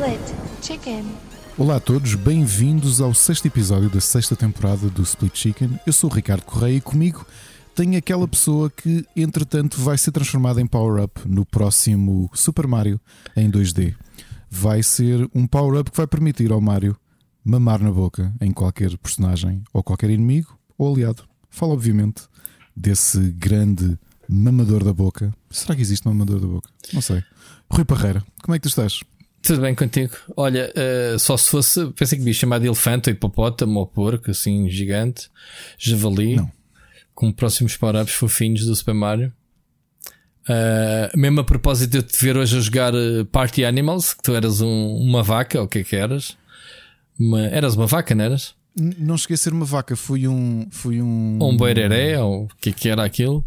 Split Chicken. Olá a todos, bem-vindos ao sexto episódio da sexta temporada do Split Chicken. Eu sou o Ricardo Correia e comigo tenho aquela pessoa que, entretanto, vai ser transformada em power-up no próximo Super Mario em 2D. Vai ser um power-up que vai permitir ao Mario mamar na boca em qualquer personagem ou qualquer inimigo ou aliado. Fala, obviamente, desse grande mamador da boca. Será que existe mamador da boca? Não sei. Rui Parreira, como é que tu estás? Tudo bem contigo? Olha, uh, só se fosse, pensei que bicho chamado elefante ou hipopótamo ou porco, assim, gigante, javali, Não. com próximos power-ups fofinhos do Super Mario. Uh, mesmo a propósito de eu te ver hoje a jogar uh, Party Animals, que tu eras um- uma vaca, ou o que é que eras? Uma- eras uma vaca, não eras? N- Não cheguei a ser uma vaca, fui um. Fui um. Ou um boireré, ou o que é que era aquilo?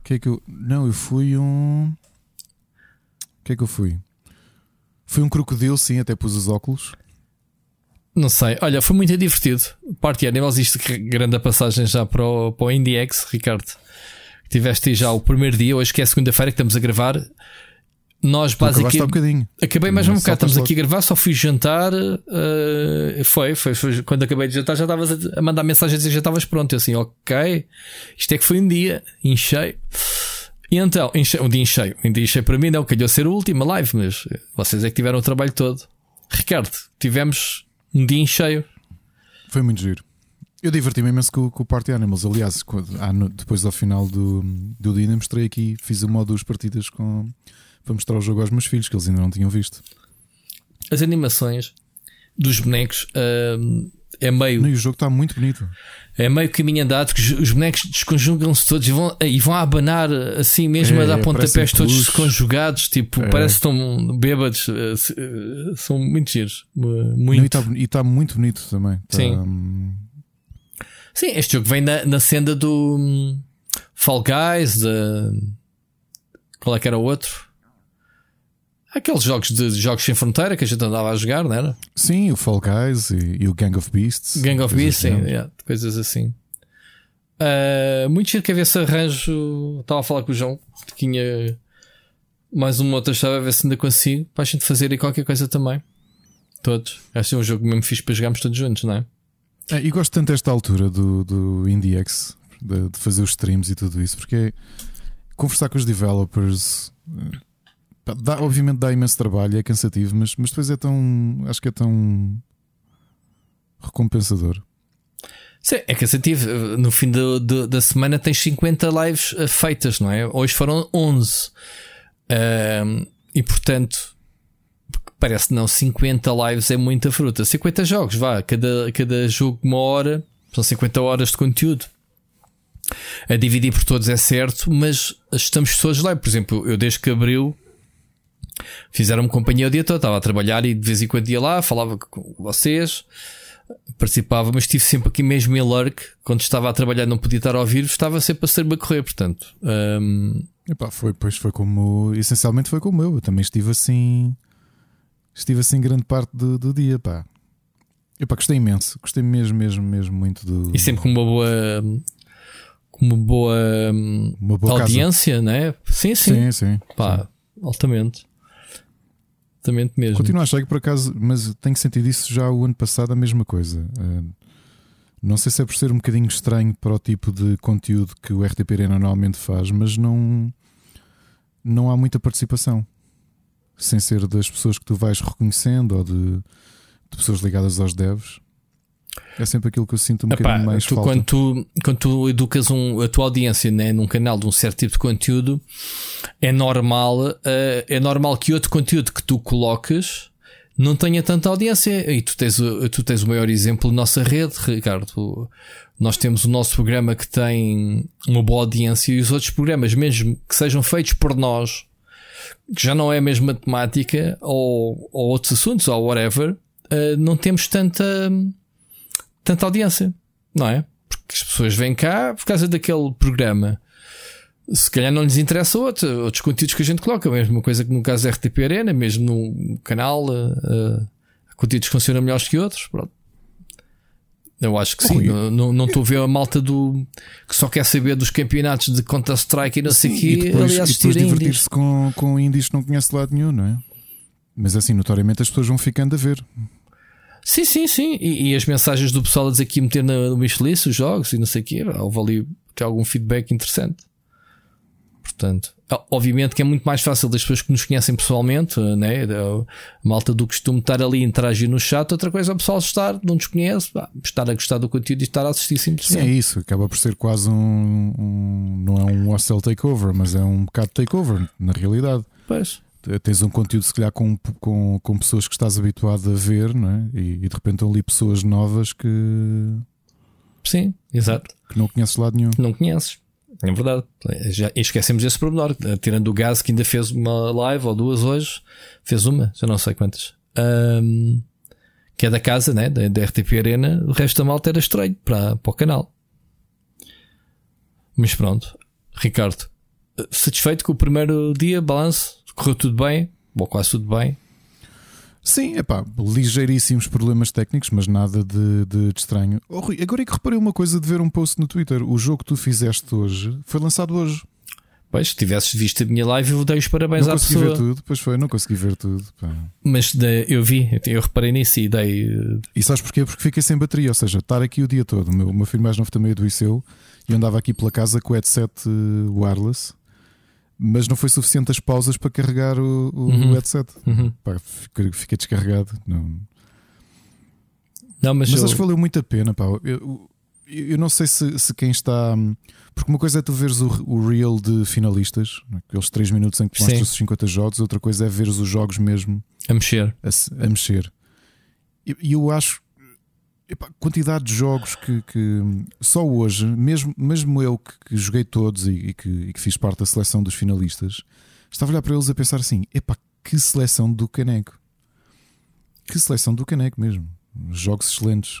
O que é que eu. Não, eu fui um. O que é que eu fui? Fui um crocodilo, sim, até pus os óculos. Não sei, olha, foi muito divertido. Party Animals, isto que grande passagem já para o, para o IndieX, Ricardo. Tiveste aí já o primeiro dia, hoje que é segunda-feira que estamos a gravar. Nós basicamente. bocadinho. Acabei mais um bocado, estamos aqui a gravar, só fui jantar. eh, foi, foi, foi. Quando acabei de jantar, já estavas a, mandar dizer que já estavas pronto. Eu assim, ok, isto é que foi um dia, enchei. E então, enchei, um dia enchei. Um dia enchei para mim, não, calhou ser o último live, mas vocês é que tiveram o trabalho todo. Ricardo, tivemos um dia em cheio. Foi muito giro. Eu diverti-me imenso com, com o Party Animals. Aliás, ah, depois ao final do, do dia, mostrei aqui, fiz uma ou duas partidas com, para mostrar o jogo aos meus filhos, que eles ainda não tinham visto. As animações dos bonecos hum, é meio e o jogo está muito bonito. É meio caminho andado, porque os- os bonecos desconjugam-se todos e vão, e vão a abanar assim mesmo É, a dar pontapés todos peluches. desconjugados, tipo, É. parece que estão bêbados, eh, eh, são muito giros. eh, Não, e Muito. está está muito bonito também. Está, Sim. hum, Sim, este jogo vem na, na senda do hum, Fall Guys, da- qual é que era o outro? Aqueles jogos de jogos sem fronteira que a gente andava a jogar, não era? Sim, o Fall Guys e, e o Gang of Beasts. Gang of Beasts, sim, assim. yeah, coisas assim. Ah, muito giro que a ver se arranjo. Estava a falar com o João, que tinha mais uma outra chave a ver se ainda consigo para a gente fazer aí qualquer coisa também. Todos. Acho que é um jogo mesmo fixe para jogarmos todos juntos, não é? É, e gosto tanto desta altura do, do IndieX, de, de fazer os streams e tudo isso, porque é conversar com os developers. Dá, obviamente dá imenso trabalho, é cansativo, mas, mas depois é tão. Acho que é tão recompensador. Sim, é cansativo. No fim do- do- da semana tens 50 lives eh, feitas, não é? Hoje foram 11. Ahm, e portanto, parece não, 50 lives é muita fruta. 50 jogos, vá, cada, cada jogo uma hora, são 50 horas de conteúdo. A dividir por todos é certo, mas estamos todos lá. Por exemplo, eu desde que abriu, fizeram-me companhia o dia todo, estava a trabalhar e de vez em quando ia lá, falava com vocês participava, mas estive sempre aqui mesmo em lurk. Quando estava a trabalhar, não podia estar a ouvir, estava sempre a ser-me a correr. Portanto, hum, Epá, foi, pois foi como. Essencialmente foi como eu. Eu também estive assim. Estive assim grande parte do, do dia, pá. Epá, gostei imenso. Gostei mesmo, mesmo, mesmo muito do. e sempre com uma boa, com uma boa, Uma boa casa. audiência, né? Sim, sim, Sim, sim. pá, altamente, altamente mesmo. Continuo a achar que por acaso, mas tenho sentido isso já o ano passado, a mesma coisa. Eh, não sei se é por ser um bocadinho estranho para o tipo de conteúdo que o RTP Arena normalmente faz, mas não, não há muita participação. Sem ser das pessoas que tu vais reconhecendo ou de, de pessoas ligadas aos devs. É sempre aquilo que eu sinto um Epá, bocadinho mais tu, falta. quando, tu, quando tu educas um, a tua audiência né, num canal de um certo tipo de conteúdo, é normal, eh, é normal que outro conteúdo que tu coloques não tenha tanta audiência. E tu tens, o- tu tens o maior exemplo da nossa rede, Ricardo. Nós temos o nosso programa que tem uma boa audiência e os outros programas, mesmo que sejam feitos por nós, que já não é a mesma temática, ou, ou outros assuntos, ou whatever, eh, não temos tanta tanta audiência, não é? Porque as pessoas vêm cá por causa daquele programa. Se calhar não lhes interessa outro, outros conteúdos que a gente coloca, a mesma coisa que no caso da RTP Arena, mesmo no canal, uh, conteúdos que funcionam melhores que outros. Pronto. Eu acho que sim. Ui. Não- estou a ver a malta do que só quer saber dos campeonatos de Counter-Strike e não sei o quê e depois, e divertir-se com, com indies que não conhece de lado nenhum, não é? Mas assim, notoriamente as pessoas vão ficando a ver. Sim, sim, sim. E, e as mensagens do pessoal a dizer que ia meter no wishlist os jogos e não sei o quê. Houve ali até algum feedback interessante. Portanto, obviamente que é muito mais fácil das pessoas que nos conhecem pessoalmente, né? a malta do costume estar ali a interagir no chat. Outra coisa é o pessoal estar, não nos conhece, estar a gostar do conteúdo e estar a assistir simplesmente. Sim, é isso. Acaba por ser quase um, um não é um hostile takeover, mas é um bocado takeover, na realidade. Pois. Tens um conteúdo, se calhar, com, com, com pessoas que estás habituado a ver, não é? E, e de repente estão ali pessoas novas que. Sim, exato. Que não conheces lado nenhum. Não conheces. É verdade. Já esquecemos esse pormenor. Tirando o Gás, que ainda fez uma live ou duas hoje, fez uma, já não sei quantas. Um, que é da casa, né? Da, da RTP Arena. O resto da malta era estranho para, para o canal. Mas pronto, Ricardo, satisfeito com o primeiro dia, balanço? Correu tudo bem? Ou quase tudo bem? Sim, é pá, ligeiríssimos problemas técnicos, mas nada de, de, de estranho. Oh, Rui, agora é que reparei uma coisa de ver um post no Twitter. O jogo que tu fizeste hoje foi lançado hoje. Pois, se tivesses visto a minha live, eu dei os parabéns não à pessoa. Não consegui ver tudo, pois foi, não consegui ver tudo. Pá. Mas de, eu vi, eu reparei nisso e dei. E sabes porquê? Porque fiquei sem bateria, ou seja, estar aqui o dia todo. O meu, o meu filho mais novo também adoeceu e andava aqui pela casa com o headset eh, wireless mas não foi suficiente as pausas para carregar o, o Uhum. headset. Uhum. Pá, fica descarregado. Não. Não, mas, Mas eu- acho que valeu muito a pena. Pá. Eu, eu, eu não sei se, se quem está. Porque uma coisa é tu veres o, o reel de finalistas, aqueles 3 minutos em que mostras os 50 jogos, outra coisa é veres os jogos mesmo a mexer. a, a mexer. E e eu acho. Epá, quantidade de jogos que, que só hoje, mesmo, mesmo eu que, que joguei todos e, e que, e que fiz parte da seleção dos finalistas, estava a olhar para eles a pensar assim: epá, que seleção do caneco! Que seleção do caneco mesmo! Jogos excelentes.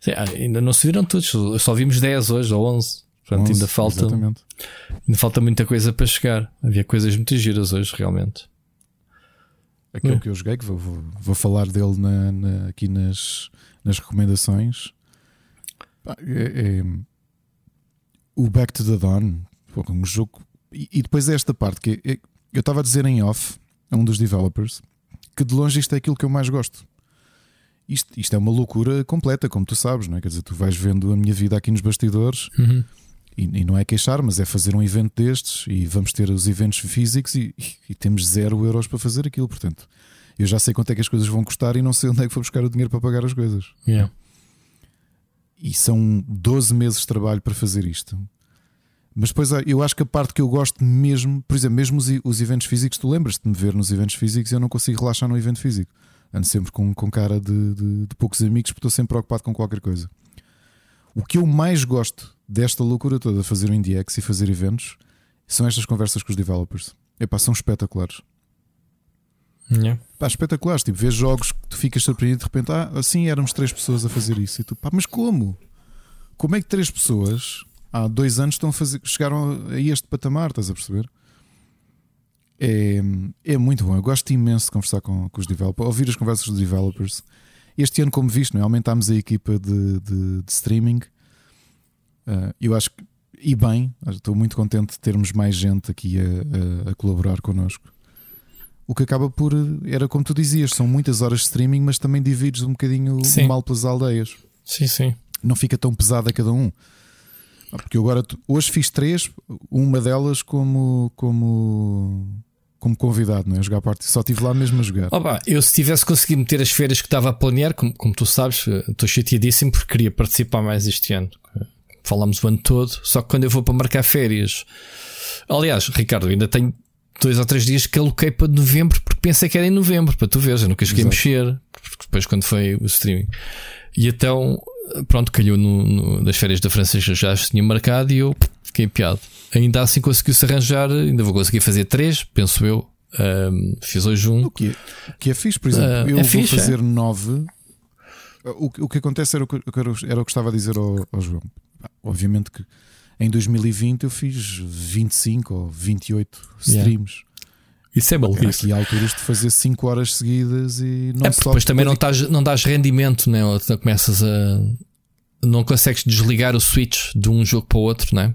Sim, ah, ainda não se viram todos, só vimos 10 hoje ou 11. Portanto, 11, ainda falta, Exatamente. ainda falta muita coisa para chegar. Havia coisas muito giras hoje, realmente. Aquele É. que eu joguei, que vou, vou, vou falar dele na, na- aqui nas, nas recomendações. É- é- o Back to the Dawn, pô, um jogo. E, e depois é esta parte que é- eu estava a dizer em off a um dos developers que de longe isto é aquilo que eu mais gosto. Isto, isto é uma loucura completa, como tu sabes, não é? Quer dizer, tu vais vendo a minha vida aqui nos bastidores Uhum. e, e não é queixar, mas é fazer um evento destes e vamos ter os eventos físicos e, e temos zero euros para fazer aquilo. Portanto, eu já sei quanto é que as coisas vão custar e não sei onde é que vou buscar o dinheiro para pagar as coisas. Yeah. E são 12 meses de trabalho para fazer isto. Mas depois eu acho que a parte que eu gosto mesmo, por exemplo, mesmo os, os eventos físicos, tu lembras-te de me ver nos eventos físicos e eu não consigo relaxar no evento físico. Ando sempre com, com cara de, de- de poucos amigos porque estou sempre preocupado com qualquer coisa. O que eu mais gosto desta loucura toda, fazer o IndieX e fazer eventos, são estas conversas com os developers. Epá, são espetaculares. Yeah. Pá, espetaculares. Tipo, vês jogos que tu ficas surpreendido de repente, ah, assim éramos três pessoas a fazer isso. E tu, pá, mas como? Como é que três pessoas há dois anos estão a fazer, chegaram a este patamar? Estás a perceber? É, é muito bom. Eu gosto imenso de conversar com, com os developers, ouvir as conversas dos developers. Este ano, como viste, é? aumentámos a equipa de, de- de streaming. Ah, eu acho que, e bem, estou muito contente de termos mais gente aqui a, a- a colaborar connosco. O que acaba por. Era como tu dizias, são muitas horas de streaming, mas também divides um bocadinho Sim. o mal pelas aldeias. Sim, sim. Não fica tão pesado a cada um. Ah, Porque eu agora, hoje fiz três, uma delas como, como, como convidado, não é? A jogar parte. Só estive lá mesmo a jogar. Opa, eu se tivesse conseguido meter as férias que estava a planear, como, como tu sabes, eh, estou chateadíssimo porque queria participar mais este ano. Falámos o ano todo, só que quando eu vou para marcar férias. Aliás, Ricardo, ainda tenho dois ou três dias que aloquei para novembro porque pensei que era em novembro, para tu veres, eu nunca cheguei a Exato. mexer, porque depois quando foi o streaming. E então, pronto, calhou no, no- das férias da Francisca já as tinha marcado e eu fiquei piado. Ainda assim conseguiu-se arranjar, ainda vou conseguir fazer três, penso eu. Ahm, fiz hoje um. O que, é, o que é fixe, por exemplo, Ah, eu é vou fixe, fazer nove. O, que- o que acontece era o que, era o que estava a dizer ao, ao João. Obviamente que em 2020 eu fiz 25 ou 28 Yeah. streams. Isso é maluquice. aqui há alturas de fazer 5 horas seguidas e não É porque depois também não, estás, não dás rendimento, né? Ou tu começas a. Não consegues desligar o switch de um jogo para o outro, não é?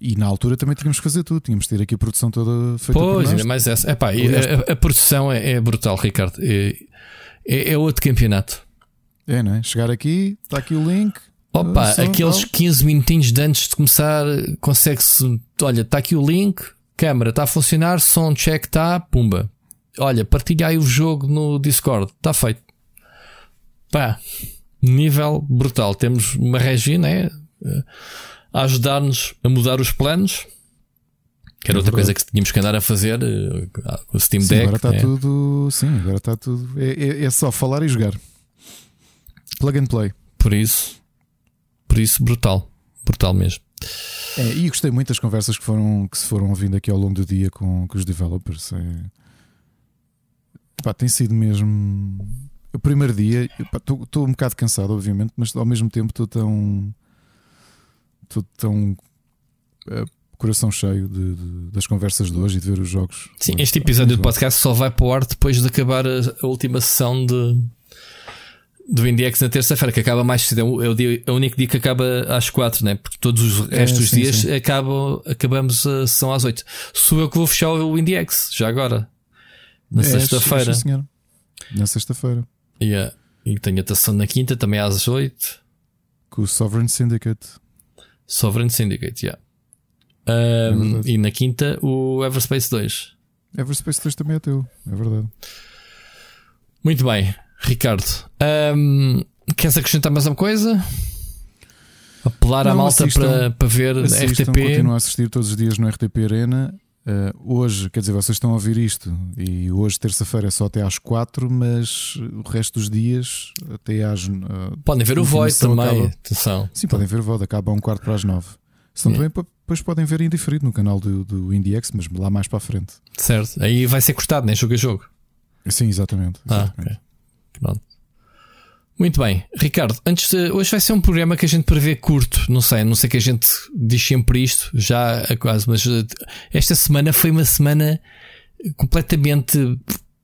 E na altura também tínhamos que fazer tudo, tínhamos que ter aqui a produção toda feita Pois, por ainda nós. mais essa. Epá, e a, a produção é, é brutal, Ricardo. É, é, é outro campeonato. É, não é? Chegar aqui, está aqui o link. Opa, Ah, som, aqueles tal. 15 minutinhos de antes de começar, consegue-se. Olha, está aqui o link, câmera está a funcionar, som check está, pumba. Olha, partilha aí o jogo no Discord, está feito. Pá, nível brutal. Temos uma Regina é, a ajudar-nos a mudar os planos. Que era É outra verdade. coisa que tínhamos que andar a fazer eh, com o Steam Sim, Deck. agora está né? tudo. Sim, agora está tudo. É, é- é só falar e jogar. Plug and play. Por isso, por isso, brutal. Brutal mesmo. É, e gostei muito das conversas que, foram, que se foram ouvindo aqui ao longo do dia com, com os developers. É... Pá, tem sido mesmo. O primeiro dia, estou um bocado cansado, obviamente, mas ao mesmo tempo estou tão. Estou tão. eh, coração cheio de, de- das conversas de hoje e de ver os jogos. Sim, este episódio do podcast só vai para o ar depois de acabar a, a última sessão de, do IndieX na terça-feira, que acaba mais cedo. É o, é o dia- é o único dia que acaba às quatro, né? Porque todos os É, restos dos dias sim. acabam, acabamos a sessão às oito. Sou eu que vou fechar o IndieX, já agora, na É, sexta-feira. senhor. Na sexta-feira. Yeah. E tenho a sessão na quinta, também às oito. Com o Sovereign Syndicate. Sovereign Syndicate, yeah. Um, É verdade. e na quinta, o Everspace 2. Everspace 2 também é teu, é verdade. Muito bem, Ricardo. Um, queres acrescentar mais alguma coisa? Apelar à Não, malta assistam. para, para ver Assistam, RTP. continuam a assistir todos os dias no RTP Arena. Uh, hoje, quer dizer, vocês estão a ouvir isto e hoje, terça-feira, é só até às 4, mas o resto dos dias, até às. uh, Podem ver o Void também. acaba- Atenção. Sim, podem ver o VOD, acaba a um quarto para as 9. Se não Yeah. também, po- depois podem ver em diferido no canal do, do IndieX, mas lá mais para a frente. Certo. Aí vai ser cortado, né? Jogo a jogo. Sim, exatamente. Ah, exatamente. Pronto. Muito bem, Ricardo. Antes de, hoje vai ser um programa que a gente prevê curto. Não sei, não sei que a gente diz sempre isto, já há quase, mas eh, esta semana foi uma semana completamente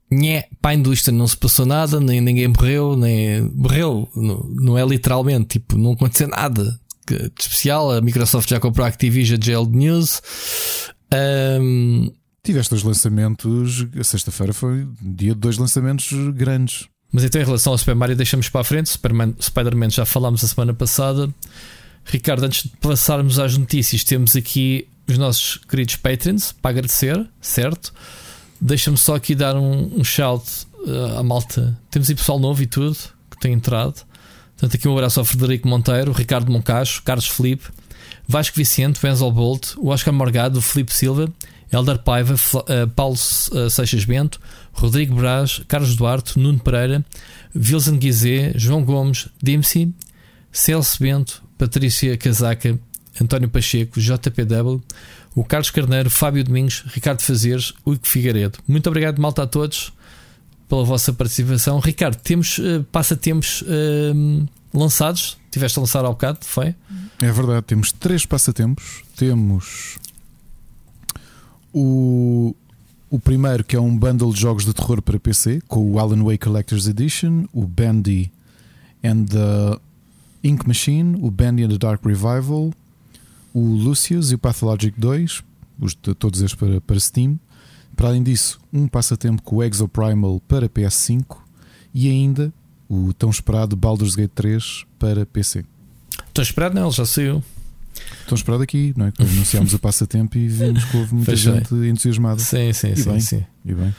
nhé, para a indústria. Não se passou nada, nem ninguém morreu, nem morreu. Não, não é literalmente, tipo, não aconteceu nada de especial. A Microsoft já comprou a Activision Jailed News. Ahm, Tiveste os lançamentos, a sexta-feira foi dia de dois lançamentos grandes. Mas então, em relação ao Super Mario, deixamos para a frente. Spider-Man já falámos a semana passada. Ricardo, antes de passarmos às notícias, temos aqui os nossos queridos patrons para agradecer, certo? Deixa-me só aqui dar um, um shout uh, à malta. Temos aí pessoal novo e tudo que tem entrado. Portanto, aqui um abraço ao Frederico Monteiro, Ricardo Moncacho, Carlos Felipe, Vasco Vicente, Wenzel Bolt, o Oscar Morgado, Felipe Silva, Helder Paiva, Fla- uh, Paulo uh, Seixas Bento, Rodrigo Braz, Carlos Duarte, Nuno Pereira, Wilson Guizé, João Gomes, Dempsey, Celso Bento, Patrícia Casaca, António Pacheco, JPW, o Carlos Carneiro, Fábio Domingos, Ricardo Fazeres, Hugo Figueiredo. Muito obrigado, malta, a todos pela vossa participação. Ricardo, temos uh, passatempos uh, lançados? Tiveste a lançar ao bocado, foi? É verdade, temos três passatempos. Temos o, o primeiro, que é um bundle de jogos de terror para PC, com o Alan Wake Collector's Edition, o Bandy and the Ink Machine, o Bandy and the Dark Revival, o Lucius e o Pathologic 2, os todos estes para, para Steam. Para além disso, um passatempo com o Exoprimal para PS5 e ainda o tão esperado Baldur's Gate 3 para PC. Estou esperado, não? Ele já saiu. Estou esperado aqui, não é? Quando anunciámos o passatempo e vimos que houve muita é. gente entusiasmada. Sim, sim, E sim, bem. sim. E bem,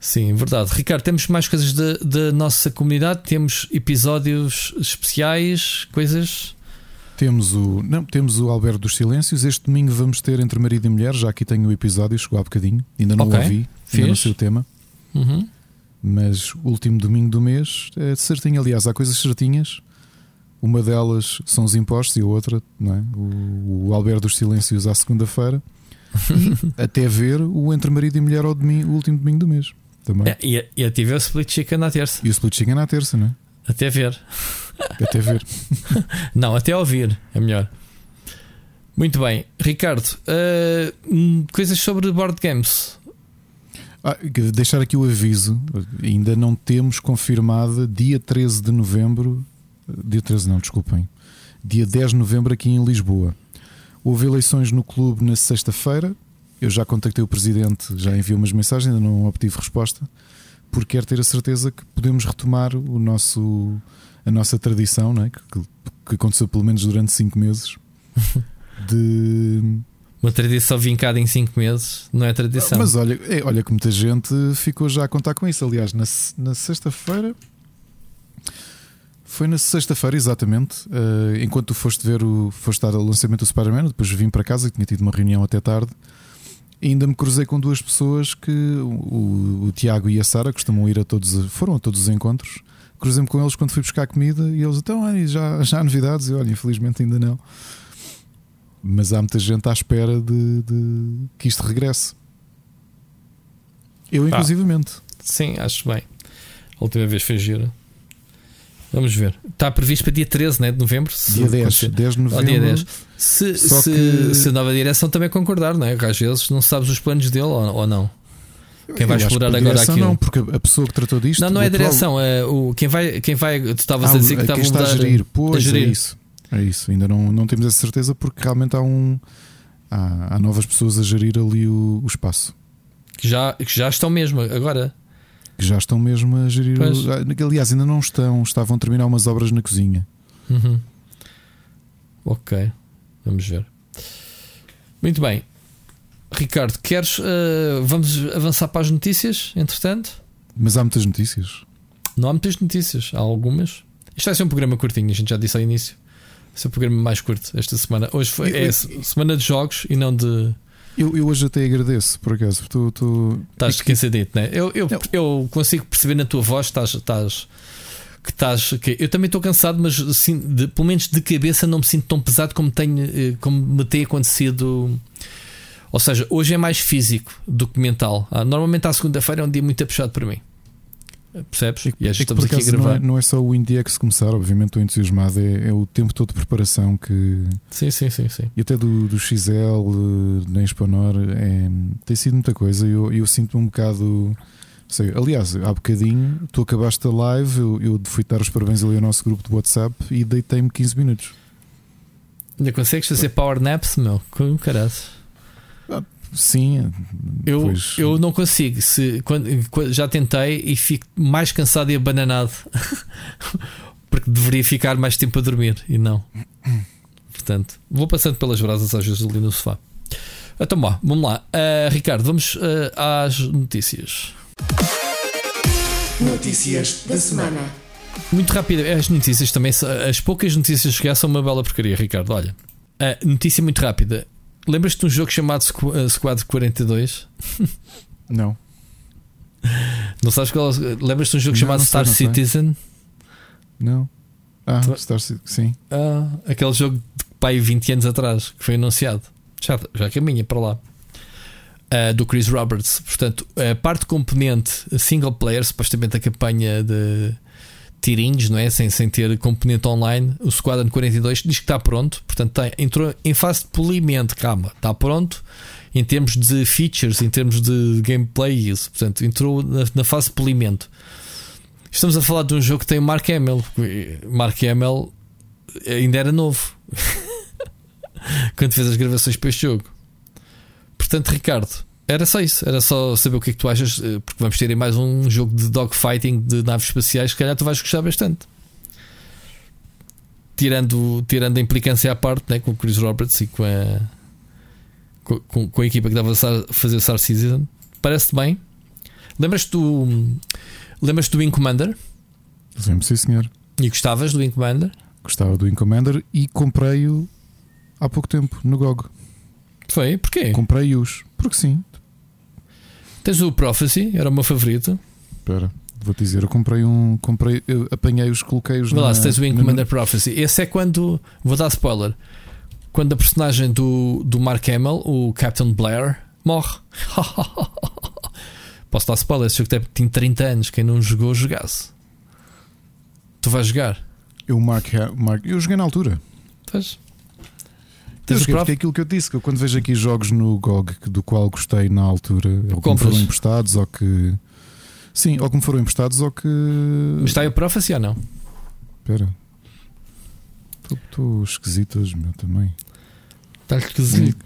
Sim, verdade. Ricardo, temos mais coisas da, nossa comunidade, temos episódios especiais, coisas. temos o, não, temos o Alberto dos Silêncios. Este domingo vamos ter entre marido e mulher. Já aqui tenho o episódio, chegou há bocadinho. Ainda não Ok, o ouvi, ainda não sei o tema. Uhum. Mas o último domingo do mês é certinho. Aliás, há coisas certinhas. Uma delas são os impostos e a outra, não é? O, o Alberto dos Silêncios à segunda-feira. Até ver o Entre Marido e Mulher ao domingo, o último domingo do mês. Também. É, e, e ative o Split Chicken na terça. E o Split Chicken na terça, não é? Até ver. Até ver. Não, até ouvir é melhor. Muito bem, Ricardo, uh, coisas sobre board games. Ah, deixar aqui o aviso: ainda não temos confirmada dia 13 de novembro. Dia 13, não, desculpem. Dia 10 de novembro aqui em Lisboa. Houve eleições no clube na sexta-feira. Eu já contactei o presidente, já enviei umas mensagens, ainda não obtive resposta, porque quero ter a certeza que podemos retomar o nosso, a nossa tradição, não é? que, que aconteceu pelo menos durante cinco meses, de uma tradição vincada em 5 meses não é tradição. Mas olha, é, olha que muita gente ficou já a contar com isso. Aliás, na, na sexta-feira. Foi na sexta-feira, exatamente. Uh, enquanto tu foste ver o. foste estar ao lançamento do Spider-Man, depois vim para casa, tinha tido uma reunião até tarde. E ainda me cruzei com duas pessoas que o, o Tiago e a Sara costumam ir a todos, foram a todos os encontros. Cruzei-me com eles quando fui buscar comida e eles então, ah, já, já há novidades. E olha, infelizmente ainda não. Mas há muita gente à espera de, de que isto regresse. Eu, inclusivamente. sim, acho bem. A última vez foi gira. Vamos ver. Está previsto para dia 13 né, de novembro. Dia 10, 10 de novembro. dia 10. Se, se, que... se, a nova direção também concordar, não é? Às vezes não sabes os planos dele ou, ou não. Quem vai explorar agora aquilo? Não, porque a pessoa que tratou disto. Não, não é a direção. É o, quem, vai, quem vai. Tu estavas ah, a dizer que estava a mudar, a gerir. Pois, a gerir. É isso. É isso, ainda não, não temos essa certeza porque realmente há um há, há novas pessoas a gerir ali o, o, espaço. Que já, que já estão mesmo agora. Que já estão mesmo a gerir. O, aliás, ainda não estão, estavam a terminar umas obras na cozinha. Uhum. Ok, vamos ver. Muito bem. Ricardo, queres. Uh, vamos avançar para as notícias, entretanto? Mas há muitas notícias. Não há muitas notícias, há algumas. Isto vai ser um programa curtinho, a gente já disse ao início. Esse é o programa mais curto esta semana. Hoje foi, é semana de jogos e não de. Eu, eu hoje até agradeço, por acaso. Tu, tu... Estás esquecidito, não é? Eu, eu, eu consigo perceber na tua voz estás, estás, que estás. Que eu também estou cansado, mas assim, de, pelo menos de cabeça não me sinto tão pesado como, tenho, eh, como me tem acontecido. Ou seja, hoje é mais físico do que mental. Ah, normalmente, à segunda-feira é um dia muito puxado para mim. Percebes? E, e estamos aqui a gravar. Não é, não é, só o IndieX começar, obviamente estou entusiasmado, é, é, o tempo todo de preparação que. Sim, sim, sim. sim. E até do, do XL, nem Exponor, é, tem sido muita coisa e eu, eu sinto-me um bocado. Sei, aliás, há bocadinho tu acabaste a live, eu, eu fui dar os parabéns ali ao nosso grupo de WhatsApp e deitei-me 15 minutos. Ainda consegues fazer power naps, meu? Com caralho. Sim, eu, pois... eu não consigo. Se, quando, já tentei e fico mais cansado e abananado porque deveria ficar mais tempo a dormir e não. Portanto, vou passando pelas brasas às vezes ali no sofá. Então, bom, vamos lá, uh, Ricardo, vamos uh, às notícias. Notícias da semana. Muito rápido, as notícias também, as poucas notícias que há são uma bela porcaria, Ricardo. Olha, uh, notícia muito rápida. Lembras-te de um jogo chamado eh, Squad 42? Não. Não sabes qual? Lembras-te de um jogo não, chamado não Star sei, não Citizen? Não. Ah, tu... Star Citizen, sim. Ah, aquele jogo de pai 20 anos atrás que foi anunciado. Já, já caminha para lá. Uh, do Chris Roberts. Portanto, a parte componente single player, supostamente a campanha de tirinhos, não é? Sem, sem ter componente online. O Squadron 42 diz que está pronto, portanto tem, entrou em fase de polimento, calma, está pronto em termos de features, em termos de gameplay, isso, portanto entrou na, na fase de polimento. Estamos a falar de um jogo que tem o Mark Hamill. Mark Hamill ainda era novo quando fez as gravações para este jogo. Portanto, Ricardo, era só isso, era só saber o que é que tu achas, eh, porque vamos ter aí mais um jogo de dogfighting de naves espaciais, se calhar tu vais gostar bastante. Tirando, tirando a implicância à parte né, com o Chris Roberts e com a, com, com a equipa que estava a fazer Star Citizen, parece bem. Lembras-te do. Lembras-te do Wing Commander? Lembro, sim, senhor. E gostavas do Wing Commander? Gostava do Wing Commander e comprei-o há pouco tempo no GOG. Foi? Porquê? Comprei-os. Porque sim. Tens o Prophecy, era o meu favorito. Espera, vou-te dizer, eu comprei um. Comprei, apanhei-os, coloquei-os Vê lá, se tens o Wing Commander Prophecy. Esse é quando. Vou dar spoiler. Quando a personagem do, do Mark Hamill, o Captain Blair, morre. Posso dar spoiler? Esse jogo tem 30 anos. Quem não jogou, jogasse. Tu vais jogar? Eu, Mark, Mark, eu joguei na altura. Faz. Tens eu é aquilo que eu disse, que eu quando vejo aqui jogos no GOG do qual gostei na altura, ou que me foram emprestados, ou que. Sim, ou que me foram emprestados, ou que. Mas está aí o Prophecy ou não? Espera. Estou esquisitas, meu também. Está esquisito.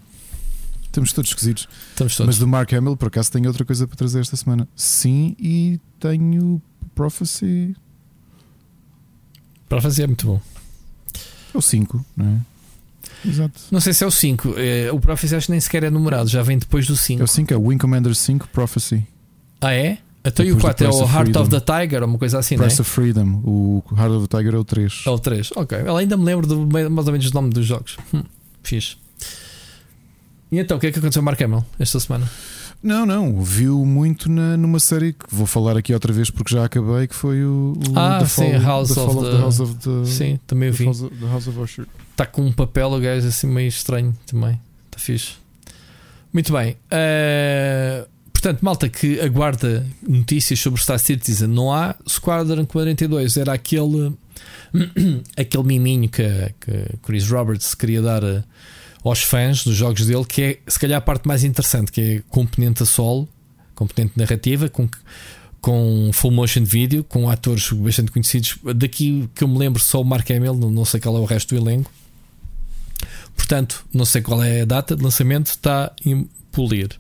Estamos todos esquisitos. Estamos todos. Mas do Mark Hamill, por acaso, tenho outra coisa para trazer esta semana. Sim, e tenho Prophecy. Prophecy é muito bom. É o 5, não é? Exato. Não sei se é o 5. É, o Prophecy acho que nem sequer é numerado, já vem depois do 5. É o 5, é o Wing Commander 5 Prophecy. Ah, é? Até o 4 é o Heart of the Tiger, ou uma coisa assim, Price não é? of Freedom. O Heart of the Tiger é o 3. É o 3, ok. Ela ainda me lembro do, mais ou menos do nome dos jogos. Hum, fixe. E então, o que é que aconteceu Mark Hamill esta semana? Não, não, viu muito na, numa série que vou falar aqui outra vez porque já acabei, que foi o, o ah, the sim, Fall, House, the of Fall the... of the House of the Sim, também eu vi. House of, the House of Usher. Está com um papel, o gajo assim meio estranho também. Está fixe. Muito bem. Uh, portanto, malta que aguarda notícias sobre Star Citizen, não há. Squadron 42 era aquele aquele miminho que, que Chris Roberts queria dar a, aos fãs dos jogos dele, que é se calhar a parte mais interessante, que é componente a solo, componente narrativa, com, com full motion video, com atores bastante conhecidos. Daqui que eu me lembro só o Mark Hamill, não sei qual é o resto do elenco. Portanto, não sei qual é a data de lançamento, está em polir.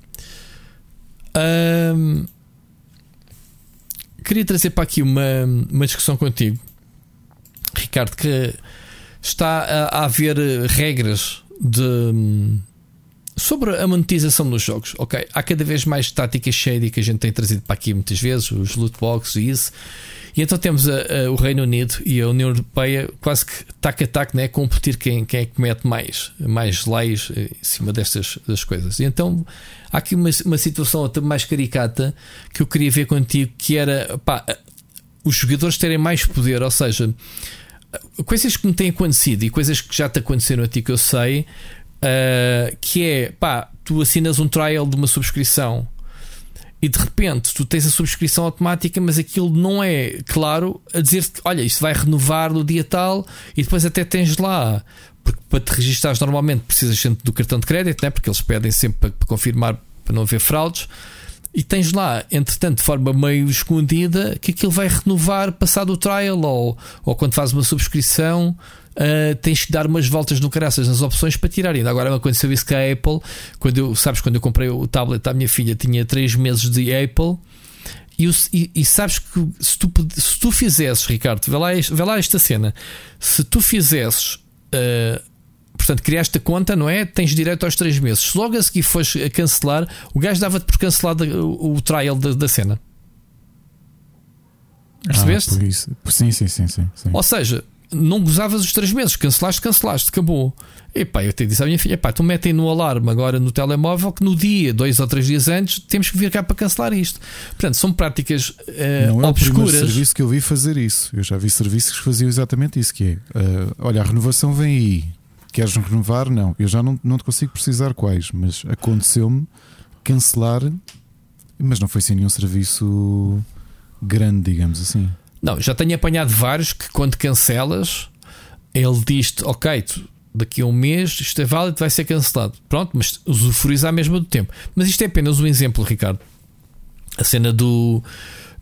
Queria trazer para aqui uma, uma discussão contigo, Ricardo, que está a, a haver regras de sobre a monetização dos jogos. Ok, há cada vez mais táticas shady que a gente tem trazido para aqui muitas vezes, os loot boxes e isso. E então temos a, a, o Reino Unido e a União Europeia quase que tac a tac, né? competir quem, quem é que comete mais, mais leis em cima destas das coisas. E então há aqui uma, uma situação até mais caricata que eu queria ver contigo, que era pá, os jogadores terem mais poder, ou seja, coisas que me têm acontecido e coisas que já te aconteceram a ti que eu sei, uh, que é pá, tu assinas um trial de uma subscrição e de repente tu tens a subscrição automática, mas aquilo não é claro a dizer que olha, isto vai renovar no dia tal e depois até tens lá. Porque para te registares normalmente precisas sempre do cartão de crédito, né? porque eles pedem sempre para, para confirmar para não haver fraudes. E tens lá, entretanto, de forma meio escondida, que aquilo vai renovar passado o trial ou, ou quando fazes uma subscrição uh, tens que dar umas voltas no caraças nas opções para tirar. Ainda agora aconteceu isso com a Apple. Quando eu, sabes, quando eu comprei o tablet à minha filha, tinha 3 meses de Apple. E, e, e, sabes que se tu, se tu fizesses, Ricardo, vê lá, vê lá esta cena. Se tu fizesses, uh, portanto, criaste a conta, não é? Tens direito aos 3 meses. Se logo a seguir fores a cancelar, o gajo dava-te por cancelado o, o trial da, da cena. Percebeste? Ah, isso. Sim, sim, sim, sim, sim. Ou seja, não gozavas os 3 meses, cancelaste, cancelaste, acabou. E pá, eu te disse à minha filha: pá, tu metem no alarme agora no telemóvel que no dia, dois ou três dias antes, temos que vir cá para cancelar isto. Portanto, são práticas uh, não é obscuras. o serviço que eu vi fazer isso. Eu já vi serviços que faziam exatamente isso: que é uh, olha, a renovação vem aí. Queres renovar? Não. Eu já não, não te consigo precisar quais, mas aconteceu-me cancelar, mas não foi sem nenhum serviço grande, digamos assim. Não, já tenho apanhado vários que quando cancelas, ele diz-te, ok, tu, daqui a um mês isto é válido, vai ser cancelado. Pronto, mas usufruis à mesma do tempo. Mas isto é apenas um exemplo, Ricardo. A cena do,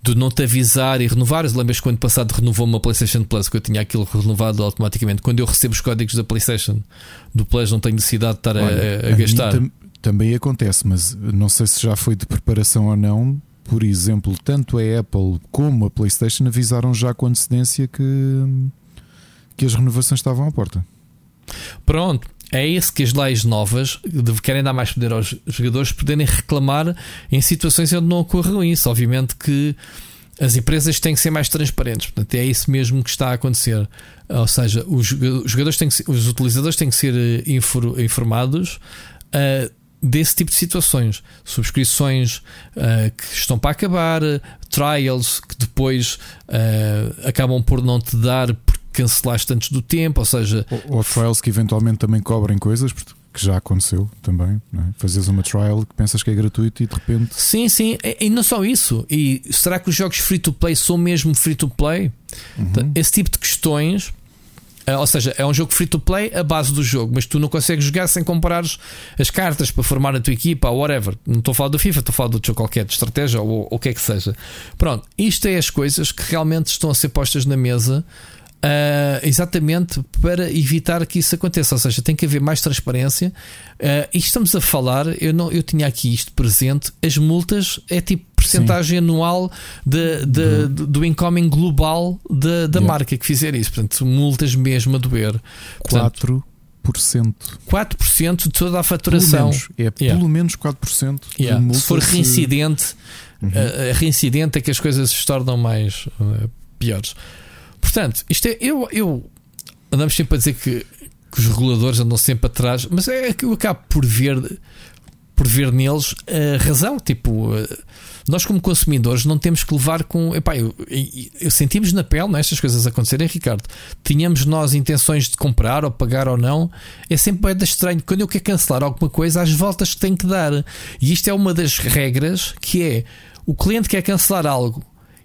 do não te avisar e renovar. Lembras quando passado renovou uma PlayStation Plus que eu tinha aquilo renovado automaticamente? Quando eu recebo os códigos da PlayStation do Plus, não tenho necessidade de estar Olha, a, a, a gastar. Tam, também acontece, mas não sei se já foi de preparação ou não por exemplo, tanto a Apple como a PlayStation avisaram já com antecedência que, que as renovações estavam à porta. Pronto, é isso que as leis novas querem dar mais poder aos jogadores poderem reclamar em situações onde não ocorram isso. Obviamente que as empresas têm que ser mais transparentes, portanto, é isso mesmo que está a acontecer. Ou seja, os jogadores têm ser, os utilizadores têm que ser eh, informados. Uh, desse tipo de situações. Subscrições uh, que estão para acabar, trials que depois uh, acabam por não te dar cancelaste antes do tempo, ou seja. Ou, ou trials que eventualmente também cobrem coisas. Que já aconteceu também, é? fazes uma trial que pensas que é gratuito e de repente. Sim, sim, e, e não só isso. E será que os jogos free to play são mesmo free to play? Uhum. Então, esse tipo de questões eh, ou seja, é um jogo free to play a base do jogo, mas tu não consegues jogar sem comparares as cartas para formar a tua equipa ou whatever. Não estou a falar do FIFA, estou a falar do jogo qualquer, de estratégia ou o que é que seja. Pronto, isto é as coisas que realmente estão a ser postas na mesa Uh, exatamente para evitar que isso aconteça. Ou seja, tem que haver mais transparência. Uh, e estamos a falar, eu, não, eu tinha aqui isto presente: as multas é tipo porcentagem anual de, de, uhum. do incoming global da, da yeah. marca que fizer isso. Portanto, multas mesmo a doer. 4%. 4% de toda a faturação. Pelo menos, é yeah. pelo menos 4%. Yeah. Se for reincidente, uhum. uh, reincidente é que as coisas se tornam mais uh, piores. Portanto, isto é. Eu, eu andamos sempre a dizer que, que os reguladores andam sempre atrás, mas é que eu acabo por ver, por ver neles a razão. Tipo, nós, como consumidores, não temos que levar com. Epá, eu, eu, sentimos na pele nestas é, coisas acontecerem, Ricardo. Tínhamos nós intenções de comprar ou pagar ou não. É sempre bem estranho. Quando eu quero cancelar alguma coisa, as voltas que tenho que dar. E isto é uma das regras que é o cliente quer cancelar algo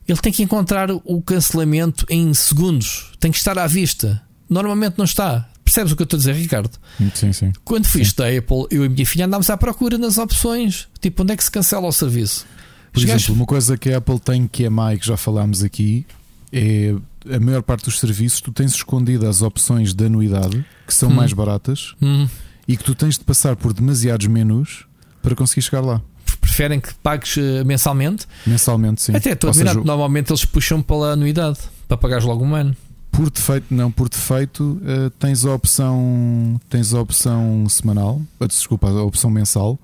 ele tem que encontrar o cancelamento em segundos, tem que estar à vista. Normalmente não está. Percebes o que eu estou a dizer, Ricardo? Sim, sim. Quando fiz da Apple, eu e a minha filha andámos à procura nas opções. Tipo, onde é que se cancela o serviço? Por exemplo, uma coisa que a Apple tem que é má e que já falámos aqui é a maior parte dos serviços tu tens escondido as opções de anuidade que são hum. mais baratas hum. e que tu tens de passar por demasiados menus para conseguir chegar lá preferem que pagues eh, mensalmente. Mensalmente, sim. Até estou admirado. Seja, normalmente eles puxam pela anuidade para pagares logo um ano. Por defeito, não, por defeito uh, tens a opção tens a opção semanal, uh, desculpa, a opção mensal.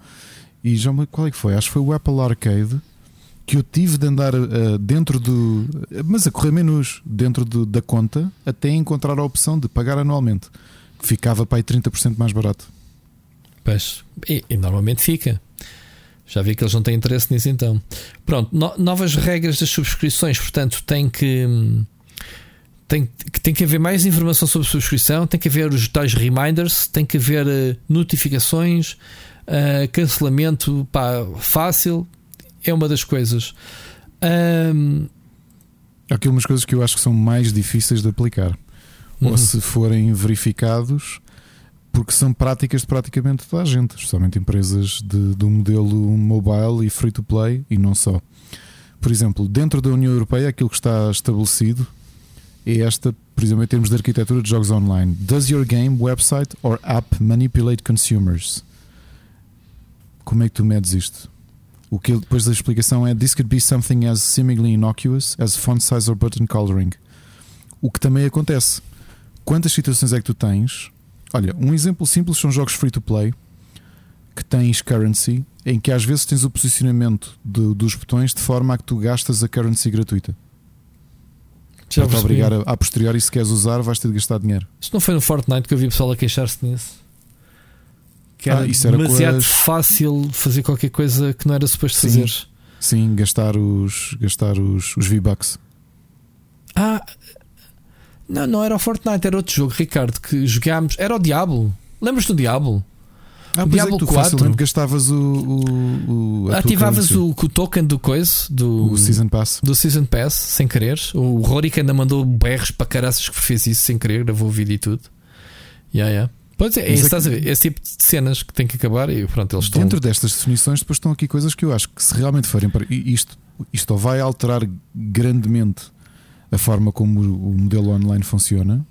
E já qual é que foi? Acho que foi o Apple Arcade que eu tive de andar uh, dentro do. Mas a correr menos dentro do, da conta até encontrar a opção de pagar anualmente, que ficava para aí 30% mais barato. Pois, e, e normalmente fica. Já vi que eles não têm interesse nisso então. Pronto, no, novas regras das subscrições, portanto, tem que. Tem, tem que haver mais informação sobre subscrição, tem que haver os tais reminders, tem que haver uh, notificações, uh, cancelamento pá, fácil, é uma das coisas. Um... Há aqui umas coisas que eu acho que são mais difíceis de aplicar. Uhum. Ou se forem verificados, porque são práticas de praticamente toda a gente, especialmente empresas de, um modelo mobile e free to play e não só. Por exemplo, dentro da União Europeia, aquilo que está estabelecido é esta, por exemplo, em termos de arquitetura de jogos online: Does your game, website or app manipulate consumers? Como é que tu medes isto? O que depois da explicação é: This could be something as seemingly innocuous as font size or button coloring. O que também acontece. Quantas situações é que tu tens Olha, um exemplo simples são jogos free to play que tens currency, em que às vezes tens o posicionamento de, dos botões de forma a que tu gastas a currency gratuita. Já para te obrigar a, a posteriori, se queres usar, vais ter de gastar dinheiro. Isto não foi no Fortnite que eu vi pessoal a queixar-se nisso? Que era, ah, isso era demasiado as... fácil fazer qualquer coisa que não era suposto fazer. Sim, gastar os, gastar os, os V-Bucks. Ah, não, não era o Fortnite, era outro jogo, Ricardo, que jogámos. Era o Diablo. Lembras do Diablo? Ah, o Diablo é que tu 4. gastavas o. o, o Ativavas o, o, token do coisa, do. O Season Pass. Do Season Pass, sem querer. O Rory que ainda mandou berros para caraças que fez isso sem querer, gravou o vídeo e tudo. Yeah, yeah. Pois é, é, estás a ver? Esse tipo de cenas que tem que acabar e pronto, eles Dentro destas definições, depois estão aqui coisas que eu acho que se realmente forem para. Isto, isto vai alterar grandemente a forma como o modelo online funciona.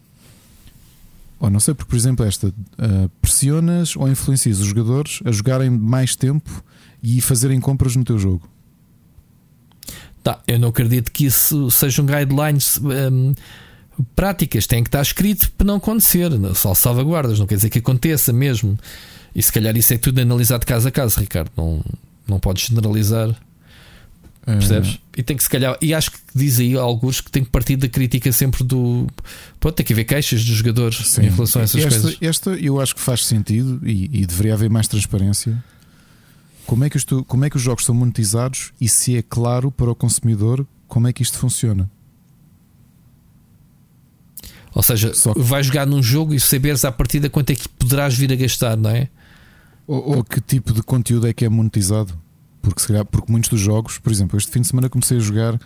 Ou não sei, porque, por exemplo, esta uh, pressionas ou influencias os jogadores a jogarem mais tempo e fazerem compras no teu jogo. Tá, eu não acredito que isso sejam guidelines um, práticas, tem que estar escrito para não acontecer, só salvaguardas, não quer dizer que aconteça mesmo. E se calhar isso é tudo analisado caso a caso, Ricardo. Não, não podes generalizar. Percebes? E tem que se calhar, e acho que diz aí alguns que tem que partir da crítica sempre do. Pode ter que haver queixas dos jogadores Sim. em relação a essas esta, coisas. Esta eu acho que faz sentido e, e, deveria haver mais transparência. Como é, que isto, como é que os jogos são monetizados e se é claro para o consumidor como é que isto funciona? Ou seja, Só que... vais jogar num jogo e saberes à partida quanto é que poderás vir a gastar, não é? Ou, ou que tipo de conteúdo é que é monetizado? Porque, se calhar, porque muitos dos jogos, por exemplo, este fim de semana comecei a jogar,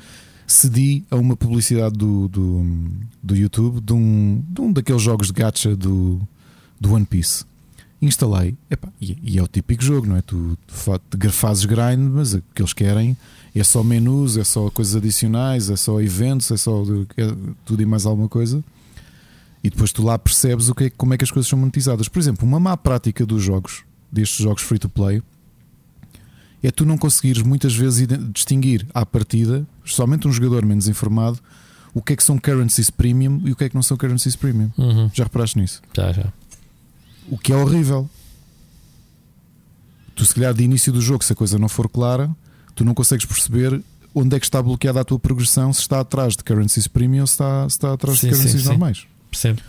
cedi a uma publicidade do, do, do YouTube de um, de um daqueles jogos de gacha do, do One Piece. Instalei, e, e, é o típico jogo, não é? Tu, tu fazes grind, mas o que eles querem é só menus, é só coisas adicionais, é só eventos, é só é tudo e mais alguma coisa. E depois tu lá percebes o que é, como é que as coisas são monetizadas. Por exemplo, uma má prática dos jogos, destes jogos free to play, é tu não conseguires muitas vezes distinguir à partida, somente um jogador menos informado, o que é que são currencies premium e o que é que não são currencies premium. Uhum. Já reparaste nisso? Já, já. O que é horrível. Tu, se calhar, de início do jogo, se a coisa não for clara, tu não consegues perceber onde é que está bloqueada a tua progressão, se está atrás de currencies premium ou se está, se está atrás sim, de currencies sim, normais. Sim. Percebo.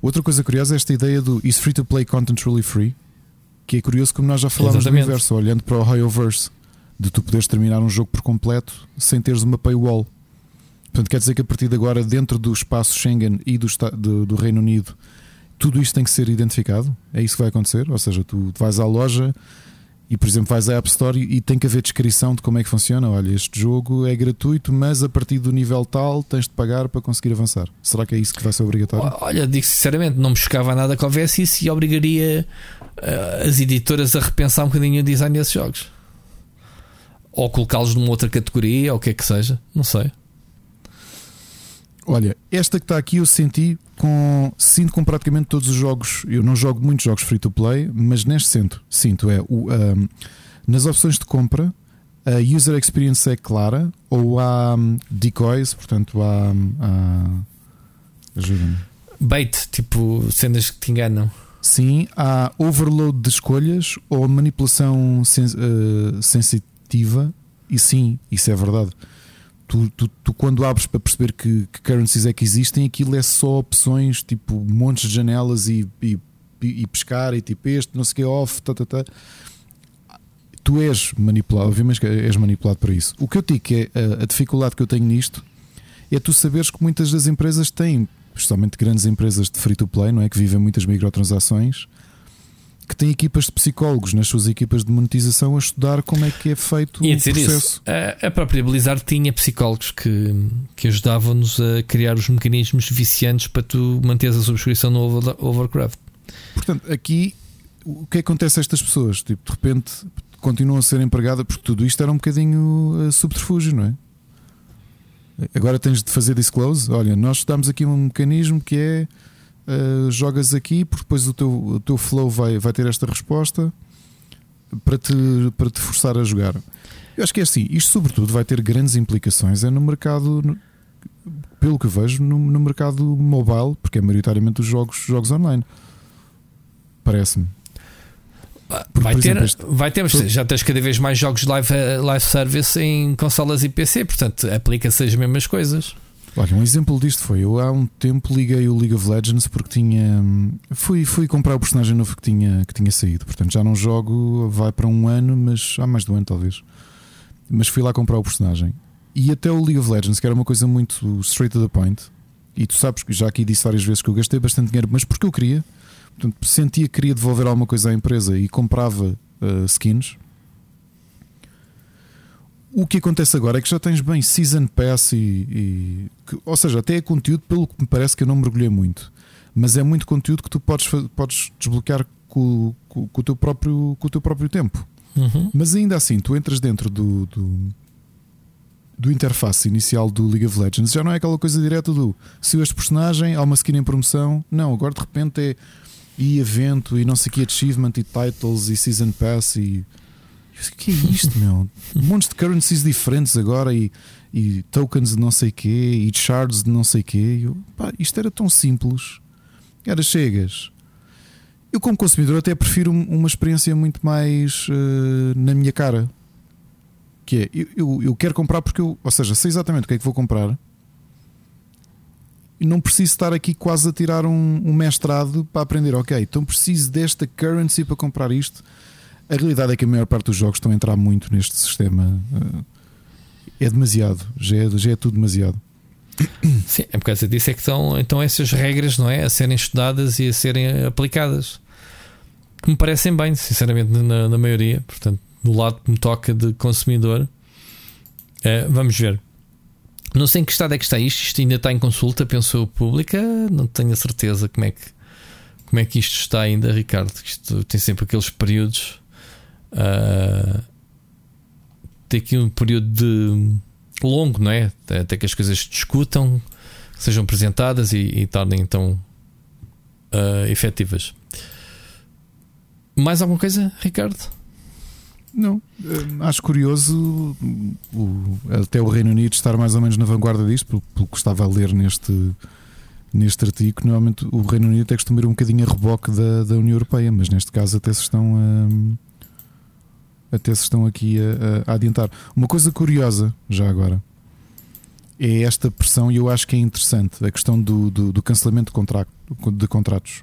Outra coisa curiosa é esta ideia do is free to play content really free? Que é curioso como nós já falámos Exatamente. do universo, olhando para o Hoyoverse, de tu poderes terminar um jogo por completo sem teres uma paywall. Portanto, quer dizer que a partir de agora, dentro do espaço Schengen e do, do, do Reino Unido, tudo isto tem que ser identificado? É isso que vai acontecer? Ou seja, tu vais à loja e, por exemplo, vais à App Store e tem que haver descrição de como é que funciona. Olha, este jogo é gratuito, mas a partir do nível tal tens de pagar para conseguir avançar. Será que é isso que vai ser obrigatório? Olha, digo sinceramente, não me chocava nada que houvesse isso e obrigaria as editoras a repensar um bocadinho o design desses jogos. Ou colocá-los numa outra categoria, ou o que é que seja, não sei. Olha, esta que está aqui eu senti com. Sinto com praticamente todos os jogos. Eu não jogo muitos jogos free to play, mas neste sinto. Sinto, é. O, um, nas opções de compra, a user experience é clara ou há um, decoys, portanto há. Há Ajuda-me. Bait, tipo cenas que te enganam. Sim, há overload de escolhas ou manipulação sens uh, sensitiva, e sim, isso é verdade tu, tu, tu, quando abres para perceber que, que, currencies é que existem, aquilo é só opções tipo montes de janelas e, e, e pescar e tipo este, não sei o que, off, tá, tá, tá. Tu és manipulado, obviamente és manipulado para isso. O que eu digo é a, a dificuldade que eu tenho nisto é tu saberes que muitas das empresas têm, especialmente grandes empresas de free to play, não é? Que vivem muitas microtransações que tem equipas de psicólogos nas suas equipas de monetização a estudar como é que é feito e o processo. Isso, a, a própria Blizzard tinha psicólogos que, que ajudavam-nos a criar os mecanismos viciantes para tu manteres a subscrição no Overcraft. Portanto, aqui o que acontece a estas pessoas? Tipo, de repente continuam a ser empregadas porque tudo isto era um bocadinho uh, subterfúgio, não é? Agora tens de fazer disclose. Olha, nós estudamos aqui um mecanismo que é uh, jogas aqui, porque depois o teu, o teu flow vai, vai ter esta resposta para te, para te forçar a jogar. Eu acho que é assim, isto sobretudo vai ter grandes implicações é no mercado, pelo que vejo, no, no mercado mobile, porque é maioritariamente os jogos, jogos online. Parece-me. Vai, ter, exemplo, este... vai ter, já tens cada vez mais jogos live, eh, live service em consolas e PC, portanto aplica-se as mesmas coisas. Olha, um exemplo disto foi: eu há um tempo liguei o League of Legends porque tinha. Fui, fui comprar o personagem novo que tinha, que tinha saído. Portanto, já não jogo, vai para um ano, mas há mais de um ano talvez. Mas fui lá comprar o personagem. E até o League of Legends, que era uma coisa muito straight to the point, e tu sabes que já aqui disse várias vezes que eu gastei bastante dinheiro, mas porque eu queria. Portanto, sentia que queria devolver alguma coisa à empresa e comprava uh, skins o que acontece agora é que já tens bem Season Pass e. e que, ou seja, até é conteúdo, pelo que me parece que eu não mergulhei muito. Mas é muito conteúdo que tu podes, podes desbloquear com, com, com o, teu próprio, com o teu próprio tempo. Uhum. Mas ainda assim, tu entras dentro do, do, do, interface inicial do League of Legends, já não é aquela coisa direta do se este personagem há uma skin em promoção. Não, agora de repente é e evento e não sei que achievement e titles e season pass e o que é isto, meu? Um monte de currencies diferentes agora e, e tokens de não sei quê e shards de não sei quê. Eu, pá, isto era tão simples. Era chegas. Eu, como consumidor, até prefiro uma experiência muito mais uh, na minha cara. Que é, eu, eu, eu, quero comprar porque eu, ou seja, sei exatamente o que é que vou comprar não preciso estar aqui quase a tirar um, um mestrado para aprender. Ok, então preciso desta currency para comprar isto a realidade é que a maior parte dos jogos estão a entrar muito neste sistema. Eh, é demasiado, já é, já é tudo demasiado. Sim, é por causa disso é que estão então essas regras não é? a serem estudadas e a serem aplicadas. Que me parecem bem, sinceramente, na, na maioria. Portanto, do lado que me toca de consumidor, é, vamos ver. Não sei em que estado é que está isto. Isto ainda está em consulta, pensou pública. Não tenho a certeza como é que, como é que isto está ainda, Ricardo. Isto tem sempre aqueles períodos uh, ter aqui um período de longo, não é? Até que as coisas discutam, sejam apresentadas e, e tornem então uh, efetivas. Mais alguma coisa, Ricardo? Não, acho curioso o, até o Reino Unido estar mais ou menos na vanguarda disto, pelo, pelo que estava a ler neste, neste artigo. Normalmente o Reino Unido até costuma ir um bocadinho a reboque da, da União Europeia, mas neste caso até se estão a, até se estão aqui a, a, adiantar. Uma coisa curiosa, já agora, é esta pressão, e eu acho que é interessante, a questão do, do, do cancelamento de, contrato, de contratos.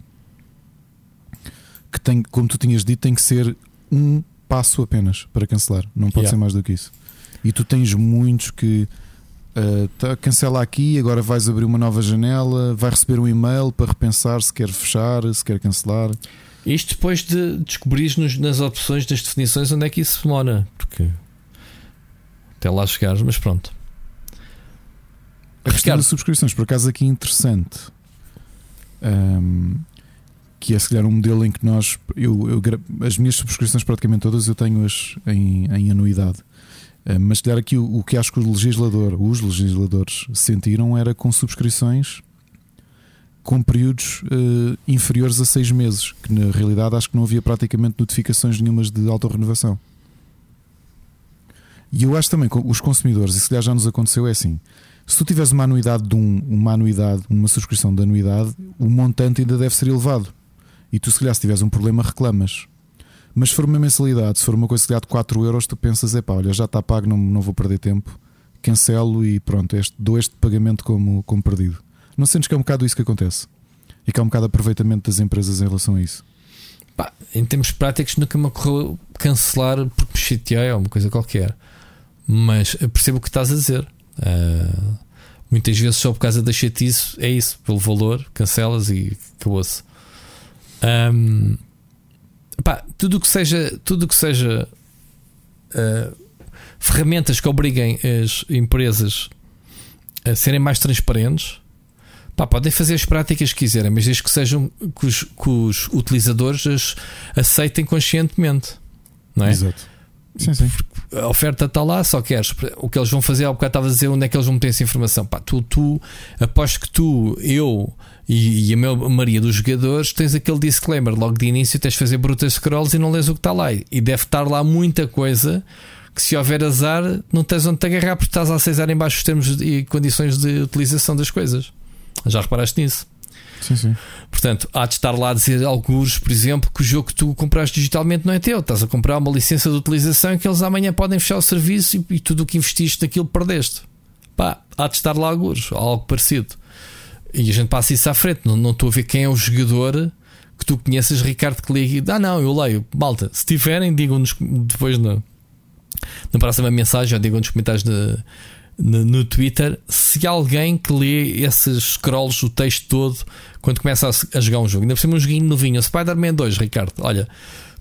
Que tem, como tu tinhas dito, tem que ser um passo apenas para cancelar, não pode yeah. ser mais do que isso. E tu tens muitos que uh, tá, cancela aqui, agora vais abrir uma nova janela, vai receber um e-mail para repensar se quer fechar, se quer cancelar. Isto depois de descobrir nas opções das definições onde é que isso demora, porque até lá chegares, mas pronto. A questão das subscrições, por acaso, aqui interessante. Um, que é se calhar um modelo em que nós eu, eu as minhas subscrições praticamente todas eu tenho-as em, em, anuidade. Eh, mas se calhar aqui o, o, que acho que o legislador, os legisladores sentiram era com subscrições com períodos uh, inferiores a seis meses, que na realidade acho que não havia praticamente notificações nenhumas de autorrenovação. E eu acho também que os consumidores, e se calhar já nos aconteceu, é assim: se tu tiveres uma anuidade de um, uma anuidade, uma subscrição de anuidade, o montante ainda deve ser elevado. E tu, se calhar, se tiveres um problema, reclamas. Mas se for uma mensalidade, se for uma coisa de 4 euros, tu pensas: é pá, olha, já está pago, não, não vou perder tempo, cancelo e pronto, este, dou este pagamento como, como perdido. Não sentes que é um bocado isso que acontece? E que há um bocado aproveitamento das empresas em relação a isso? Pá, em termos práticos, nunca me ocorreu cancelar porque me chateei ou uma coisa qualquer. Mas percebo o que estás a dizer. Uh, muitas vezes, só por causa da chatice, é isso, pelo valor, cancelas e acabou-se. Um, pá, tudo o que seja, tudo que seja uh, ferramentas que obriguem as empresas a serem mais transparentes, pá, podem fazer as práticas que quiserem, mas desde que sejam que os, que os utilizadores as aceitem conscientemente, não é? Exato. Sim, sim. A oferta está lá, só queres. O que eles vão fazer, há bocado estava a dizer onde é que eles vão meter essa informação. Pá, tu, tu aposto que tu, eu e, e a maioria dos jogadores tens aquele disclaimer logo de início, tens de fazer brutas scrolls e não lês o que está lá. E deve estar lá muita coisa que se houver azar, não tens onde te agarrar porque estás a aceitar em baixo os termos e condições de utilização das coisas. Já reparaste nisso? Sim, sim. Portanto, há de estar lá a dizer alguns, por exemplo, que o jogo que tu compraste digitalmente não é teu. Estás a comprar uma licença de utilização que eles amanhã podem fechar o serviço e, e tudo o que investiste naquilo perdeste. Pá, há de estar lá alguns, algo parecido. E a gente passa isso à frente. Não, não estou a ver quem é o jogador que tu conheces, Ricardo, que liga. Ah, não, eu leio. Malta, se tiverem, digam-nos depois na, na próxima mensagem ou digam nos comentários de, no, Twitter se alguém que lê esses scrolls, o texto todo, quando começa a, a jogar um jogo. Ainda por cima, um joguinho novinho. Spider-Man 2, Ricardo. Olha,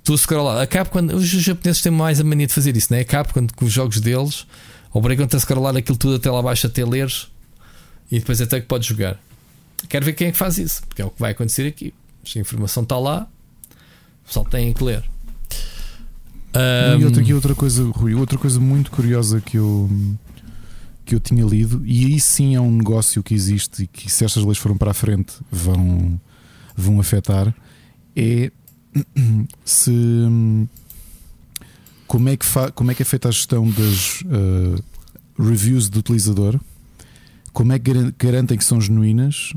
tu scrollar. Acaba quando. Os japoneses têm mais a mania de fazer isso, né? Acaba quando com os jogos deles obrigam-te a scrollar aquilo tudo até lá abaixo, até leres e depois até que podes jogar. Quero ver quem é que faz isso, porque é o que vai acontecer aqui. Se a informação está lá, pessoal tem que ler. Um... E outra, aqui outra coisa, Rui, outra coisa muito curiosa que eu que eu tinha lido, e aí sim é um negócio que existe e que se estas leis foram para a frente vão, vão afetar, é se como é que, como é, que é feita a gestão das uh, reviews do utilizador, como é que garantem que são genuínas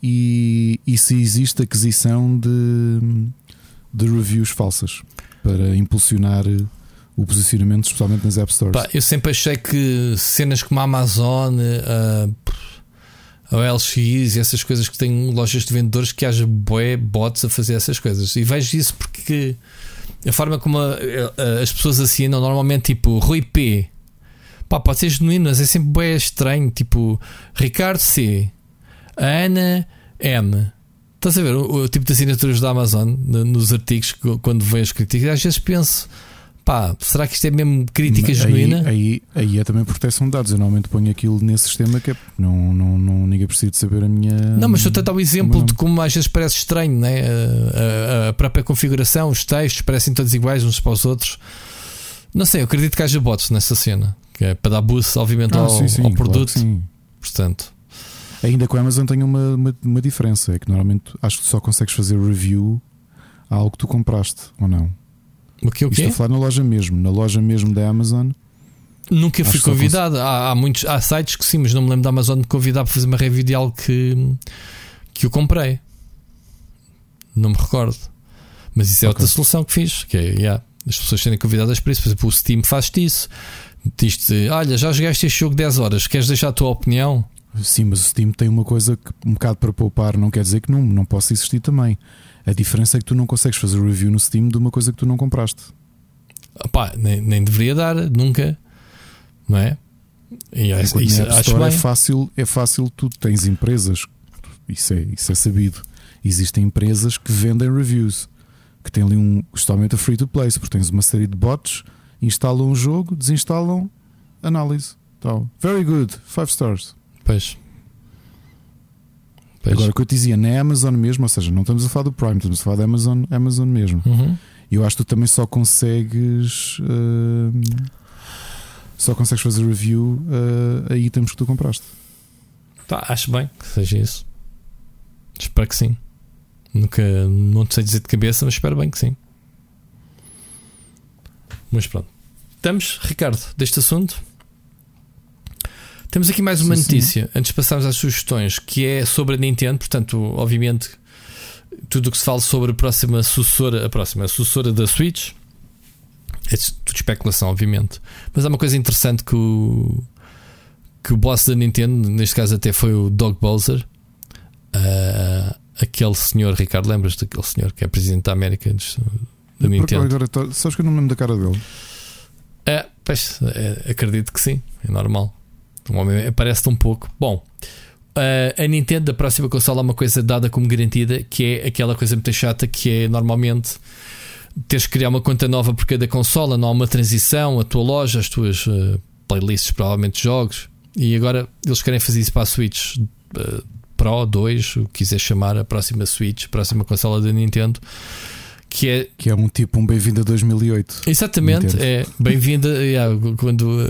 e, e se existe aquisição de, de reviews falsas para impulsionar o posicionamento, especialmente nas App Stores. Pá, eu sempre achei que cenas como a Amazon, a, a LX e essas coisas que têm lojas de vendedores que haja boé bots a fazer essas coisas. E vejo isso porque a forma como a, a, as pessoas assinam normalmente tipo Rui P. Pá, pode ser genuíno, mas é sempre bem estranho. Tipo Ricardo C. Ana M. Estás a ver o, o, tipo de assinaturas da Amazon nos artigos quando vejo as críticas? Às vezes penso, pá, será que isto é mesmo crítica aí, genuína? Aí, aí é também proteção de dados. Eu normalmente ponho aquilo nesse sistema que é, não, não, não, ninguém precisa de saber a minha. Não, mas estou a dar o exemplo de como às vezes parece estranho, né? A, a, a, própria configuração, os textos parecem todos iguais uns para os outros. Não sei, eu acredito que haja bots nessa cena, que é para dar boost, obviamente, ah, ao, sim, sim, ao produto. Claro Portanto. Ainda com a Amazon tem uma, uma, uma, diferença: é que normalmente acho que só consegues fazer review a algo que tu compraste ou não. O que o? Estou a falar na loja mesmo, na loja mesmo da Amazon. Nunca fui convidado. Há, há, muitos há sites que sim, mas não me lembro da Amazon de convidar para fazer uma review de algo que, que eu comprei. Não me recordo. Mas isso é okay. outra solução que fiz. Que é, yeah, as pessoas serem convidadas para isso. Por exemplo, o Steam faz-te isso. Diz-te: Olha, já jogaste este jogo 10 horas, queres deixar a tua opinião? Sim, mas o Steam tem uma coisa que um bocado para poupar, não quer dizer que não, não possa existir também. A diferença é que tu não consegues fazer review no Steam de uma coisa que tu não compraste. Pá, nem, nem deveria dar, nunca. Não é? E é, isso, acho bem. é fácil, é fácil, tu tens empresas, isso é, isso é sabido. Existem empresas que vendem reviews, que têm ali um totalmente a free to play, porque tens uma série de bots, instalam um jogo, desinstalam, análise. Tal. Very good, 5 stars. Pois. Pois. Agora o que eu te dizia, na Amazon mesmo, ou seja, não estamos a falar do Prime, estamos a falar da Amazon, Amazon mesmo. Uhum. Eu acho que tu também só consegues. Uh, só consegues fazer review uh, a itens que tu compraste. Tá, acho bem que seja isso. Espero que sim. Nunca, não te sei dizer de cabeça, mas espero bem que sim. Mas pronto. Estamos, Ricardo, deste assunto. Temos aqui mais uma sim, notícia, sim. antes de passarmos às sugestões, que é sobre a Nintendo. Portanto, obviamente, tudo o que se fala sobre a próxima sucessora, a próxima sucessora da Switch. É tudo especulação, obviamente. Mas há uma coisa interessante que o, que o boss da Nintendo, neste caso até foi o Dog Bowser, uh, aquele senhor, Ricardo, lembras daquele senhor que é presidente da América da Nintendo? Agora, sabes que eu não me lembro da cara dele? É, pois, é, acredito que sim, é normal. Um homem aparece tão pouco. Bom, uh, a Nintendo da próxima consola é uma coisa dada como garantida, que é aquela coisa muito chata que é normalmente teres que criar uma conta nova por cada consola, não há uma transição, a tua loja, as tuas uh, playlists, provavelmente jogos. E agora eles querem fazer isso para a Switch uh, Pro 2, o que quiser chamar, a próxima Switch, a próxima consola da Nintendo. Que é, que é um tipo um bem-vindo a 2008. Exatamente, Nintendo. é bem-vinda yeah, quando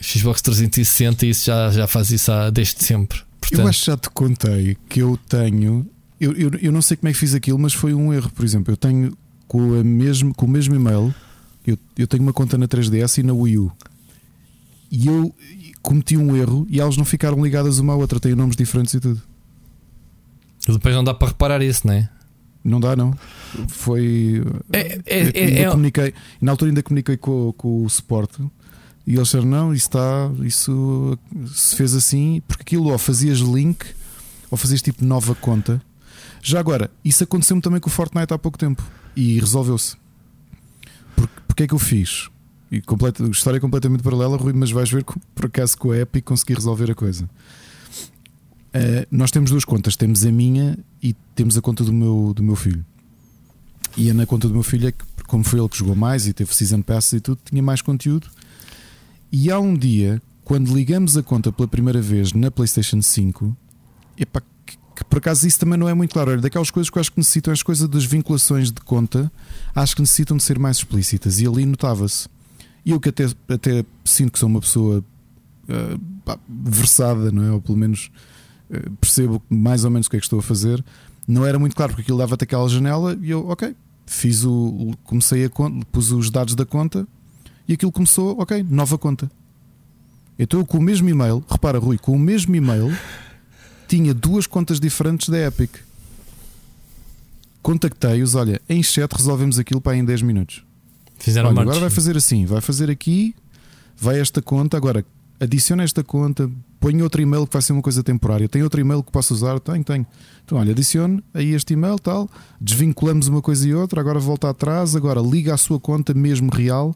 Xbox 360 isso já, já faz isso há, desde sempre. Portanto, eu acho que já te contei que eu tenho. Eu, eu, eu não sei como é que fiz aquilo, mas foi um erro. Por exemplo, eu tenho com, a mesmo, com o mesmo e-mail, eu, eu tenho uma conta na 3DS e na Wii U. E eu cometi um erro e elas não ficaram ligadas uma à outra, têm nomes diferentes e tudo. Depois não dá para reparar isso, não é? Não dá, não. Foi. É, é, é, é, comuniquei, na altura ainda comuniquei com, com o suporte e eles disseram: não, isso está. Isso se fez assim, porque aquilo ou fazias link ou fazias tipo nova conta. Já agora, isso aconteceu-me também com o Fortnite há pouco tempo e resolveu-se. Por, porque é que eu fiz? E completa, história é completamente paralela, Rui, mas vais ver por acaso com a Epic consegui resolver a coisa. Uh, nós temos duas contas, temos a minha e temos a conta do meu, do meu filho. E é na conta do meu filho é que, como foi ele que jogou mais e teve Season Pass e tudo, tinha mais conteúdo. E há um dia, quando ligamos a conta pela primeira vez na PlayStation 5, epá, que por acaso isso também não é muito claro. Olha, daquelas coisas que eu acho que necessitam, as coisas das vinculações de conta, acho que necessitam de ser mais explícitas. E ali notava-se. E eu que até, até sinto que sou uma pessoa uh, pá, versada, não é? Ou pelo menos uh, percebo mais ou menos o que é que estou a fazer. Não era muito claro porque aquilo dava-te aquela janela e eu, ok, fiz o. Comecei a conta, pus os dados da conta e aquilo começou, ok, nova conta. Então eu com o mesmo e-mail, repara, Rui, com o mesmo e-mail tinha duas contas diferentes da Epic. Contactei-os, olha, em chat resolvemos aquilo para em 10 minutos. Fizeram olha, agora vai fazer assim, vai fazer aqui, vai esta conta, agora adiciona esta conta, põe outro e-mail que vai ser uma coisa temporária. Tem outro e-mail que posso usar? Tenho, tenho. Então, olha, adicione aí este e-mail, tal, desvinculamos uma coisa e outra, agora volta atrás, agora liga a sua conta mesmo real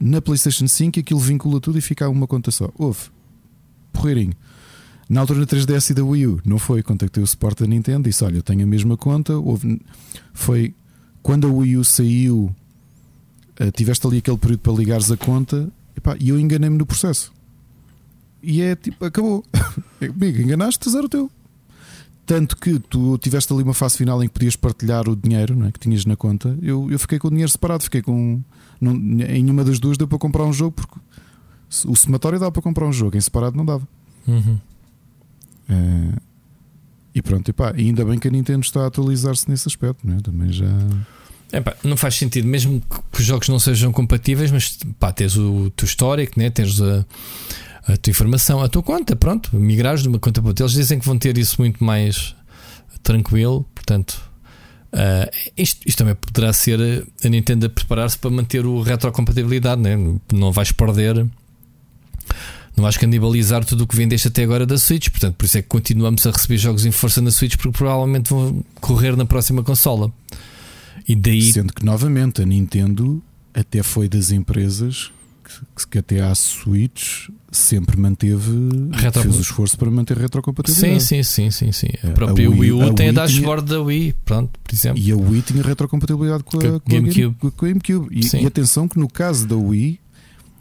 na PlayStation 5 e aquilo vincula tudo e fica uma conta só. Houve. Porreirinho. Na altura da 3DS e da Wii U, não foi. Contactei o suporte da Nintendo e disse: Olha, eu tenho a mesma conta. Houve... Foi quando a Wii U saiu, uh, tiveste ali aquele período para ligares a conta e eu enganei-me no processo. E é tipo, acabou. Amigo, enganaste, zero teu. Tanto que tu tiveste ali uma fase final em que podias partilhar o dinheiro não é, que tinhas na conta. Eu, eu fiquei com o dinheiro separado, fiquei com. Não, em nenhuma das duas deu para comprar um jogo, porque o somatório dava para comprar um jogo, em separado não dava. Uhum. Uh, e pronto, e pá, ainda bem que a Nintendo está a atualizar-se nesse aspecto, não é? Também já. Epá, não faz sentido, mesmo que os jogos não sejam compatíveis, mas pá, tens o teu histórico, né? tens a, a tua informação, a tua conta, pronto, migrares de uma conta para outra. Eles dizem que vão ter isso muito mais tranquilo, portanto, uh, isto, isto, também poderá ser a Nintendo a preparar-se para manter o retrocompatibilidade, né? não vais perder não vais canibalizar tudo o que vendeste até agora da Switch. Portanto, por isso é que continuamos a receber jogos em força na Switch, porque provavelmente vão correr na próxima consola. E daí... Sendo que, novamente, a Nintendo até foi das empresas que, que até à Switch sempre manteve Retro... fez o esforço para manter retrocompatibilidade. Sim, sim, sim, sim, sim. A própria a Wii, U tem a dashboard tinha... da Wii, pronto, por exemplo. E a Wii tinha retrocompatibilidade com a, com a GameCube. Com a GameCube. E, e, atenção que no caso da Wii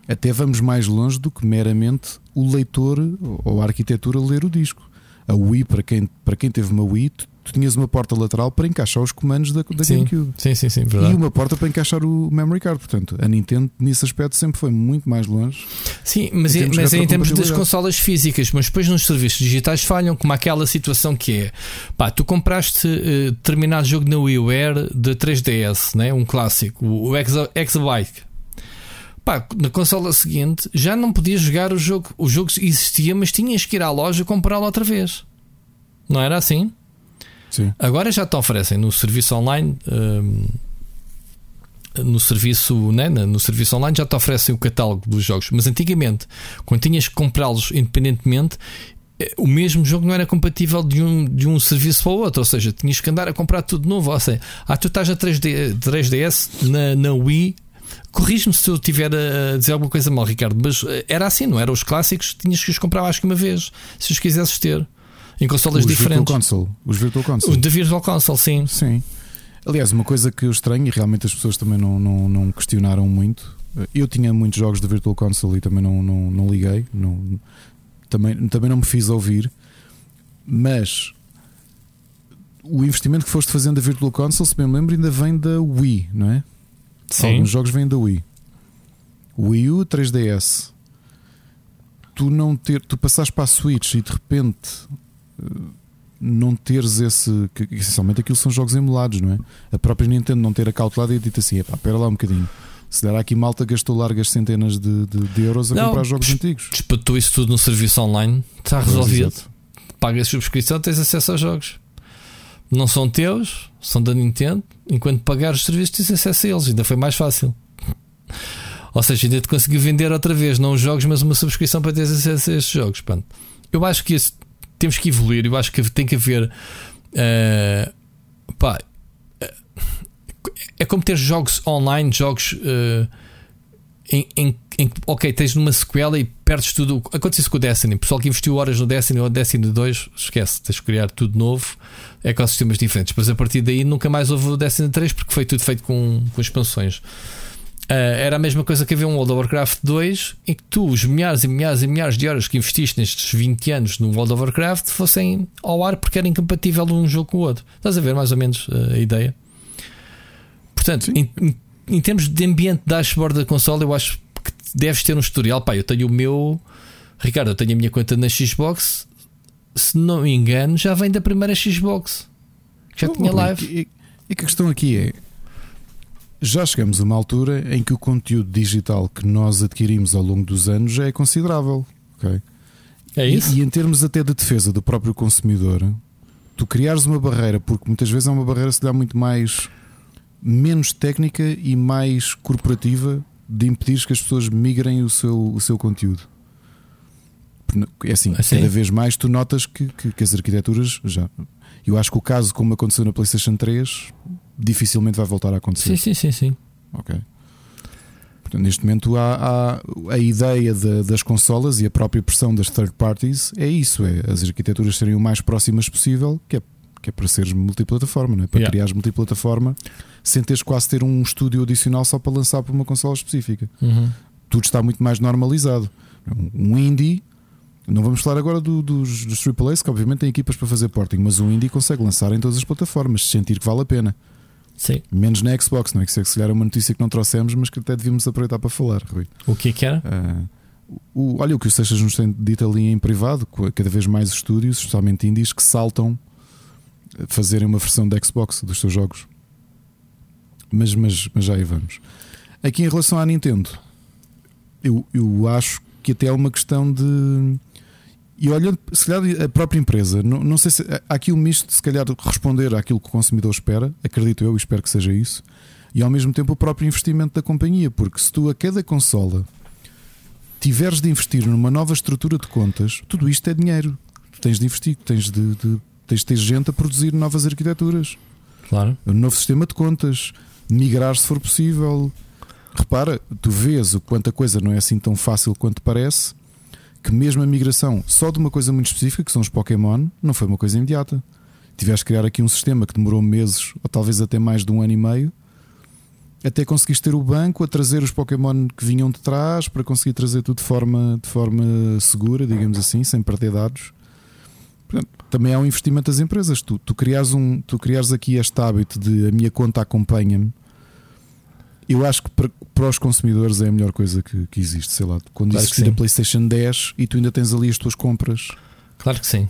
até vamos mais longe do que meramente o leitor ou a arquitetura ler o disco. A Wii, para quem, para quem teve uma Wii, tu, tinhas uma porta lateral para encaixar os comandos da, da sim, GameCube. Sim, sim, sim, verdade. E uma porta para encaixar o memory card. Portanto, a Nintendo, nesse aspecto, sempre foi muito mais longe. Sim, mas, em, mas é em termos das consolas físicas, mas depois nos serviços digitais falham, como aquela situação que é: pá, tu compraste uh, determinado jogo na WiiWare de 3DS, né? um clássico, o Exabyte Pá, na consola seguinte já não podias jogar o jogo. O jogo existia, mas tinhas que ir à loja comprá-lo outra vez. Não era assim? Sim. Agora já te oferecem no serviço online. Hum, no serviço, né, no serviço online já te oferecem o catálogo dos jogos, mas antigamente, quando tinhas que comprá-los independentemente, eh, o mesmo jogo não era compatível de um, de um serviço para o outro, ou seja, tinhas que andar a comprar tudo novo. Ou seja, ah, tu estás a 3D, 3DS na, na Wii Corrige-me se eu estiver a dizer alguma coisa mal, Ricardo, mas eh, era assim, não era? Os clássicos tinhas que os comprar acho que uma vez, se os quisesses ter, em consolas os diferentes. Virtual Console, os Virtual Console. O da Virtual Console, sim. Sim. Aliás, uma coisa que eu estranho e realmente as pessoas também não, não, não questionaram muito. Eu tinha muitos jogos de Virtual Console e também não, não, não liguei, não, também, também não me fiz ouvir, mas o investimento que foste fazendo da Virtual Console, se bem me lembro, ainda vem da Wii, não é? Sim. Alguns jogos vêm da Wii. Wii U, 3DS. Tu não ter, tu passares para a Switch e de repente não teres esse. Que, essencialmente aquilo são jogos emulados, não é? A própria Nintendo não ter acautelado e dito assim: espera lá um bocadinho. Se der aqui malta gastou largas centenas de, de, de euros a não, comprar jogos antigos. Despatou isso tudo no serviço online, está resolvido. Pagas subscrição, tens acesso aos jogos não são teus, são da Nintendo. Enquanto pagar os serviços, tens acesso a eles. Ainda foi mais fácil. Ou seja, ainda te conseguiu vender outra vez, não os jogos, mas uma subscrição para ter acesso a estes jogos. Pronto. Eu acho que esse, temos que evoluir. Eu acho que tem que haver. Uh, pá, uh, é como ter jogos online, jogos. Uh, em, em, ok, tens numa sequela e perdes tudo. Aconteceu isso com o Destiny. O pessoal que investiu horas no Destiny ou Destiny 2, esquece, tens de criar tudo novo, ecossistemas diferentes. Mas a partir daí nunca mais houve o Destiny 3 porque foi tudo feito com, com expansões. Uh, era a mesma coisa que havia um World of Warcraft 2 em que tu, os milhares e milhares e milhares de horas que investiste nestes 20 anos no World of Warcraft fossem ao ar porque era incompatível um jogo com o outro. Estás a ver mais ou menos uh, a ideia? Portanto, em, em termos de ambiente dashboard da console, eu acho que deves ter um tutorial. Pá, eu tenho o meu. Ricardo, eu tenho a minha conta na Xbox. Se não me engano, já vem da primeira Xbox. Já oh, tinha live. E, e que a questão aqui é. Já chegamos a uma altura em que o conteúdo digital que nós adquirimos ao longo dos anos já é considerável. Okay? É isso? E, e em termos até de defesa do próprio consumidor, tu criares uma barreira, porque muitas vezes é uma barreira se dá muito mais menos técnica e mais corporativa de impedir que as pessoas migrem o seu, o seu conteúdo. É assim, assim, cada vez mais tu notas que, que, que, as arquiteturas já. Eu acho que o caso, como aconteceu na PlayStation 3, dificilmente vai voltar a acontecer. Sim, sim, sim. sim. Ok. Portanto, neste momento há, há a ideia de, das consolas e a própria pressão das third parties é isso: é as arquiteturas serem o mais próximas possível, que é que é para seres multiplataforma, não é? para yeah. criares multiplataforma sem teres quase ter um estúdio adicional só para lançar para uma consola específica. Uhum. Tudo está muito mais normalizado. Um indie, não vamos falar agora do, dos, dos AAAs, que obviamente têm equipas para fazer porting, mas um indie consegue lançar em todas as plataformas, se sentir que vale a pena. Sim. Menos na Xbox, não é? Que se calhar é uma notícia que não trouxemos, mas que até devíamos aproveitar para falar, Rui. O que é que era? Uh, o, olha o que o Seixas nos tem dito ali em privado, cada vez mais estúdios, especialmente indies, que saltam a fazerem uma versão da Xbox dos seus jogos. Mas, mas, mas já aí vamos. Aqui em relação à Nintendo, eu, eu acho que até é uma questão de. E olhando, se calhar a própria empresa, não, não sei se há aqui um misto de se calhar responder àquilo que o consumidor espera, acredito eu, espero que seja isso, e ao mesmo tempo o próprio investimento da companhia, porque se tu a cada consola tiveres de investir numa nova estrutura de contas, tudo isto é dinheiro. Tu tens de investir, tens de, de, tens de ter gente a produzir novas arquiteturas. Claro. Um novo sistema de contas, migrar se for possível. Repara, tu vês o quanto a coisa não é assim tão fácil quanto parece, que mesmo a migração só de uma coisa muito específica, que são os Pokémon, não foi uma coisa imediata. Tiveste de criar aqui um sistema que demorou meses, ou talvez até mais de um ano e meio, até conseguiste ter o banco a trazer os Pokémon que vinham de trás para conseguir trazer tudo de forma, de forma segura, digamos assim, sem perder dados. Portanto, também há um investimento das empresas. Tu, tu, criares um, tu criares aqui este hábito de a minha conta acompanha-me. Eu acho que para, para, os consumidores é a melhor coisa que, que existe. Sei lá, quando claro existir a PlayStation 10 e tu ainda tens ali as tuas compras. Claro que sim.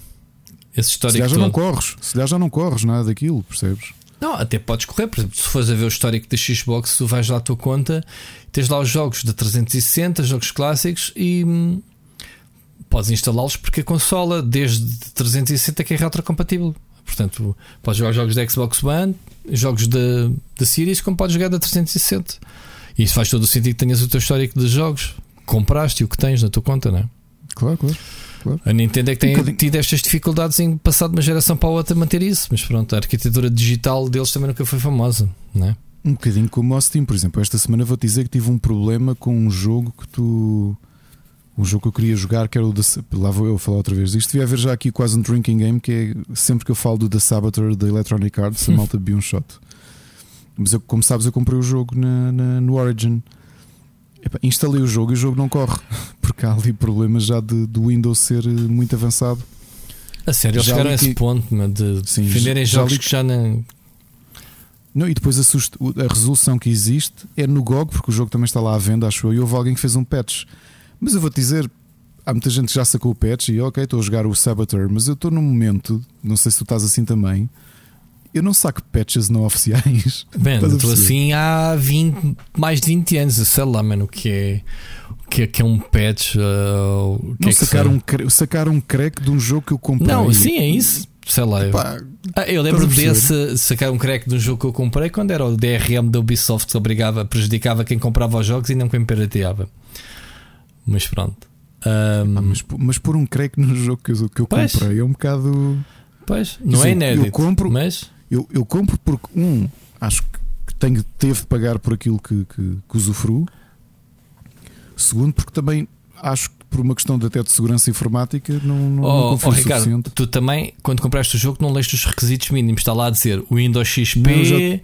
Esse histórico se já não corres, se já não corres nada daquilo, percebes? Não, até podes correr, por exemplo, se fores a ver o histórico da Xbox, tu vais lá à tua conta, tens lá os jogos de 360, jogos clássicos e hum, podes instalá-los porque a consola desde 360 que é retrocompatível. Portanto, podes jogar jogos da Xbox One, jogos da Series, como podes jogar da 360. E isso faz todo o sentido que tenhas o teu histórico de jogos. Compraste o que tens na tua conta, não é? Claro, claro. Claro. A Nintendo é que tem um tido estas dificuldades em passar de uma geração para a outra manter isso, mas pronto, a arquitetura digital deles também nunca foi famosa, não é? Um bocadinho como o Steam, por exemplo. Esta semana vou-te dizer que tive um problema com um jogo que tu. Um jogo que eu queria jogar, que era o The. Lá vou eu falar outra vez. Isto devia haver já aqui quase um drinking game, que é sempre que eu falo do The Saboteur da Electronic Arts, a malta bebia um shot. Mas eu, como sabes, eu comprei o jogo na, na no Origin. Epa, instalei o jogo e o jogo não corre, porque há ali problemas já de, do Windows ser eh, muito avançado. A sério, eles chegaram a esse ponto de sim, venderem jogos li... que já não. Não, e depois a, a, resolução que existe é no GOG, porque o jogo também está lá à venda, acho eu, e houve alguém que fez um patch. Mas eu vou-te dizer, há muita gente que já sacou o patch e ok, estou a jogar o Saboteur, mas eu estou num momento, não sei se tu estás assim também, eu não saco patches não oficiais. Bem, estou assim há 20, mais de 20 anos, sei lá, mano, o que é. O que é, que é um patch? Uh, não, é sacar, um, sacar um crack de um jogo que eu comprei. Não, sim, é isso. Sei lá. Epá, eu, ah, eu lembro desse sacar um crack de um jogo que eu comprei quando era o DRM da Ubisoft que obrigava, prejudicava quem comprava os jogos e não quem pirateava. Mas pronto. Um... Ah, mas, mas por um crack no jogo que eu, que eu comprei é um bocado. Pois, não é inédito. Eu compro, mas eu, eu compro porque, um, acho que tenho, teve de pagar por aquilo que, que, que usufruo. Segundo, porque também acho que por uma questão de até de segurança informática não, não, oh, não oh, Ricardo, suficiente. Tu também, quando compraste o jogo, não leste os requisitos mínimos. Está lá a dizer Windows XP,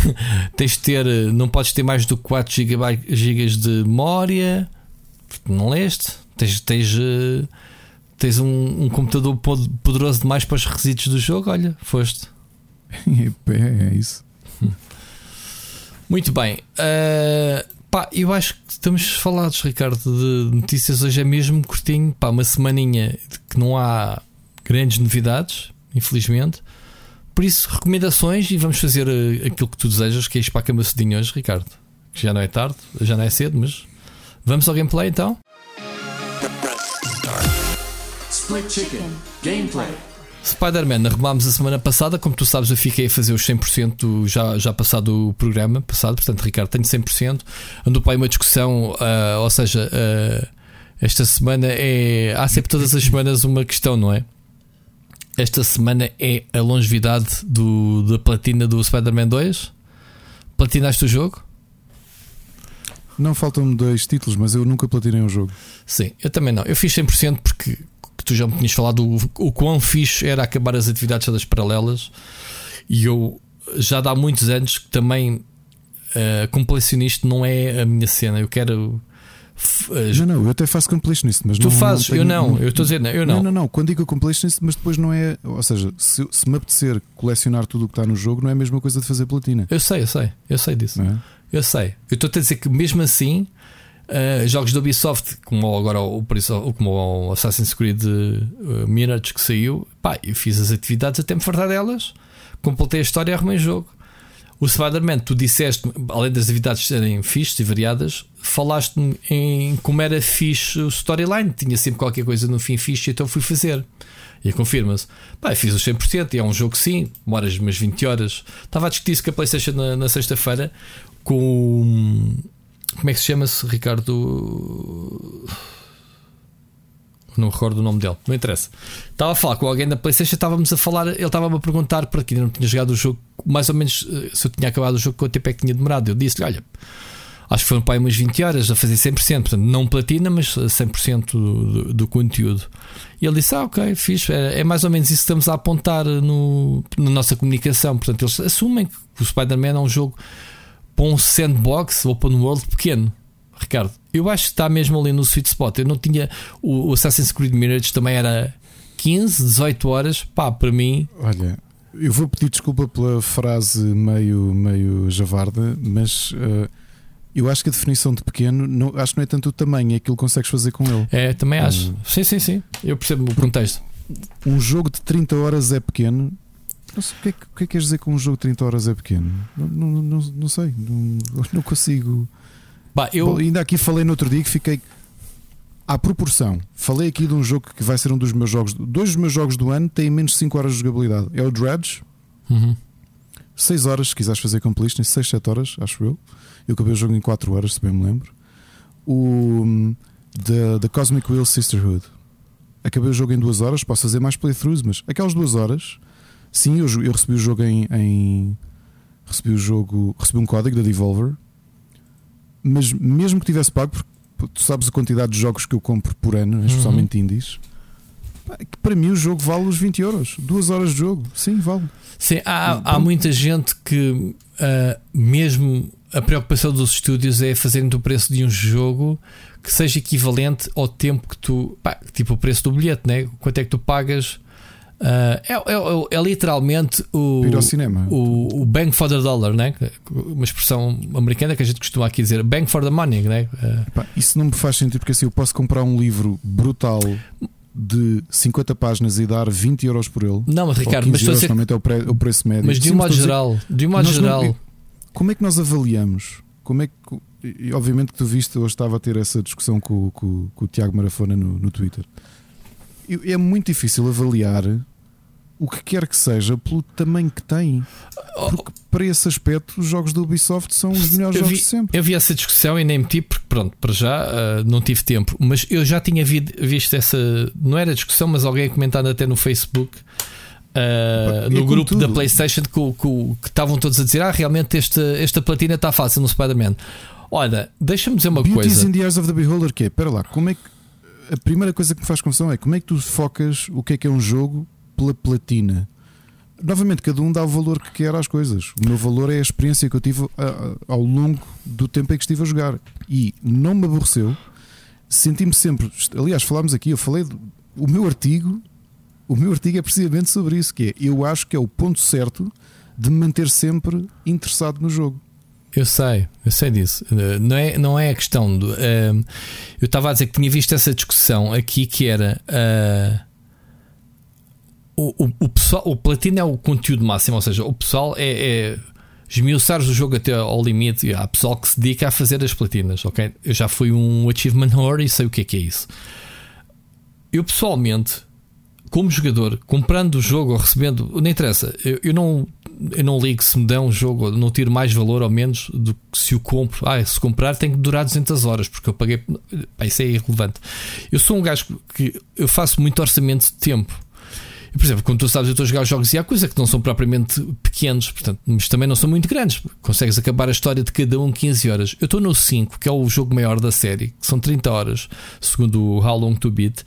tens de ter, não podes ter mais do que 4 GB, GB de memória. Não leste? Tens, tens, eh, tens um, um computador poderoso demais para os requisitos do jogo. Olha, foste. é isso. Muito bem. Uh, pá, eu acho que estamos falados, Ricardo, de notícias hoje é mesmo curtinho. Pá, uma semaninha que não há grandes novidades, infelizmente. Por isso, recomendações e vamos fazer ah, aquilo que tu desejas, que é ir para a cama cedinho hoje, Ricardo. Que já não é tarde, já não é cedo, mas vamos ao gameplay então. Split Chicken Gameplay. Spider-Man, arrumámos a semana passada. Como tu sabes, eu fiquei a fazer os 100% já, já passado o programa passado. Portanto, Ricardo, tenho 100%. Andou para aí uma discussão, uh, ou seja, uh, esta semana é. Há sempre todas as semanas uma questão, não é? Esta semana é a longevidade do, da platina do Spider-Man 2. Platinaste o jogo? Não faltam-me dois títulos, mas eu nunca platinei um jogo. Sim, eu também não. Eu fiz 100% porque tu já me tinhas falado o, o quão fixe era acabar as atividades todas paralelas e eu já há muitos anos que também uh, completionista não é a minha cena. Eu quero. Uh, não, não, eu até faço completionist, mas tu não, fazes, não tenho, eu não, eu estou a dizer, não, eu não. Não, não, não. Quando digo completionist, mas depois não é. Ou seja, se, se me apetecer colecionar tudo o que está no jogo, não é a mesma coisa de fazer platina. Eu sei, eu sei, eu sei disso. É? Eu sei. Eu estou a dizer que mesmo assim Uh, jogos da Ubisoft, como agora o, como o Assassin's Creed uh, Mirage que saiu, pá, eu fiz as atividades até me fartar delas, completei a história e arrumei o jogo. O Spider-Man, tu disseste, além das atividades serem fixes e variadas, falaste-me em como era fixe o storyline, tinha sempre qualquer coisa no fim fixe, então fui fazer. E confirma-se. Pá, fiz os 100%, e é um jogo sim, demoras umas 20 horas. Estava a discutir isso com a PlayStation na, na sexta-feira com. Como é que se chama-se, Ricardo? Não recordo o nome dele, não interessa. Estava a falar com alguém da PlayStation, estávamos a falar, ele estava-me a perguntar para que não tinha jogado o jogo, mais ou menos eh, se eu tinha acabado o jogo, quanto tempo é que tinha demorado. Eu disse-lhe: Olha, acho que foram para aí umas 20 horas a fazer 100%, portanto, não platina, mas 100% do, do conteúdo. E ele disse: Ah, ok, fixe, é, é, mais ou menos isso que estamos a apontar no, na nossa comunicação. Portanto, eles assumem que o Spider-Man é um jogo para um sandbox open world pequeno. Ricardo, eu acho que está mesmo ali no sweet spot. Eu não tinha. O, Assassin's Creed Mirage também era 15, 18 horas. Pá, para mim. Olha, eu vou pedir desculpa pela frase meio, meio javarda, mas. Uh, eu acho que a definição de pequeno não, acho que não é tanto o tamanho, é aquilo que consegues fazer com ele. É, também acho. sim, sim, sim. Eu percebo o contexto. Um jogo de 30 horas é pequeno. Não sei, o, que é, o que é que queres dizer que um jogo de 30 horas é pequeno? Não, não, não, não sei. Não, não consigo. Bah, eu... Bom, ainda aqui falei no outro dia que fiquei à proporção. Falei aqui de um jogo que vai ser um dos meus jogos. Dois dos meus jogos do ano têm menos de 5 horas de jogabilidade. É o Dredge. Uhum. 6 horas, se quiseres fazer completion, 6, 7 horas, acho eu. Eu acabei o jogo em 4 horas, se bem me lembro. O The, the Cosmic Wheel Sisterhood. Acabei o jogo em 2 horas, posso fazer mais playthroughs, mas aquelas 2 horas, sim, eu, eu recebi o jogo em, em, recebi o jogo, recebi um código da Devolver mas mesmo que tivesse pago, porque tu sabes a quantidade de jogos que eu compro por ano, uhum. especialmente indies, para mim o jogo vale os 20 euros. Duas horas de jogo, sim, vale. Sim, há, há muita gente que, uh, mesmo a preocupação dos estúdios é fazerem o preço de um jogo que seja equivalente ao tempo que tu. Pá, tipo o preço do bilhete, né? Quanto é que tu pagas Uh, é, é, é, literalmente o, o, o bang for the dollar, né? uma expressão americana que a gente costuma aqui dizer bang for the money. Né? Uh, isso não me faz sentido porque assim eu posso comprar um livro brutal de 50 páginas e dar 20 euros por ele. Não, mas Ricardo, mas euros, é o, pre, o, preço médio. Mas de um modo geral, de um modo geral. Não, como é que nós avaliamos? Como é que. E, obviamente que tu viste, hoje estava a ter essa discussão com, com, com o Tiago Marafona no, no Twitter é muito difícil avaliar o que quer que seja pelo tamanho que tem. Porque para esse aspecto, os jogos da Ubisoft são os melhores jogos vi, de sempre. Eu vi essa discussão e nem meti, porque pronto, para já uh, não tive tempo. Mas eu já tinha visto essa. Não era discussão, mas alguém comentando até no Facebook. Uh, no grupo tudo. da PlayStation que estavam todos a dizer: Ah, realmente esta, esta platina está fácil no Spider-Man. Olha, deixa-me dizer uma Beauties coisa. in the Eyes of the Beholder, que é, espera lá, como é que a primeira coisa que me faz confusão é como é que tu focas o que é que é um jogo pela platina. Novamente, cada um dá o valor que quer às coisas. O meu valor é a experiência que eu tive ao longo do tempo em que estive a jogar. E não me aborreceu. Senti-me sempre. Aliás, falámos aqui, eu falei. o meu artigo. O meu artigo é precisamente sobre isso: que é eu acho que é o ponto certo de me manter sempre interessado no jogo. Eu sei, eu sei disso. Eh, não é, não é a questão do. Uh, eu estava a dizer que tinha visto essa discussão aqui que era. Uh, o, o, o, pessoal, o platino é o conteúdo máximo, ou seja, o pessoal é, é o jogo até ao limite. Há pessoal que se dedica a fazer as platinas, ok? Eu já fui um Achievement Horror e sei o que é que é isso. Eu pessoalmente como jogador, comprando o jogo ou recebendo, não interessa, eu, eu, não, eu não ligo se me dão um jogo, não tiro mais valor ou menos do que se o compro. Ah, se comprar tem que durar 200 horas, porque eu paguei. Isso é irrelevante. Eu sou um gajo que eu faço muito orçamento de tempo. Por exemplo, quando tu sabes, eu estou a jogar jogos e há coisas que não são propriamente pequenos, portanto, mas também não são muito grandes. Consegues acabar a história de cada um 15 horas. Eu estou no 5, que é o jogo maior da série, que são 30 horas, segundo o How Long to Beat.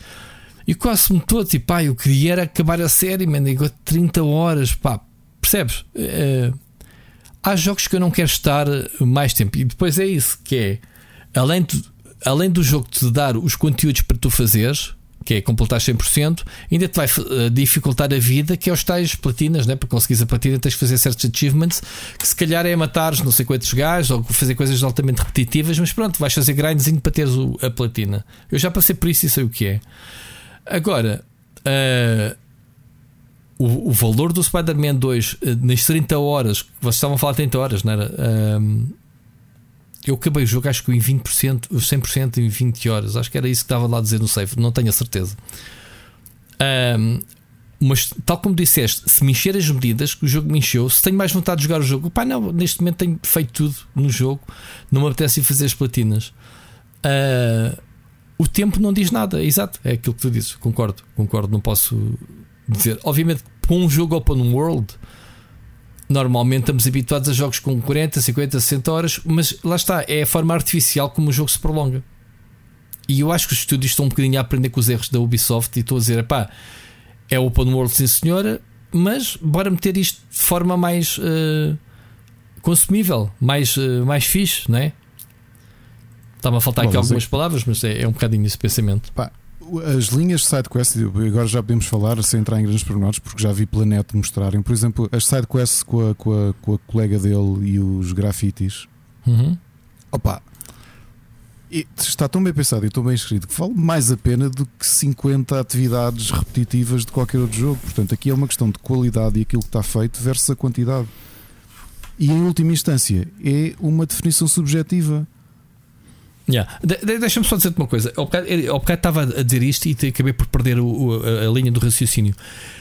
E quase-me todo, tipo, pá, eu queria era acabar a série, man, digo 30 horas, pá, percebes? Uh, há jogos que eu não quero estar mais tempo. E depois é isso, que é além, de, além do jogo te dar os conteúdos para tu fazeres, que é completar 100%, ainda te vai uh, dificultar a vida, que é os tais platinas, né? para conseguires a platina tens que fazer certos achievements, que se calhar é matares não sei quantos gajos ou fazer coisas altamente repetitivas, mas pronto, vais fazer grindzinho para teres a platina. Eu já passei por isso e sei o que é. Agora, uh, o, o, valor do Spider-Man 2 uh, nas 30 horas, vocês estavam a falar 30 horas, não era? Uh, eu acabei o jogo, acho que em 20%, 100% em 20 horas. Acho que era isso que estava lá a dizer no save, não tenho a certeza. Mas, tal como disseste, se me encher as medidas, que o jogo me encheu, se tenho mais vontade de jogar o jogo, pá, não, neste momento tenho feito tudo no jogo, não me apetece fazer as platinas. Uh, o tempo não diz nada, exato, é aquilo que tu dizes, concordo, concordo, não posso dizer. Obviamente, com um jogo open world, Normalmente estamos habituados a jogos com 40, 50, 60 horas, mas lá está, é a forma artificial como o jogo se prolonga. E eu acho que os estúdios estão um bocadinho a aprender com os erros da Ubisoft e estou a dizer, pá, é open world, sim senhora, mas bora meter isto de forma mais uh, consumível, mais, uh, mais fixe, não é? Estava a faltar Bom, aqui algumas é... palavras, mas é, é, um bocadinho esse pensamento. Pá, as linhas de sidequest, agora já podemos falar sem entrar em grandes pormenores, porque já vi Planeta mostrarem, por exemplo, as sidequests com a, com, a, com a colega dele e os grafites. Uhum. Opa, está tão bem pensado e tão bem escrito que vale mais a pena do que 50 atividades repetitivas de qualquer outro jogo. Portanto, aqui é uma questão de qualidade e aquilo que está feito versus a quantidade. E em última instância, é uma definição subjetiva. Yeah. De, de, Deixa-me só dizer-te uma coisa. Ao bocado, bocado estava a dizer isto e acabei por perder o, o, a, linha do raciocínio.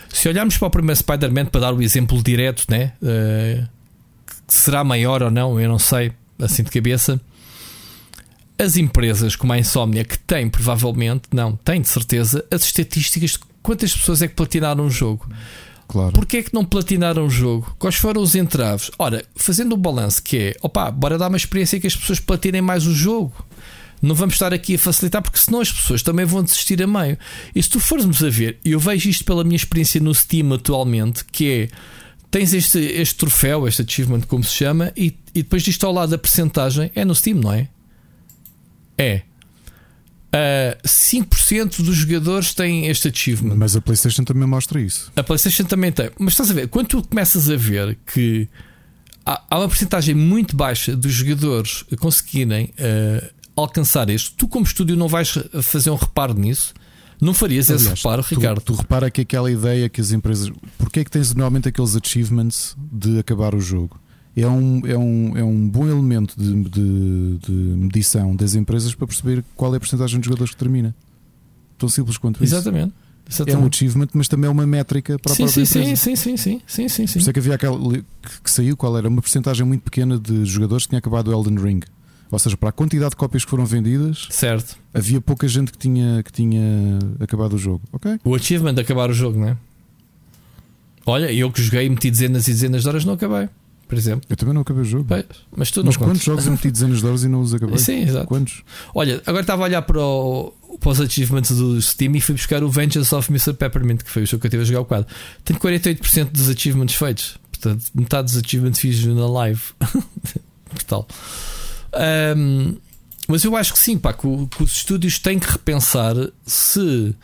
Se olharmos para o primeiro Spider-Man para dar o exemplo direto, né? Uh, será maior ou não, eu não sei, assim de cabeça. As empresas como a Insomnia, que têm provavelmente, não, têm de certeza, as estatísticas de quantas pessoas é que platinaram um jogo. Claro. Porquê é que não platinaram o jogo? Quais foram os entraves? Ora, fazendo o balanço que é, opá, bora dar uma experiência que as pessoas platinem mais o jogo. Não vamos estar aqui a facilitar, porque senão as pessoas também vão desistir a meio. E se tu formos a ver, eu vejo isto pela minha experiência no Steam atualmente, que é tens este, este troféu, este achievement, como se chama, e, e depois disto ao lado da percentagem é no Steam, não é? É. Uh, ah, 5% dos jogadores têm este achievement. Mas a PlayStation também mostra isso. A PlayStation também tem. Mas estás a ver, quando tu começas a ver que há, há uma porcentagem muito baixa dos jogadores conseguirem uh, alcançar isto, tu, como estúdio, não vais fazer um reparo nisso. Não farias Aliás, esse reparo, tu, Ricardo? Tu repara que aquela ideia que as empresas. Porquê é que tens normalmente aqueles achievements de acabar o jogo? É um, é um, é um bom elemento de, de, de medição das empresas para perceber qual é a porcentagem de jogadores que termina. Tão simples quanto isso. Exatamente. Exatamente. É um achievement, mas também é uma métrica para sim, a própria sim, empresa. Sim, sim, sim, sim, sim, sim. Por isso é que havia aquela que saiu, qual era? Uma porcentagem muito pequena de jogadores que tinha acabado o Elden Ring. Ou seja, para a quantidade de cópias que foram vendidas, certo. havia pouca gente que tinha, que tinha acabado o jogo. Okay? O achievement de acabar o jogo, não é? Olha, eu que joguei, meti dezenas e dezenas de horas, não acabei. Por exemplo, eu também não acabei o jogo. Bem, mas tu mas quantos jogos eu meti dezenas de horas e não os acabei? Sim, exato. Quantos? Olha, agora estava a olhar para, o, para os achievements do Steam e fui buscar o Vengeance of Mr. Peppermint, que foi o jogo que eu tive a jogar o quadro. Tenho 48% dos achievements feitos. Portanto, metade dos achievements fiz na live. Brutal. Um, mas eu acho que sim, pá, que, que, os estúdios têm que repensar se,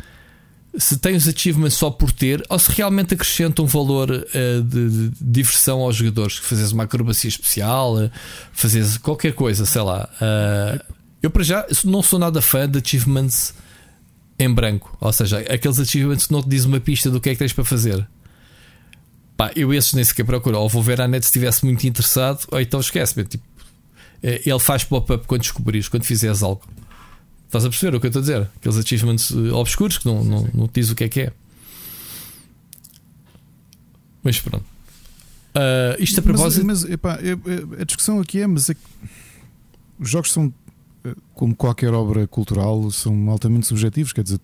se têm os achievements só por ter ou se realmente acrescentam um valor uh, de, de, diversão aos jogadores. Fazes uma acrobacia especial, uh, fazes qualquer coisa, sei lá. Uh, eu, para já, não sou nada fã de achievements em branco, ou seja, aqueles achievements que não te dizem uma pista do que é que tens para fazer. Pá, eu esses nem sequer procuro. Ou vou ver a net se estivesse muito interessado, ou então esquece-me. Tipo, ele faz pop-up quando descobrires, quando fizeres algo. Estás a perceber o que eu estou a dizer? Aqueles achievements eh, obscuros que não, não, não te diz o que é que é. Mas pronto. Uh, isto a propósito. Mas, mas epá, a discussão aqui é: mas é os jogos são, como qualquer obra cultural, são altamente subjetivos. Quer dizer,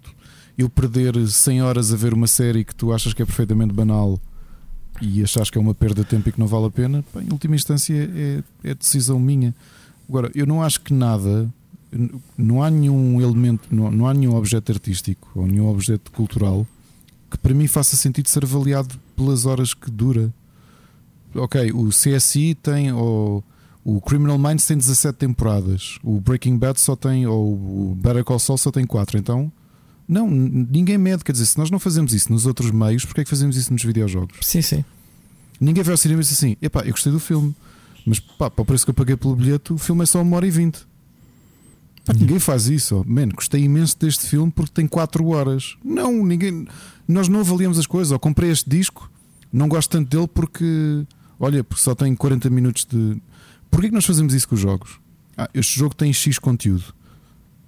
eu perder 100 horas a ver uma série que tu achas que é perfeitamente banal e achas que é uma perda de tempo e que não vale a pena, em última instância é, é decisão minha. Agora, eu não acho que nada, não há nenhum elemento, não, não há nenhum objeto artístico ou nenhum objeto cultural que para mim faça sentido ser avaliado pelas horas que dura. Ok, o CSI tem, ou o Criminal Minds tem 17 temporadas, o Breaking Bad só tem, ou o Better Call Saul só tem 4, então Não, ninguém mede. Quer dizer, se nós não fazemos isso nos outros meios, porquê é que fazemos isso nos videojogos? Sim, sim. Ninguém vai ao cinema e diz assim: epá, eu gostei do filme, mas pá, para o preço que eu paguei pelo bilhete, o filme é só uma hora e vinte. Pá, ninguém faz isso. Oh. Man, gostei imenso deste filme porque tem 4 horas. Não, ninguém. Nós não avaliamos as coisas. Ou comprei este disco, não gosto tanto dele porque, olha, porque só tem 40 minutos de. Porquê que nós fazemos isso com os jogos? Ah, este jogo tem X conteúdo.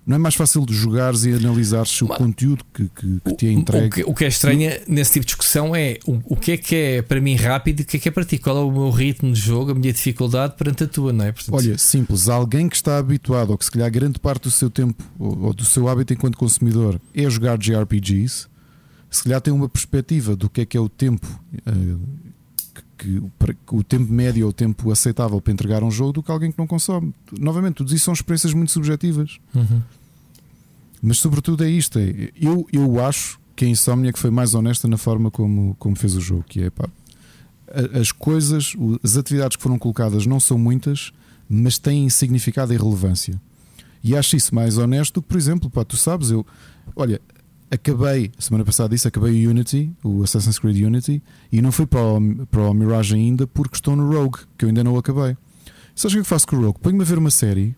Não é mais fácil de jogares e analisares o Mas, conteúdo que, que, que, te é entregue? O que, o que é estranho nesse tipo de discussão é o, o que é que é para mim rápido e o que é que é para ti? Qual é o meu ritmo de jogo, a minha dificuldade perante a tua, não é? Portanto, Olha, simples, alguém que está habituado, ou que se calhar grande parte do seu tempo ou, ou do seu hábito enquanto consumidor é jogar JRPGs, se calhar tem uma perspectiva do que é que é o tempo. Uh, que, o tempo médio ou o tempo aceitável para entregar um jogo do que alguém que não consome. Novamente, tudo isso são experiências muito subjetivas. Uhum. Mas sobretudo é isto: é, eu, eu acho que a Insomnia que foi mais honesta na forma como, como fez o jogo, que é pá, as coisas, as atividades que foram colocadas não são muitas, mas têm significado e relevância. E acho isso mais honesto do que, por exemplo, pá, tu sabes, eu olha, acabei, semana passada disse, acabei o Unity, o Assassin's Creed Unity, e não fui para o, para o Mirage ainda porque estou no Rogue, que eu ainda não acabei. Sabes o que é que faço com o Rogue? Ponho-me a ver uma série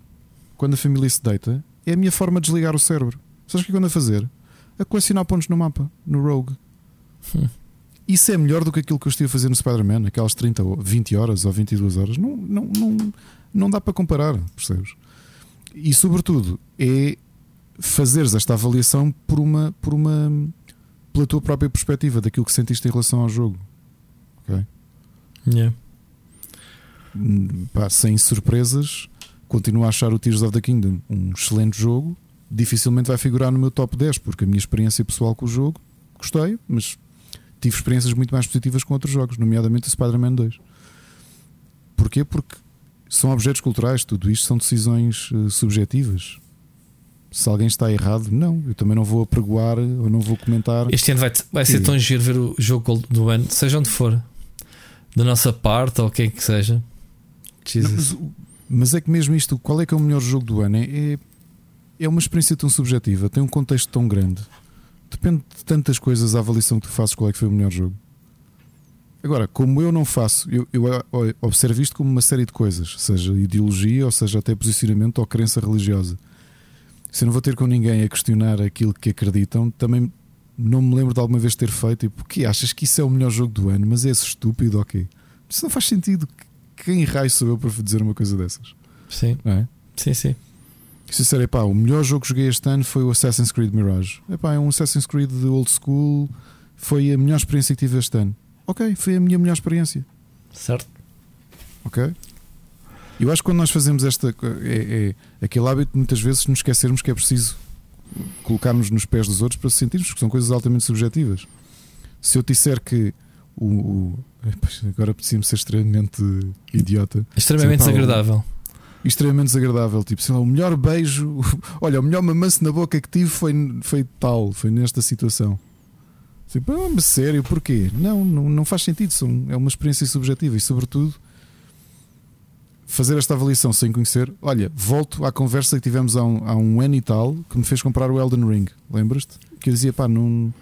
quando a família se deita, é a minha forma de desligar o cérebro. Sabes o que é que eu ando a fazer? A colecionar pontos no mapa, no Rogue. Hum. Isso é melhor do que aquilo que eu estive a fazer no Spider-Man, aquelas 30 ou 20 horas ou 22 horas. Não, não, não, não dá para comparar, percebes? E sobretudo é fazeres esta avaliação por uma, por uma pela tua própria perspectiva daquilo que sentiste em relação ao jogo. Ok? Yeah. Pá, sem surpresas, continuo a achar o Tears of the Kingdom um excelente jogo. Dificilmente vai figurar no meu top 10, porque a minha experiência pessoal com o jogo gostei, mas tive experiências muito mais positivas com outros jogos, nomeadamente o Spider-Man 2. Porquê? Porque são objetos culturais, tudo isto são decisões uh, subjetivas se alguém está errado, não, eu também não vou apregoar ou não vou comentar. Este ano vai, vai ser tão giro ver o jogo do ano, seja onde for, da nossa parte ou quem que seja. Não, mas, mas, é que mesmo isto, qual é que é o melhor jogo do ano? É, é uma experiência tão subjetiva, tem um contexto tão grande, depende de tantas coisas a avaliação que tu fazes qual é que foi o melhor jogo. Agora, como eu não faço, eu, eu observo isto como uma série de coisas, seja ideologia, ou seja até posicionamento ou crença religiosa se eu não vou ter com ninguém a questionar aquilo que acreditam, também não me lembro de alguma vez ter feito. E porque achas que isso é o melhor jogo do ano, mas é estúpido, ok? Isso não faz sentido. Quem raio sou eu para dizer uma coisa dessas? Sim. É? Sim, sim. Se disser, epá, o melhor jogo que joguei este ano foi o Assassin's Creed Mirage. Epá, é um Assassin's Creed de old school. Foi a melhor experiência que tive este ano. Ok, foi a minha melhor experiência. Certo. Ok? Eu acho que quando nós fazemos esta. É, é aquele hábito de muitas vezes nos esquecermos que é preciso colocarmos nos pés dos outros para se sentirmos, porque são coisas altamente subjetivas. Se eu disser que o. o agora preciso ser extremamente idiota. Extremamente desagradável. Extremamente desagradável. Tipo, sei lá, o melhor beijo. Olha, o melhor mamanço na boca que tive foi, foi tal, foi nesta situação. Tipo, ah, sério, porquê? Não, não, não faz sentido. São, é uma experiência subjetiva e, sobretudo, fazer esta avaliação sem conhecer. Olha, volto à conversa que tivemos há um, há um ano e tal que me fez comprar o Elden Ring. Lembras-te? Que eu dizia, pá, não.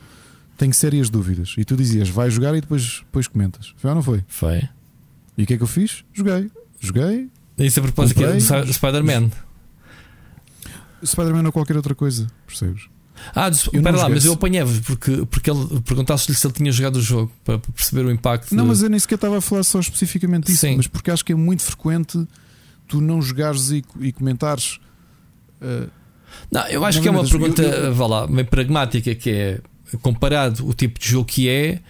Tenho sérias dúvidas. E tu dizias, vai jogar e depois, depois comentas. Foi ou não foi? Foi. E o que é que eu fiz? Joguei. Joguei. Isso a propósito é do Spider-Man. Spider-Man ou qualquer outra coisa, percebes? Ah, espera lá, mas eu apanhei-vos porque, porque ele perguntasse-lhe se ele tinha jogado o jogo para perceber o impacto. Não, de... mas eu nem sequer estava a falar só especificamente disso, Sim. mas porque acho que é muito frequente tu não jogares e, e comentares. Uh, não, eu acho que é uma pergunta, eu, eu... vá lá, bem pragmática, que é comparado o tipo de jogo que é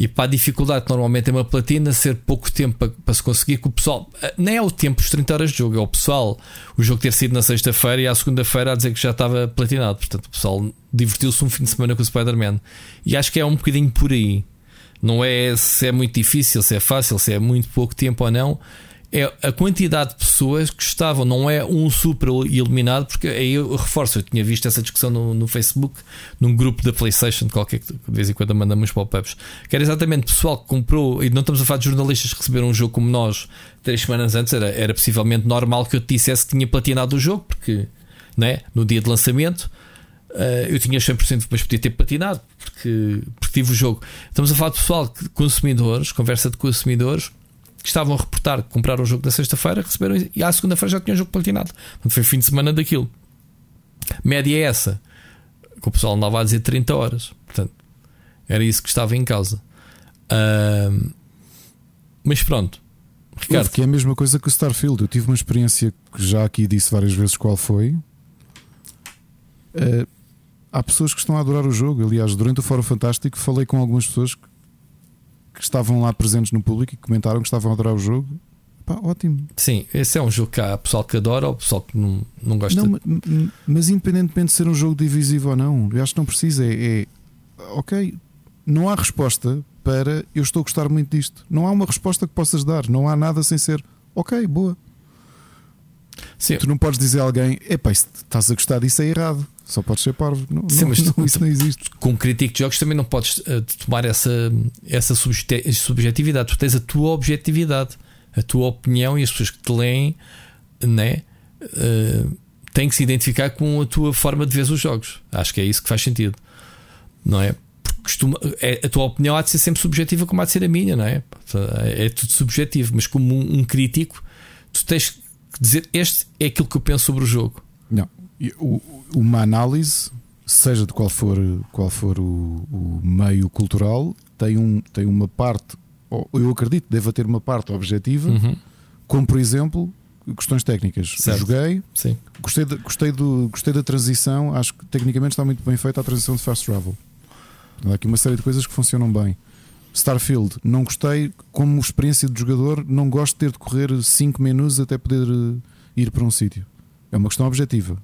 e para a dificuldade que normalmente é uma platina, ser pouco tempo para, para, se conseguir, que o pessoal eh, nem é o tempo, os 30 horas de jogo, é o pessoal, o jogo ter sido na sexta-feira e à segunda-feira a dizer que já estava platinado. Portanto, o pessoal divertiu-se um fim de semana com o Spider-Man. E acho que é um bocadinho por aí. Não é se é muito difícil, se é fácil, se é muito pouco tempo ou não é a quantidade de pessoas que estavam, não é um super eliminado, porque aí eu reforço, eu tinha visto essa discussão no, no Facebook, num grupo da PlayStation, qualquer que de vez em quando mandamos pop-ups, que era exatamente pessoal que comprou, e não estamos a falar de jornalistas que receberam um jogo como nós três semanas antes, era, era possivelmente normal que eu te dissesse que tinha platinado o jogo, porque né, no dia de lançamento. Uh, eu tinha 100%, mas podia ter patinado porque, porque tive o jogo. Estamos a falar de pessoal, consumidores, conversa de consumidores que estavam a reportar que compraram o jogo na sexta-feira, receberam e à segunda-feira já tinham o jogo platinado. Portanto, foi fim de semana daquilo. Média é essa, que o pessoal andava a dizer 30 horas. Portanto, era isso que estava em causa. Uh, mas pronto, Ricardo. que é a mesma coisa que o Starfield. Eu tive uma experiência que já aqui disse várias vezes qual foi. Uh, há pessoas que estão a adorar o jogo. Aliás, durante o Fórum Fantástico falei com algumas pessoas que, que estavam lá presentes no público e comentaram que estavam a adorar o jogo. Pá, ótimo. Sim, esse é um jogo que há pessoal que adora ou pessoal que não, não gosta. Não, mas independentemente de ser um jogo divisivo ou não, eu acho que não precisa. É, é ok, não há resposta para eu estou a gostar muito disto. Não há uma resposta que possas dar. Não há nada sem ser ok, boa. Sim. Tu não podes dizer a alguém, epá, se estás a gostar disso é errado. Só podes ser parvo. Não, Sim, não, não, isso não existe. Com crítico de jogos também não podes uh, tomar essa, essa subjetividade. Tu tens a tua objetividade, a tua opinião e as pessoas que te leem né, uh, têm que se identificar com a tua forma de ver os jogos. Acho que é isso que faz sentido. Não é? costuma, é, a tua opinião há de ser sempre subjetiva, como há de ser a minha, não é? É tudo subjetivo, mas como um, um crítico, tu tens que dizer: Este é aquilo que eu penso sobre o jogo. Não, uma análise, seja de qual for, qual for o, o meio cultural, tem, um, tem uma parte, eu acredito, deve ter uma parte objetiva, uhum. como por exemplo questões técnicas. Certo. Joguei, Sim. Gostei, de, gostei, do, gostei da transição, acho que tecnicamente está muito bem feita a transição de fast travel. Há aqui uma série de coisas que funcionam bem. Starfield, não gostei, como experiência de jogador, não gosto de ter de correr 5 menus até poder eh, ir para um sítio. É uma questão objetiva.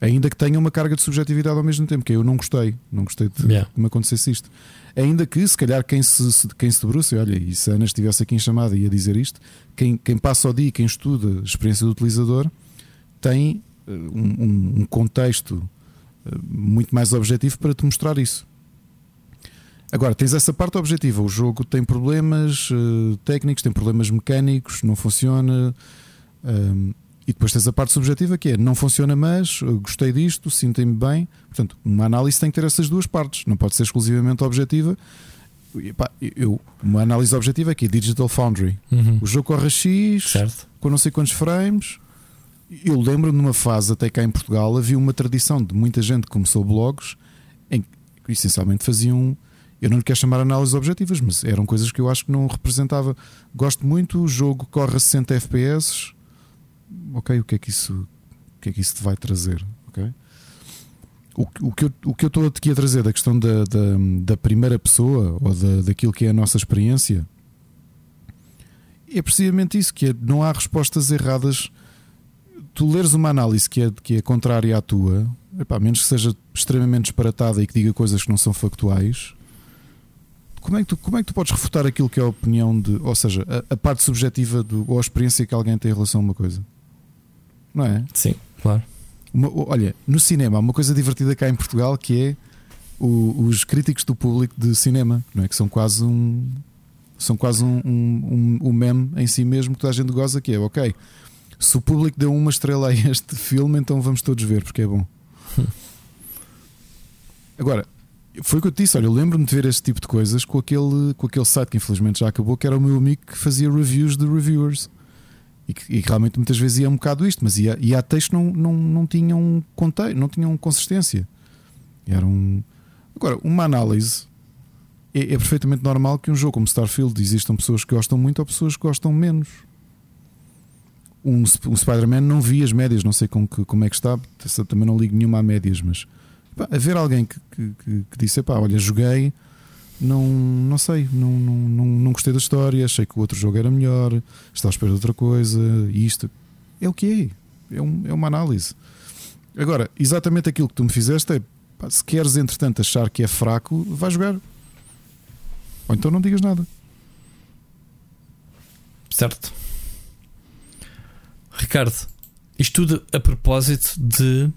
Ainda que tenha uma carga de subjetividade ao mesmo tempo, que eu não gostei, não gostei de yeah. que me acontecesse isto. Ainda que, se calhar, quem se, quem se debruça, olha, e se a Ana estivesse aqui em chamada e ia dizer isto, quem, quem passa o dia, quem estuda a experiência do utilizador, tem uh, um, um, contexto uh, muito mais objetivo para te mostrar isso. Agora, tens essa parte objetiva. O jogo tem problemas uh, técnicos, tem problemas mecânicos, não funciona. Um, ehm, e depois tens a parte subjetiva que é não funciona, mas gostei disto, sinto-me bem. Portanto, uma análise tem que ter essas duas partes, não pode ser exclusivamente objetiva. Eu, uma análise objetiva aqui, Digital Foundry. Uhum. O jogo corre X certo. com não sei quantos frames. Eu lembro-me numa fase, até cá em Portugal, havia uma tradição de muita gente que começou blogs em que essencialmente faziam eu não lhe quero chamar análises objetivas, mas eram coisas que eu acho que não representava. Gosto muito, o jogo corre a 60 FPS. Ok, o que é que isso, o que é que isso te vai trazer? O, que eu, o que eu estou aqui a trazer da questão da, da, da primeira pessoa ou da, daquilo que é a nossa experiência é precisamente isso: que é, não há respostas erradas. Tu leres uma análise que é, que é contrária à tua, epá, menos que seja extremamente disparatada e que diga coisas que não são factuais, como é, que tu, como é que tu podes refutar aquilo que é a opinião de, ou seja, a, a parte subjetiva do, ou a experiência que alguém tem em relação a uma coisa? Não é? Sim, claro. Uma, olha, no cinema há uma coisa divertida cá em Portugal que é o, os críticos do público de cinema, não é? Que são quase um. São quase um, um, um, meme em si mesmo que toda a gente goza que é, ok. Se o público deu uma estrela a este filme, então vamos todos ver, porque é bom. Agora, foi o que eu te disse. Olha, eu lembro-me de ver este tipo de coisas com aquele, com aquele site que infelizmente já acabou, que era o meu amigo que fazia reviews de reviewers. E que, realmente muitas vezes ia um bocado isto, mas ia, ia a texto não, não, não tinham contexto, não tinham consistência. Era um. Agora, uma análise é, é, perfeitamente normal que um jogo como Starfield existam pessoas que gostam muito ou pessoas que gostam menos. Um, um Spider-Man não vi as médias, não sei como, como é que está, também não ligo nenhuma a médias, mas Pá, haver alguém que, que, que, que disse: pá, olha, joguei, não, não sei, não, não, não, não gostei da história, achei que o outro jogo era melhor, estava à espera de outra coisa, isto. É o que é, é, um, é uma análise. Agora, exatamente aquilo que tu me fizeste é: pá, se queres, entretanto, achar que é fraco, vai jogar, ou então não digas nada. Certo. Ricardo, isto tudo a propósito de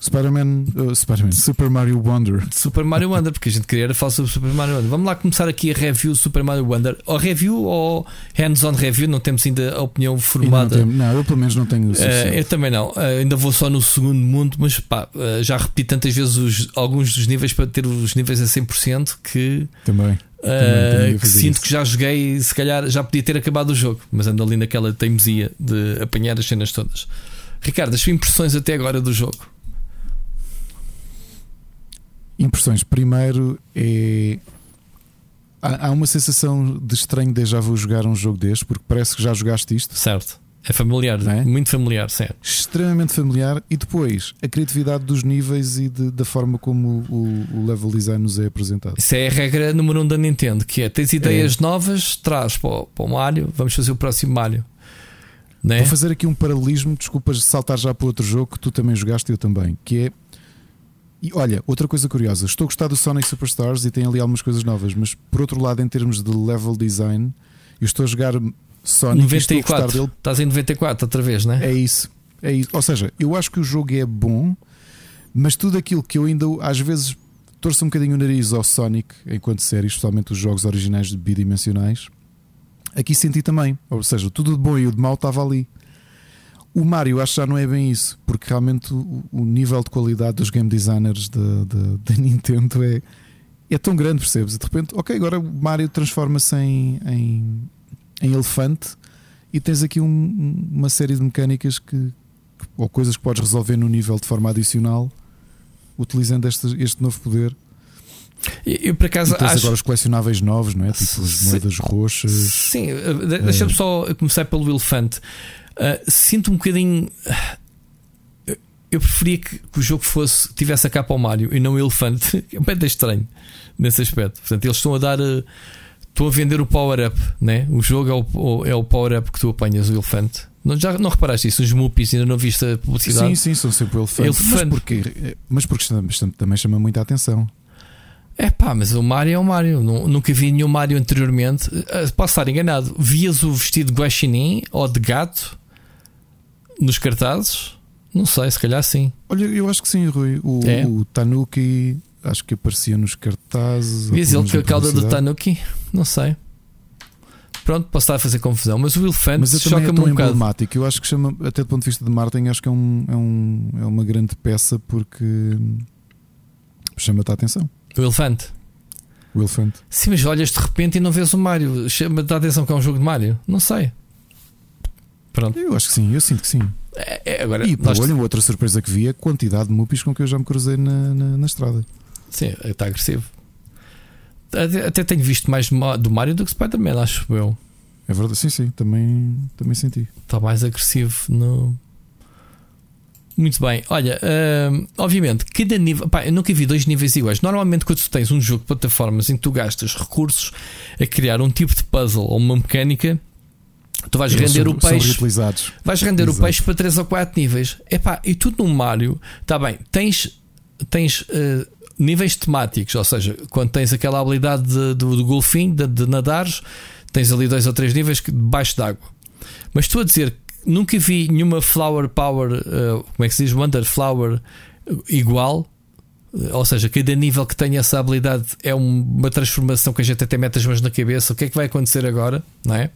Spider-Man, uh, Spider-Man, Super Mario Wonder. Super Mario Wonder, porque a gente queria falar sobre Super Mario Wonder. Vamos lá começar aqui a review Super Mario Wonder. Ou review ou hands-on review, não temos ainda a opinião formada. Não, não, eu pelo menos não tenho. Uh, eu também não. Uh, ainda vou só no segundo mundo, mas pá, uh, já repeti tantas vezes os, alguns dos níveis para ter os níveis a 100% que. Também. Uh, que sinto isso. que já joguei, se calhar já podia ter acabado o jogo, mas ando ali naquela teimosia de apanhar as cenas todas. Ricardo, as impressões até agora do jogo? Impressões. Primeiro é. Há, há uma sensação de estranho de já vou jogar um jogo deste, porque parece que já jogaste isto. Certo. É familiar, é? muito familiar, certo. Extremamente familiar. E depois, a criatividade dos níveis e de, da forma como o, o, level design nos é apresentado. Isso é a regra número um da Nintendo: que é tens ideias é. novas, traz para o, para o Mario, vamos fazer o próximo Mario. Né? Vou fazer aqui um paralelismo, desculpas saltar já para outro jogo que tu também jogaste e eu também, que é e olha, outra coisa curiosa, estou a gostar do Sonic Superstars e tem ali algumas coisas novas, mas por outro lado, em termos de level design, eu estou a jogar Sonic 94. Dele. Estás em 94 outra vez, não é? É isso. É isso. Ou seja, eu acho que o jogo é bom, mas tudo aquilo que eu ainda às vezes torço um bocadinho o nariz ao Sonic enquanto série, especialmente os jogos originais bidimensionais, aqui senti também. Ou seja, tudo de bom e o de mau estava ali. O Mario acho que já não é bem isso, porque realmente o, o nível de qualidade dos game designers da Nintendo é, é tão grande, percebes? De repente, ok, agora o Mario transforma-se em, em, em, elefante e tens aqui um, uma série de mecânicas que, ou coisas que podes resolver no nível de forma adicional utilizando este, este novo poder. Eu, por acaso e tens acho... agora os colecionáveis novos, não é? Tipo as moedas roxas. Sim, deixa-me é... só começar pelo elefante. Uh, sinto um bocadinho. Eu preferia que, que, o jogo fosse tivesse a capa ao Mario e não o elefante. É bem estranho nesse aspecto. Portanto, eles estão a dar. Uh, estão a vender o power-up, né? O jogo é o, é o power-up que tu apanhas, o elefante. Não, já não reparaste isso? Os Muppies ainda não viste a publicidade? Sim, sim, são sempre o elefante. elefante. Mas, porque, mas porque também chama muita atenção. É pá, mas o Mario é o Mario. Nunca vi nenhum Mario anteriormente. Ah, posso estar enganado. Vias o vestido de guaxinim ou de gato nos cartazes? Não sei, se calhar sim. Olha, eu acho que sim, Rui. O, é. o Tanuki acho que aparecia nos cartazes. Vias ele com a cauda do Tanuki? Não sei. Pronto, posso estar a fazer confusão, mas o Will Fent choca-me é um emblemático. Eu acho que chama, até do ponto de vista de marketing, acho que é, um, é, um, é uma grande peça porque chama-te a atenção. O Fent. Will Fent. Sim, mas olhas de repente e não vês o Mario. Chama-te a atenção que é um jogo de Mario? Não sei. Pronto. Eu acho que sim, eu sinto que sim. É, é, agora, e nós... olha, outra surpresa que vi é a quantidade de mupis com que eu já me cruzei na, na, na estrada. Sim, está agressivo. Até, até, tenho visto mais do Mario do que Spider-Man, acho eu. É verdade, sim, sim, também, também senti. Está mais agressivo no. Muito bem, olha, uh, obviamente, cada nível. Pá, eu nunca vi dois níveis iguais. Normalmente, quando tu tens um jogo de plataformas em que tu gastas recursos a criar um tipo de puzzle ou uma mecânica, Tu vais Eles render são, o peixe. Vais render Exato. o peixe para 3 ou 4 níveis. Epá, e tudo no Mario, está bem, tens, tens uh, níveis temáticos, ou seja, quando tens aquela habilidade de, do, do golfinho, de, de nadares, tens ali dois ou três níveis debaixo d'água. Mas estou a dizer que nunca vi nenhuma Flower Power, uh, como é que se diz? Wonder Flower igual. Ou seja, cada nível que tem essa habilidade é uma transformação que a gente até mete as mãos na cabeça. O que é que vai acontecer agora? Não é?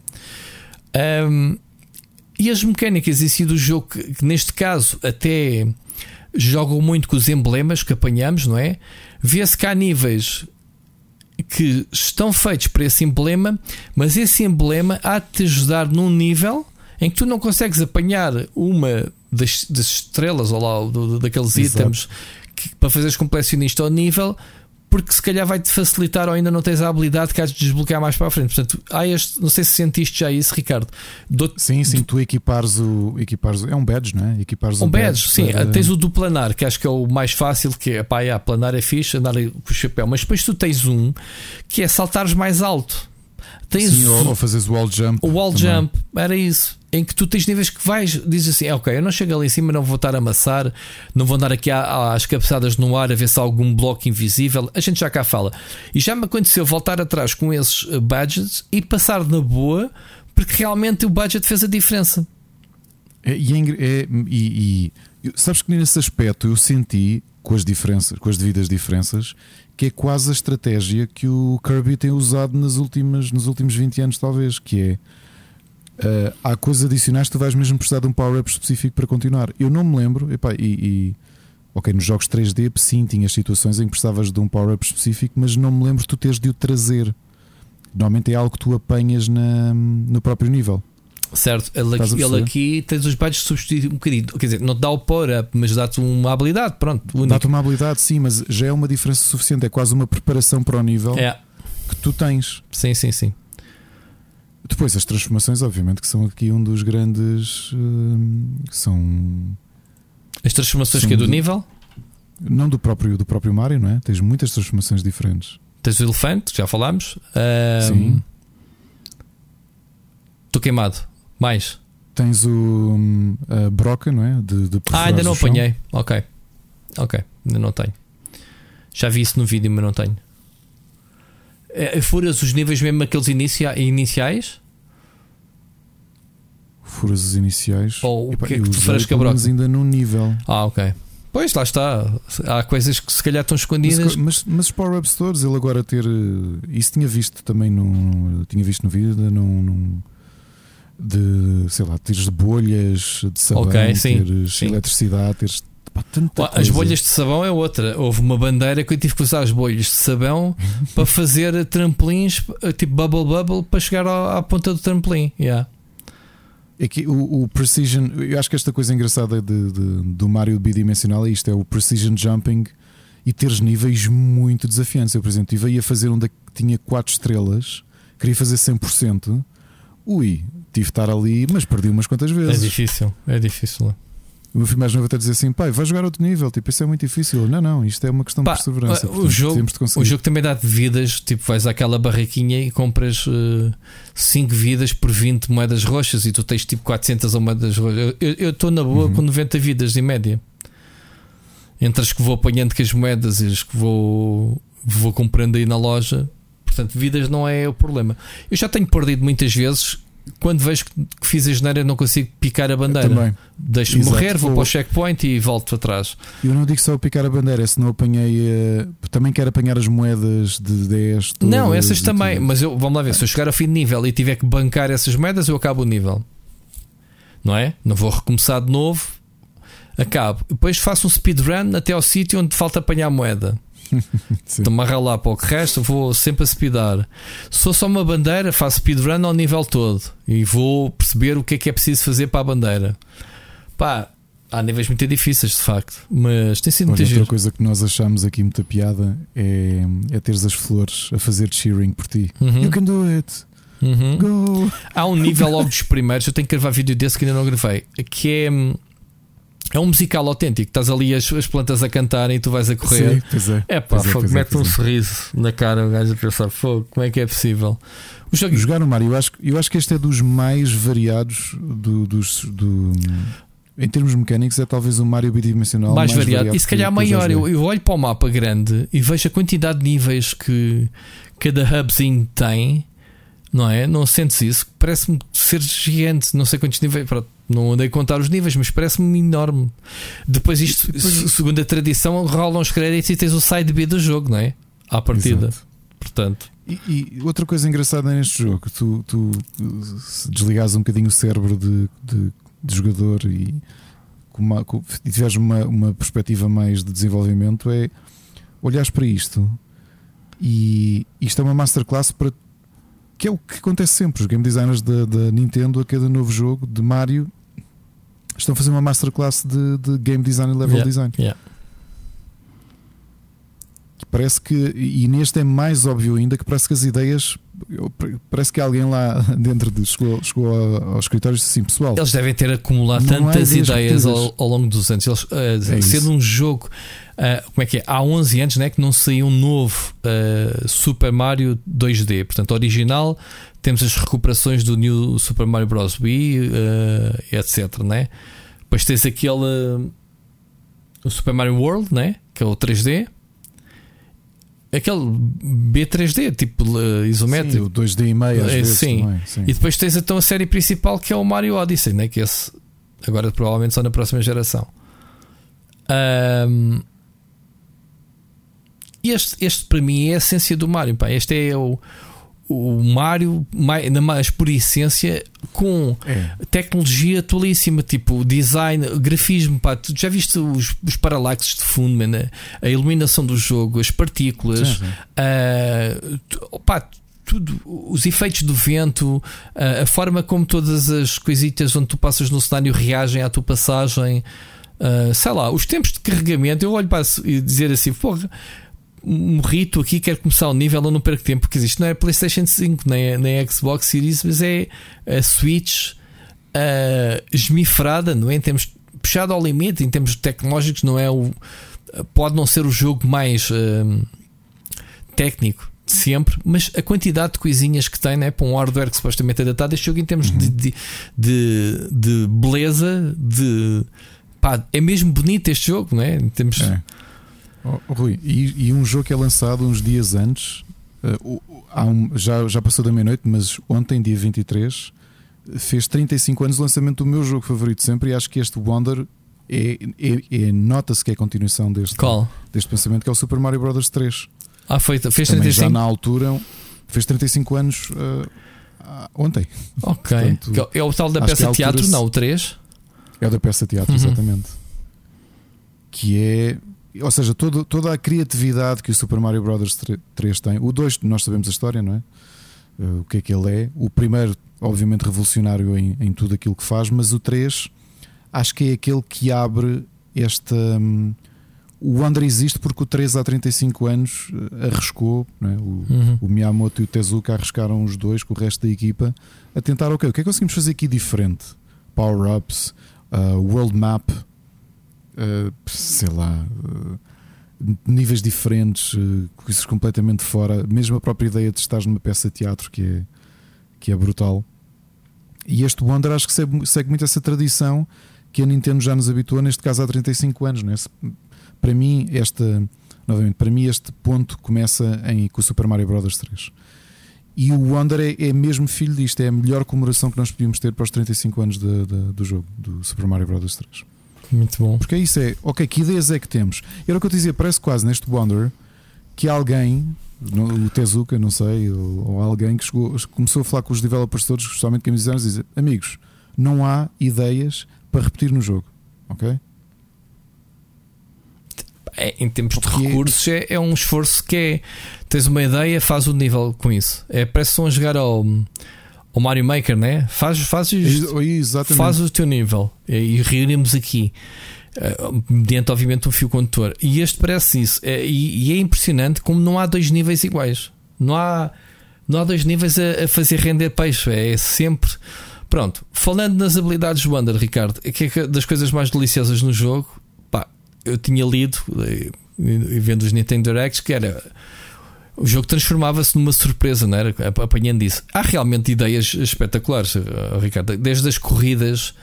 Um, e as mecânicas em si do jogo, que, que, neste caso até jogam muito com os emblemas que apanhamos, não é? Vê-se que há níveis que estão feitos para esse emblema, mas esse emblema há de te ajudar num nível em que tu não consegues apanhar uma das, das estrelas ou lá do, daqueles Exato. itens que, para fazeres com colecionista ao nível porque se calhar vai-te facilitar ou ainda não tens a habilidade que has de desbloquear mais para a frente. Portanto, há este, não sei se sentiste já isso, Ricardo. Do, sim, sim, tu equipares o, equipares É um badge, não é? Equipares um badge, badge sim. Para... Tens o do planar, que acho que é o mais fácil, que é pá, yeah, planar é fixe, andar com o chapéu. Mas depois tu tens um que é saltares mais alto. Tens sim, o, ou fazeres o wall jump. O wall também. jump, era isso em que tu tens níveis que vais, dizes assim, ok, eu não chego ali em cima, não vou estar a amassar, não vou andar aqui às cabeçadas no ar a ver se há algum bloco invisível. A gente já cá fala. E já me aconteceu voltar atrás com esses eh, budgets e passar na boa, porque realmente o budget fez a diferença. É, e, é, e, e sabes que nesse aspecto eu senti, com as diferenças, com as devidas diferenças, que é quase a estratégia que o Kirby tem usado nas últimas, nos últimos 20 anos, talvez, que é. Uh, há coisas adicionais que tu vais mesmo precisar de um power-up específico para continuar. Eu não me lembro, epá, e, e ok, nos jogos 3D sim tinhas situações em que precisavas de um power-up específico, mas não me lembro tu teres de o trazer. Normalmente é algo que tu apanhas na, no próprio nível. Certo, ele aqui, ele aqui tens os badges substituir um bocadinho. Quer dizer, não te dá o power-up, mas dá-te uma habilidade. Pronto, dá-te uma habilidade, sim, mas já é uma diferença suficiente. É quase uma preparação para o nível é. que tu tens. Sim, sim, sim. Depois, as transformações, obviamente, que são aqui um dos grandes. Uh, são. As transformações são que é do, do nível? Não do próprio, do próprio Mario, não é? Tens muitas transformações diferentes. Tens o elefante, já falámos. Uh, sim. Estou queimado. Mais. Tens o a broca, não é? De, de ah, ainda não apanhei. Ok. Ok, ainda não tenho. Já vi isso no vídeo, mas não tenho. É, furas os níveis mesmo aqueles inicia iniciais? Furas os iniciais. Ou o que é que tu faras com a broca? ainda num nível. Ah, ok. Pois, lá está. Há coisas que se calhar estão escondidas. Mas, mas, os power-ups todos, ele agora ter. Isso tinha visto também no. Tinha visto no vídeo, num, num de, sei lá, teres bolhas de sabão, okay, sim, teres sim. eletricidade, teres Pá, as bolhas de sabão é outra. Houve uma bandeira que eu tive que usar as bolhas de sabão para fazer trampolins, tipo bubble bubble, para chegar à, à ponta do trampolim. Yeah. É que o, o, Precision, eu acho que esta coisa engraçada de, de, do Mario bidimensional é isto: é o Precision Jumping e teres níveis muito desafiantes. Eu, por exemplo, estive aí a fazer um que tinha 4 estrelas, queria fazer 100%. Ui, tive de estar ali, mas perdi umas quantas vezes. É difícil, é difícil. O meu filho mais novo até dizer assim: pai, vai jogar outro nível. Tipo, isso é muito difícil. Não, não, isto é uma questão Pá, de perseverança. O, jogo, o jogo também dá de vidas. Tipo, vais àquela barraquinha e compras 5 uh, vidas por 20 moedas roxas e tu tens tipo 400 moedas roxas. Eu estou na boa uhum. com 90 vidas em média. Entre as que vou apanhando com as moedas e as que vou, vou comprando aí na loja. Portanto, vidas não é o problema. Eu já tenho perdido muitas vezes quando vejo que fiz a geneira não consigo picar a bandeira. Deixo-me morrer, vou para o checkpoint e volto atrás. Eu não digo só picar a bandeira, é se não apanhei. Uh, também quero apanhar as moedas de 10. Não, essas também, tudo. mas eu, vamos lá ver, se eu chegar ao fim de nível e tiver que bancar essas moedas, eu acabo o nível. Não é? Não vou recomeçar de novo. Acabo. Depois faço um speedrun até ao sítio onde falta apanhar moeda. Estou-me a ralar para o que resta, vou sempre a speedar. Se sou só uma bandeira, faço speedrun ao nível todo e vou perceber o que é que é preciso fazer para a bandeira. Pá, há níveis muito difíceis de facto, mas tem sido muito Outra coisa que nós achamos aqui muita piada é, é teres as flores a fazer cheering por ti. Uhum. You can do it. Uhum. Há um nível logo dos primeiros, eu tenho que gravar vídeo desse que ainda não gravei, que é hum, é um musical autêntico, estás ali as, as plantas a cantarem e tu vais a correr. Sim, pois é. É pá, fogo, é, mete um é. sorriso na cara, o gajo a pensar, fogo, como é que é possível? O jogo... Jogar no Mario, eu acho, eu acho que este é dos mais variados do, dos. Do, em termos mecânicos, é talvez o Mario bidimensional mais, mais variado. variado. E se calhar maior. Eu, eu olho para o mapa grande e vejo a quantidade de níveis que cada hubzinho tem, não é? Não sentes isso? Parece-me ser gigante, não sei quantos níveis. Pronto não andei a contar os níveis, mas parece-me enorme. Depois, isto, Depois... segundo a tradição, rolam os créditos e tens o side B do jogo, não é? À partida. Exato. Portanto. E, e, outra coisa engraçada neste jogo, tu, tu desligares um bocadinho o cérebro de, de, de jogador e, com uma, com, e tiveres uma, uma perspectiva mais de desenvolvimento, é olhares para isto e isto é uma masterclass para que é o que acontece sempre. Os game designers da, da Nintendo, a cada novo jogo de Mario, estão a fazer uma masterclass de, de game design e level yeah, design. Yeah. Parece que, e neste é mais óbvio ainda, que parece que as ideias. Parece que alguém lá dentro de, chegou, chegou ao, ao escritório e disse assim: pessoal. Eles devem ter acumulado tantas ideias ao, ao, longo dos anos. Eles, uh, é sendo isso. um jogo, uh, como é que é? Há 11 anos né, que não saiu um novo uh, Super Mario 2D. Portanto, original, temos as recuperações do New Super Mario Bros. Wii, etc. Né? Depois tens aquele. o Super Mario World, né? que é o 3D aquele B3D, tipo uh, isométrico. Sim, o 2D e meio, é, sim. Também, sim. E depois tens então a série principal que é o Mario Odyssey, né? que esse, agora provavelmente só na próxima geração. Um, este, este para mim é a essência do Mario. Pá. Este é o, o Mario, mais por essência, com é. tecnologia atualíssima, tipo design, grafismo. Pá. Tu já viste os, os paralaxes de fundo, man, a iluminação do jogo, as partículas, sim, sim. Uh, pá, tudo, os efeitos do vento, a, a forma como todas as coisitas onde tu passas no cenário reagem à tua passagem. Uh, sei lá, os tempos de carregamento, eu olho para e dizer assim, porra, morri, tu aqui, quero começar o nível, eu não perco tempo, porque isto não é PlayStation 5, nem, é, nem é Xbox Series, mas é a Switch uh, esmifrada, não é? Em termos puxado ao limite, em termos tecnológicos, não é o. Pode não ser o jogo mais uh, técnico de sempre, mas a quantidade de coisinhas que tem né, para um hardware que supostamente é datado, este jogo em termos uhum. de, de, de, de, beleza, de pá, é mesmo bonito este jogo, não é? Em termos. É. Oh, Rui, e, e, um jogo que é lançado uns dias antes, uh, um, já, já passou da meia-noite, mas ontem, dia 23, fez 35 anos de lançamento do meu jogo favorito sempre, e acho que este Wonder é, é, é nota-se que é a continuação deste, Qual? deste pensamento, que é o Super Mario Bros. 3. Ah, foi, fez Também 35 já na altura, fez 35 anos uh, ontem. Ok. Portanto, é o tal da peça teatro, não, o 3? É o da peça teatro, uhum. exatamente. Que é ou seja, todo, toda a criatividade que o Super Mario Bros. 3 tem. O 2, nós sabemos a história, não é? Uh, o que é que ele é. O primeiro, obviamente, revolucionário em, em tudo aquilo que faz, mas o 3 acho que é aquele que abre esta. Um, o Wonder existe porque o 3 há 35 anos uh, arriscou, é? o, uhum. o, Miyamoto e o Tezuka arriscaram os dois com o resto da equipa a tentar, ok, o que é que conseguimos fazer aqui diferente? Power-ups, uh, world map, uh, sei lá, uh, níveis diferentes, uh, coisas completamente fora. Mesmo a própria ideia de estar numa peça de teatro que é, que é brutal. E este Wonder acho que segue, segue muito essa tradição que a Nintendo já nos habituou, neste caso há 35 anos. Não é? Para mim, esta, novamente, para mim, este ponto começa em, com o Super Mario Bros. 3. E o Wonder é, é, mesmo filho disto, é a melhor comemoração que nós podíamos ter para os 35 anos de, de, do jogo, do Super Mario Bros. 3. Muito bom. Porque é isso é, ok, que ideias é que temos? Era o que eu te dizia, parece quase neste Wonder que alguém, o Tezuka, não sei, ou, alguém que chegou, começou a falar com os developers todos, especialmente quem me disseram, dizer, amigos, não há ideias para repetir no jogo, ok? É, em termos Porque de recursos, é, é, um esforço que é. Tens uma ideia, faz o nível com isso. É, parece que estão a jogar ao o Mario Maker, né? Faz, faz, Exatamente. faz o teu nível e reunimos aqui. Uh, mediante, obviamente, um fio condutor. E este parece isso. É, e, e, é impressionante como não há dois níveis iguais. Não há, não há dois níveis a, a fazer render peixe. É, é sempre. Pronto, falando nas habilidades do Wander, Ricardo, que é das coisas mais deliciosas no jogo, pá, eu tinha lido e, e vendo os Nintendo Directs que era o jogo transformava-se numa surpresa, não era? Apanhando isso. Há realmente ideias espetaculares, eh, Ricardo. Desde as corridas,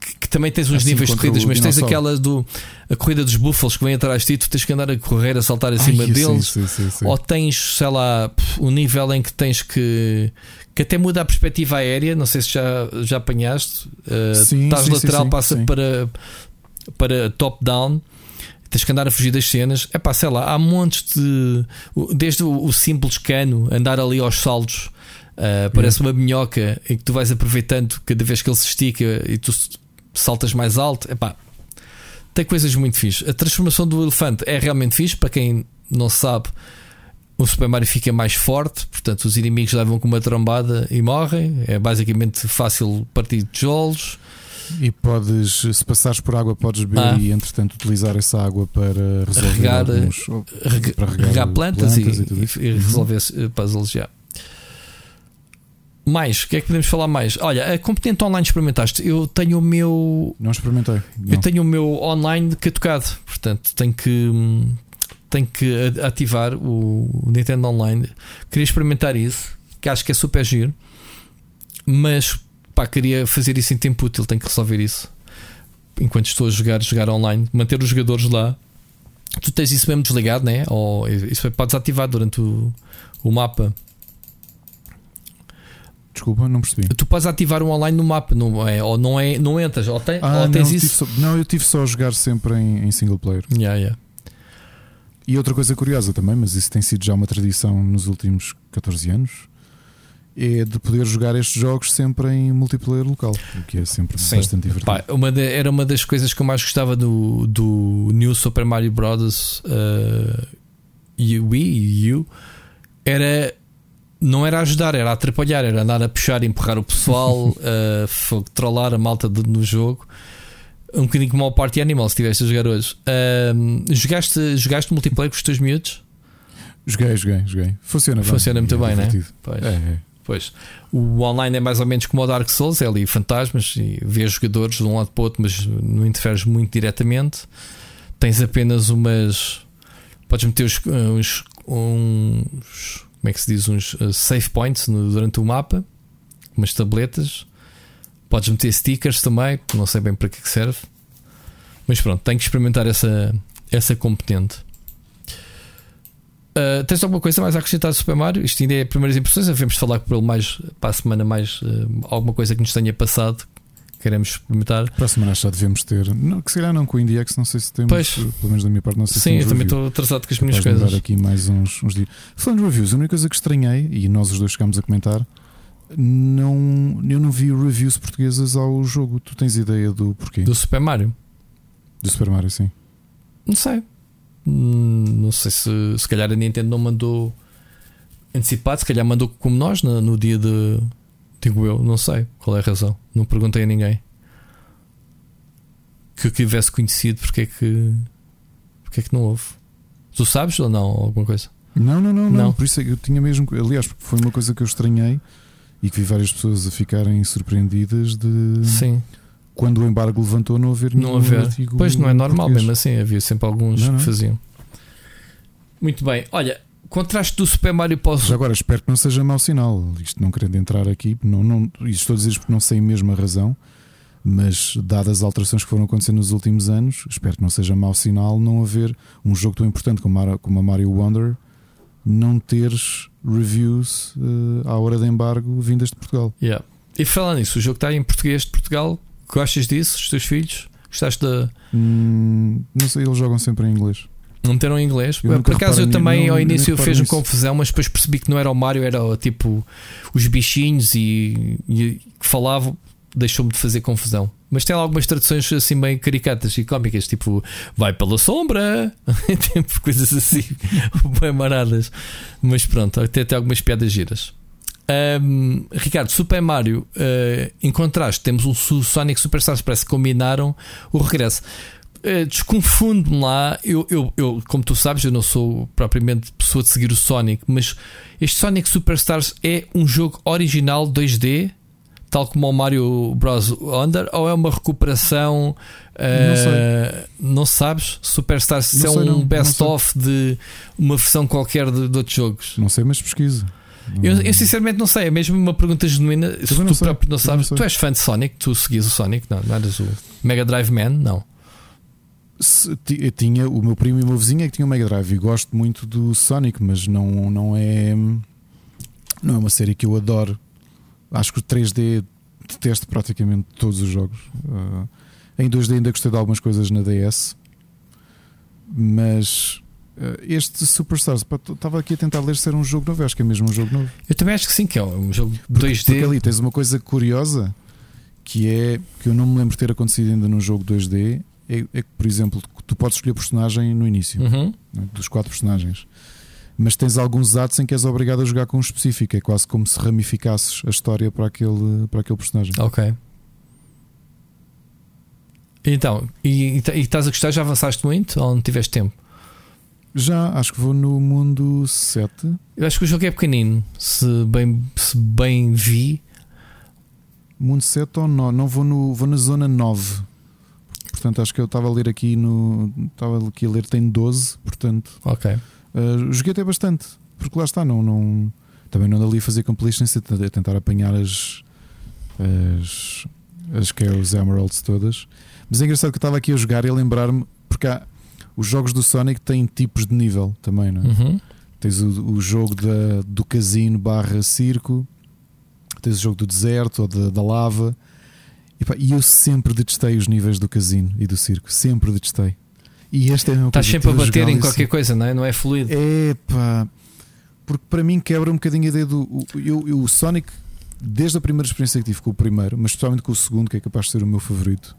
que, que também tens uns assim níveis de corridas, mas tens aquela do a corrida dos búfalos que vem atrás de ti, tu tens que andar a correr, a saltar acima Ai, deles. Sim, sim, sim, ou tens, sei lá, o um nível em que tens que. que até muda a perspectiva aérea. Não sei se já, já apanhaste. Uh, sim, estás lateral, passa para, para top-down tens que andar a fugir das cenas. É pá, sei lá, há montes de. Desde o, o simples cano, andar ali aos saltos, uh, parece uma minhoca em que tu vais aproveitando cada vez que ele se estica e tu saltas mais alto. É pá, tem coisas muito fixe. A transformação do elefante é realmente fixe. Para quem não sabe, o Super Mario fica mais forte, portanto, os inimigos levam com uma trombada e morrem. É basicamente fácil partir tijolos. E podes, se passares por água, podes beber ah. e entretanto utilizar essa água para resolver regar, alguns, rega, para regar, regar plantas, plantas, e, e, e resolver uhum. puzzles já. Mais, o que é que podemos falar mais? Olha, a competente online experimentaste. Eu tenho o meu. Não experimentei. Não. Eu tenho o meu online catucado, portanto tenho que tenho que ativar o Nintendo Online. Queria experimentar isso, que acho que é super giro, mas pá, queria fazer isso em tempo útil, tenho que resolver isso. Enquanto estou a jogar, jogar online, manter os jogadores lá. Tu tens isso mesmo desligado, né? Ou isso pode desativar durante o, o mapa. Desculpa, não percebi. Tu podes ativar o online no mapa, não é? Ou não, é, não entras, ou, tem, Ah, ou tens não, isso. só- não, eu tive só a jogar sempre em, em single player. Yeah, yeah. E outra coisa curiosa também, mas isso tem sido já uma tradição nos últimos 14 anos, é de poder jogar estes jogos sempre em multiplayer local, o que é sempre Sim. bastante divertido. Pá, uma da- era uma das coisas que eu mais gostava do, do New Super Mario Bros. Uh, Wii U era. Não era ajudar, era atrapalhar, era andar a puxar e empurrar o pessoal, uh, trollar a malta de- no jogo. Um bocadinho como ao Party Animal, se estiveste a jogar hoje. Um, jogaste, jogaste multiplayer com os teus miúdos? Joguei, joguei, joguei. Funciona bem. Funciona muito é bem, né? Pois. É, é. Pois. O online é mais ou menos como o Dark Souls, é ali fantasmas e vês jogadores de um lado para o outro, mas não interferes muito diretamente. Tens apenas umas. Podes meter os, uns, uns- Como é que se diz? Uns uh, save points no- durante o mapa, umas tabletas. Podes meter stickers também, não sei bem para que é serve. Mas pronto, tenho que experimentar essa, essa competente. Uh, tens alguma coisa mais a acrescentar do Super Mario? Isto ainda é primeiras impressões. Devemos falar por ele mais para a semana, mais uh, alguma coisa que nos tenha passado. Queremos experimentar. Para a semana já devemos ter. Não, que se calhar não com o IndieX, não sei se temos. Pois. Pelo menos da minha parte, não sei se Sim, eu temos também review. estou atrasado com as minhas coisas. aqui mais uns, uns dias. Falando de reviews, a única coisa que estranhei, e nós os dois chegámos a comentar, não, eu não vi reviews portuguesas ao jogo. Tu tens ideia do porquê? Do, Do Super Mario? Super Mario, sim. Não sei. Hum, Não sei se se calhar a Nintendo não mandou antecipado, se calhar mandou como nós no, no dia de. Digo eu, não sei qual é a razão. Não perguntei a ninguém que eu tivesse conhecido porque é que. Porque é que não houve. Tu sabes ou não? Alguma coisa? Não, não, não, não. Não. Por isso é que eu tinha mesmo. Aliás, foi uma coisa que eu estranhei e que vi várias pessoas a ficarem surpreendidas de Sim, quando o embargo levantou não haver não haver. Pois não é normal, português. mesmo assim. Havia sempre alguns Não, não. que faziam. Muito bem, olha, contraste do Super Mario para Já agora espero que não seja mau sinal. Isto não querendo entrar aqui, não, não, isto estou a dizer porque não sei mesmo a razão, mas dadas as alterações que foram acontecendo nos últimos anos, espero que não seja mau sinal não haver um jogo tão importante como, como a Mario Wonder não teres reviews eh, à hora de embargo vindas de Portugal. Yeah. E falando nisso, o jogo está em português de Portugal. Gostas disso? Os teus filhos? Gostaste de. Hum, não sei, eles jogam sempre em inglês. Não meteram em inglês? Eu Por acaso eu também não- ao início fez-me confusão, mas depois percebi que não era o Mario, era tipo os bichinhos e, e que falavam, deixou-me de fazer confusão. Mas tem lá algumas traduções assim bem caricatas e cómicas, tipo vai pela sombra, tipo coisas assim, bem maradas. Mas pronto, até tem algumas piadas giras. Ahm, Ricardo, Super Mario, eh, em contraste, temos um Sonic Superstars, parece que combinaram o regresso. Eh, Desconfunde-me lá, eu, eu, eu, como tu sabes, eu não sou propriamente pessoa de seguir o Sonic, mas este Sonic Superstars é um jogo original 2D, tal como o Mario Bros. Wonder, ou é uma recuperação? eh, não sabes? Superstars se Não é sei, um não, não best-of de uma versão qualquer de, de outros jogos. Não sei, mas pesquisa. Eu, eu sinceramente não sei, é mesmo uma pergunta genuína. Se tu não sei, próprio não não sabes, sei. tu és fã de Sonic, tu seguias o Sonic, não, não eras o Mega Drive Man, não. Se eu tinha o meu primo e o meu vizinho é que tinham Mega Drive e gosto muito do Sonic, mas não, não é não é uma série que eu adoro. Acho que o 3D detesto praticamente todos os jogos. Ah, em 2D ainda gostei de algumas coisas na DS, mas este Superstars estava aqui a tentar ler se era um jogo novo. Acho que é mesmo um jogo novo. Eu também acho que sim, que é um jogo Porque, 2D. porque ali tens uma coisa curiosa que é que eu não me lembro de ter acontecido ainda num jogo 2D. É, é que, por exemplo, tu podes escolher personagem no início Uhum. né, dos quatro personagens, mas tens alguns atos em que és obrigado a jogar com um específico. É quase como se ramificasses a história para aquele, para aquele personagem. Ok. Então, e, e e estás a gostar? Já avançaste muito ou não tiveste tempo? Já acho que vou no mundo 7. Eu acho que o jogo é pequenino, se bem, se bem vi. Mundo 7 ou 9? Não vou, no, vou na zona 9. Portanto, acho que eu estava a ler aqui no. Estava aqui a ler, tem 12. Portanto, Ok. Uh, joguei até bastante, porque lá está, não, não, também não ando ali a fazer completions, a tentar- a tentar apanhar as, as, as Chaos Emeralds todas. Mas é engraçado que eu estava aqui a jogar e a lembrar-me, porque há, os jogos do Sonic têm tipos de nível também, não é? Uhum. Tens o, o jogo da, do casino barra circo, tens o jogo do deserto ou da, da lava. E, pá, e eu sempre detestei os níveis do casino e do circo, sempre detestei. E este é o Estás sempre a bater em qualquer coisa, não é? Não é fluido. É pá, porque para mim quebra um bocadinho a ideia do. O, eu, eu, o Sonic, desde a primeira experiência que tive com o primeiro, mas especialmente com o segundo, que é capaz de ser o meu favorito,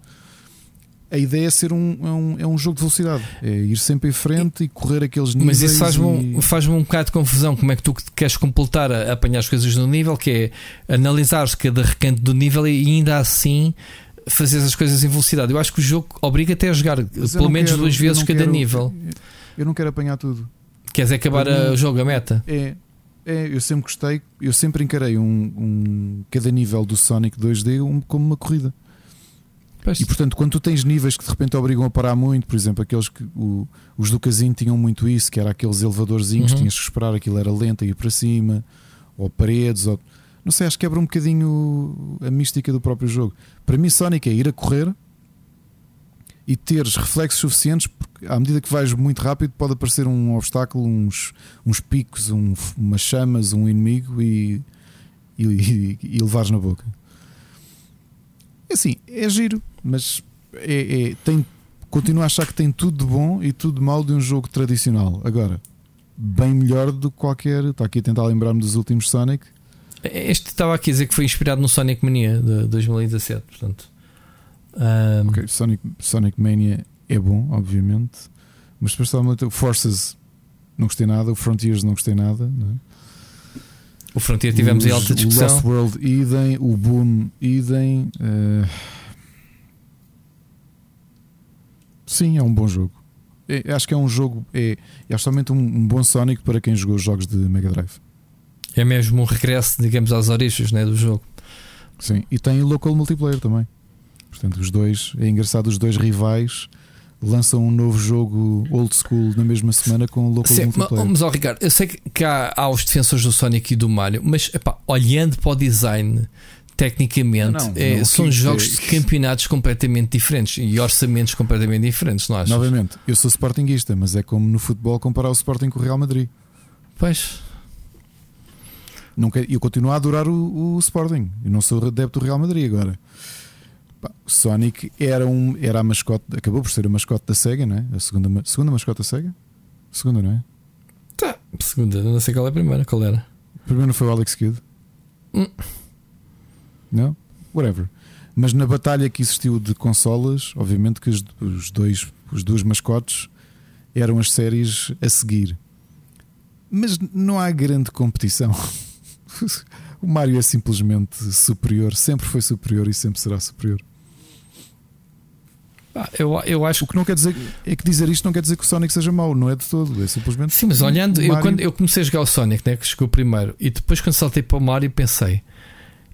a ideia é ser um, é um, é um jogo de velocidade, é ir sempre em frente e, e correr aqueles níveis. Mas isso faz-me e... faz um bocado de confusão. Como é que tu queres completar a, a apanhar as coisas no nível, que é analisar cada recanto do nível e ainda assim fazer as coisas em velocidade. Eu acho que o jogo obriga até a jogar pelo menos quero, duas vezes cada quero, nível. Eu não quero apanhar tudo. Queres acabar o jogo, a meta? É, é, eu sempre gostei, eu sempre encarei um, um cada nível do Sonic 2D um, como uma corrida. Pois. E portanto, quando tu tens níveis que de repente obrigam a parar muito, por exemplo, aqueles que o, os do casino tinham muito isso, que era aqueles elevadorzinhos, uhum. tinhas que esperar, aquilo era lento a ir para cima, ou paredes, ou não sei, acho que quebra um bocadinho a mística do próprio jogo. Para mim, Sonic é ir a correr e teres reflexos suficientes, porque à medida que vais muito rápido, pode aparecer um obstáculo, uns, uns picos, um, umas chamas, um inimigo e, e, e, e levares na boca. É assim, é giro, mas é, é, tem, continuo a achar que tem tudo de bom e tudo de mal de um jogo tradicional. Agora, bem melhor do que qualquer. Está aqui a tentar lembrar-me dos últimos Sonic este estava aqui a dizer que foi inspirado no Sonic Mania de 2017, portanto. Um... Ok, Sonic, Sonic Mania é bom, obviamente, mas depois estava muito. Forces não gostei nada, o Frontiers não gostei nada. Não é? O Frontier tivemos em alta discussão. O World idem, o Boom idem. Uh... Sim, é um bom jogo. É, acho que é um jogo. É, é somente um, um bom Sonic para quem jogou os jogos de Mega Drive. É mesmo um regresso, digamos, às origens né, do jogo. Sim, e tem local multiplayer também. Portanto, os dois, é engraçado, os dois rivais lançam um novo jogo old school na mesma semana com local Sim, multiplayer. Mas, ó, Ricardo, eu sei que há, há os defensores do Sonic e do Mario, mas epá, olhando para o design, tecnicamente, não, é, não, são jogos de campeonatos completamente diferentes e orçamentos completamente diferentes, não achas? Novamente, eu sou sportinguista, mas é como no futebol comparar o Sporting com o Real Madrid. Pois. Nunca, eu continuo a adorar o, o Sporting. Eu não sou adepto do Real Madrid agora. O Sonic era, um, era a mascote, acabou por ser a mascote da Sega, não é? A segunda, segunda mascote da Sega? Segunda, não é? Tá, segunda, não sei qual é a primeira, qual era? A primeira foi o Alex Kidd. Hum. Não? Whatever. Mas na batalha que existiu de consolas, obviamente que os, os dois, os dois mascotes eram as séries a seguir. Mas não há grande competição. o Mario é simplesmente superior, sempre foi superior e sempre será superior. Ah, eu, eu acho o que não quer dizer é que dizer isto não quer dizer que o Sonic seja mau, não é de todo, é simplesmente. Sim, mas olhando, eu, quando eu comecei a jogar o Sonic, né, que chegou primeiro, e depois quando saltei para o Mario pensei: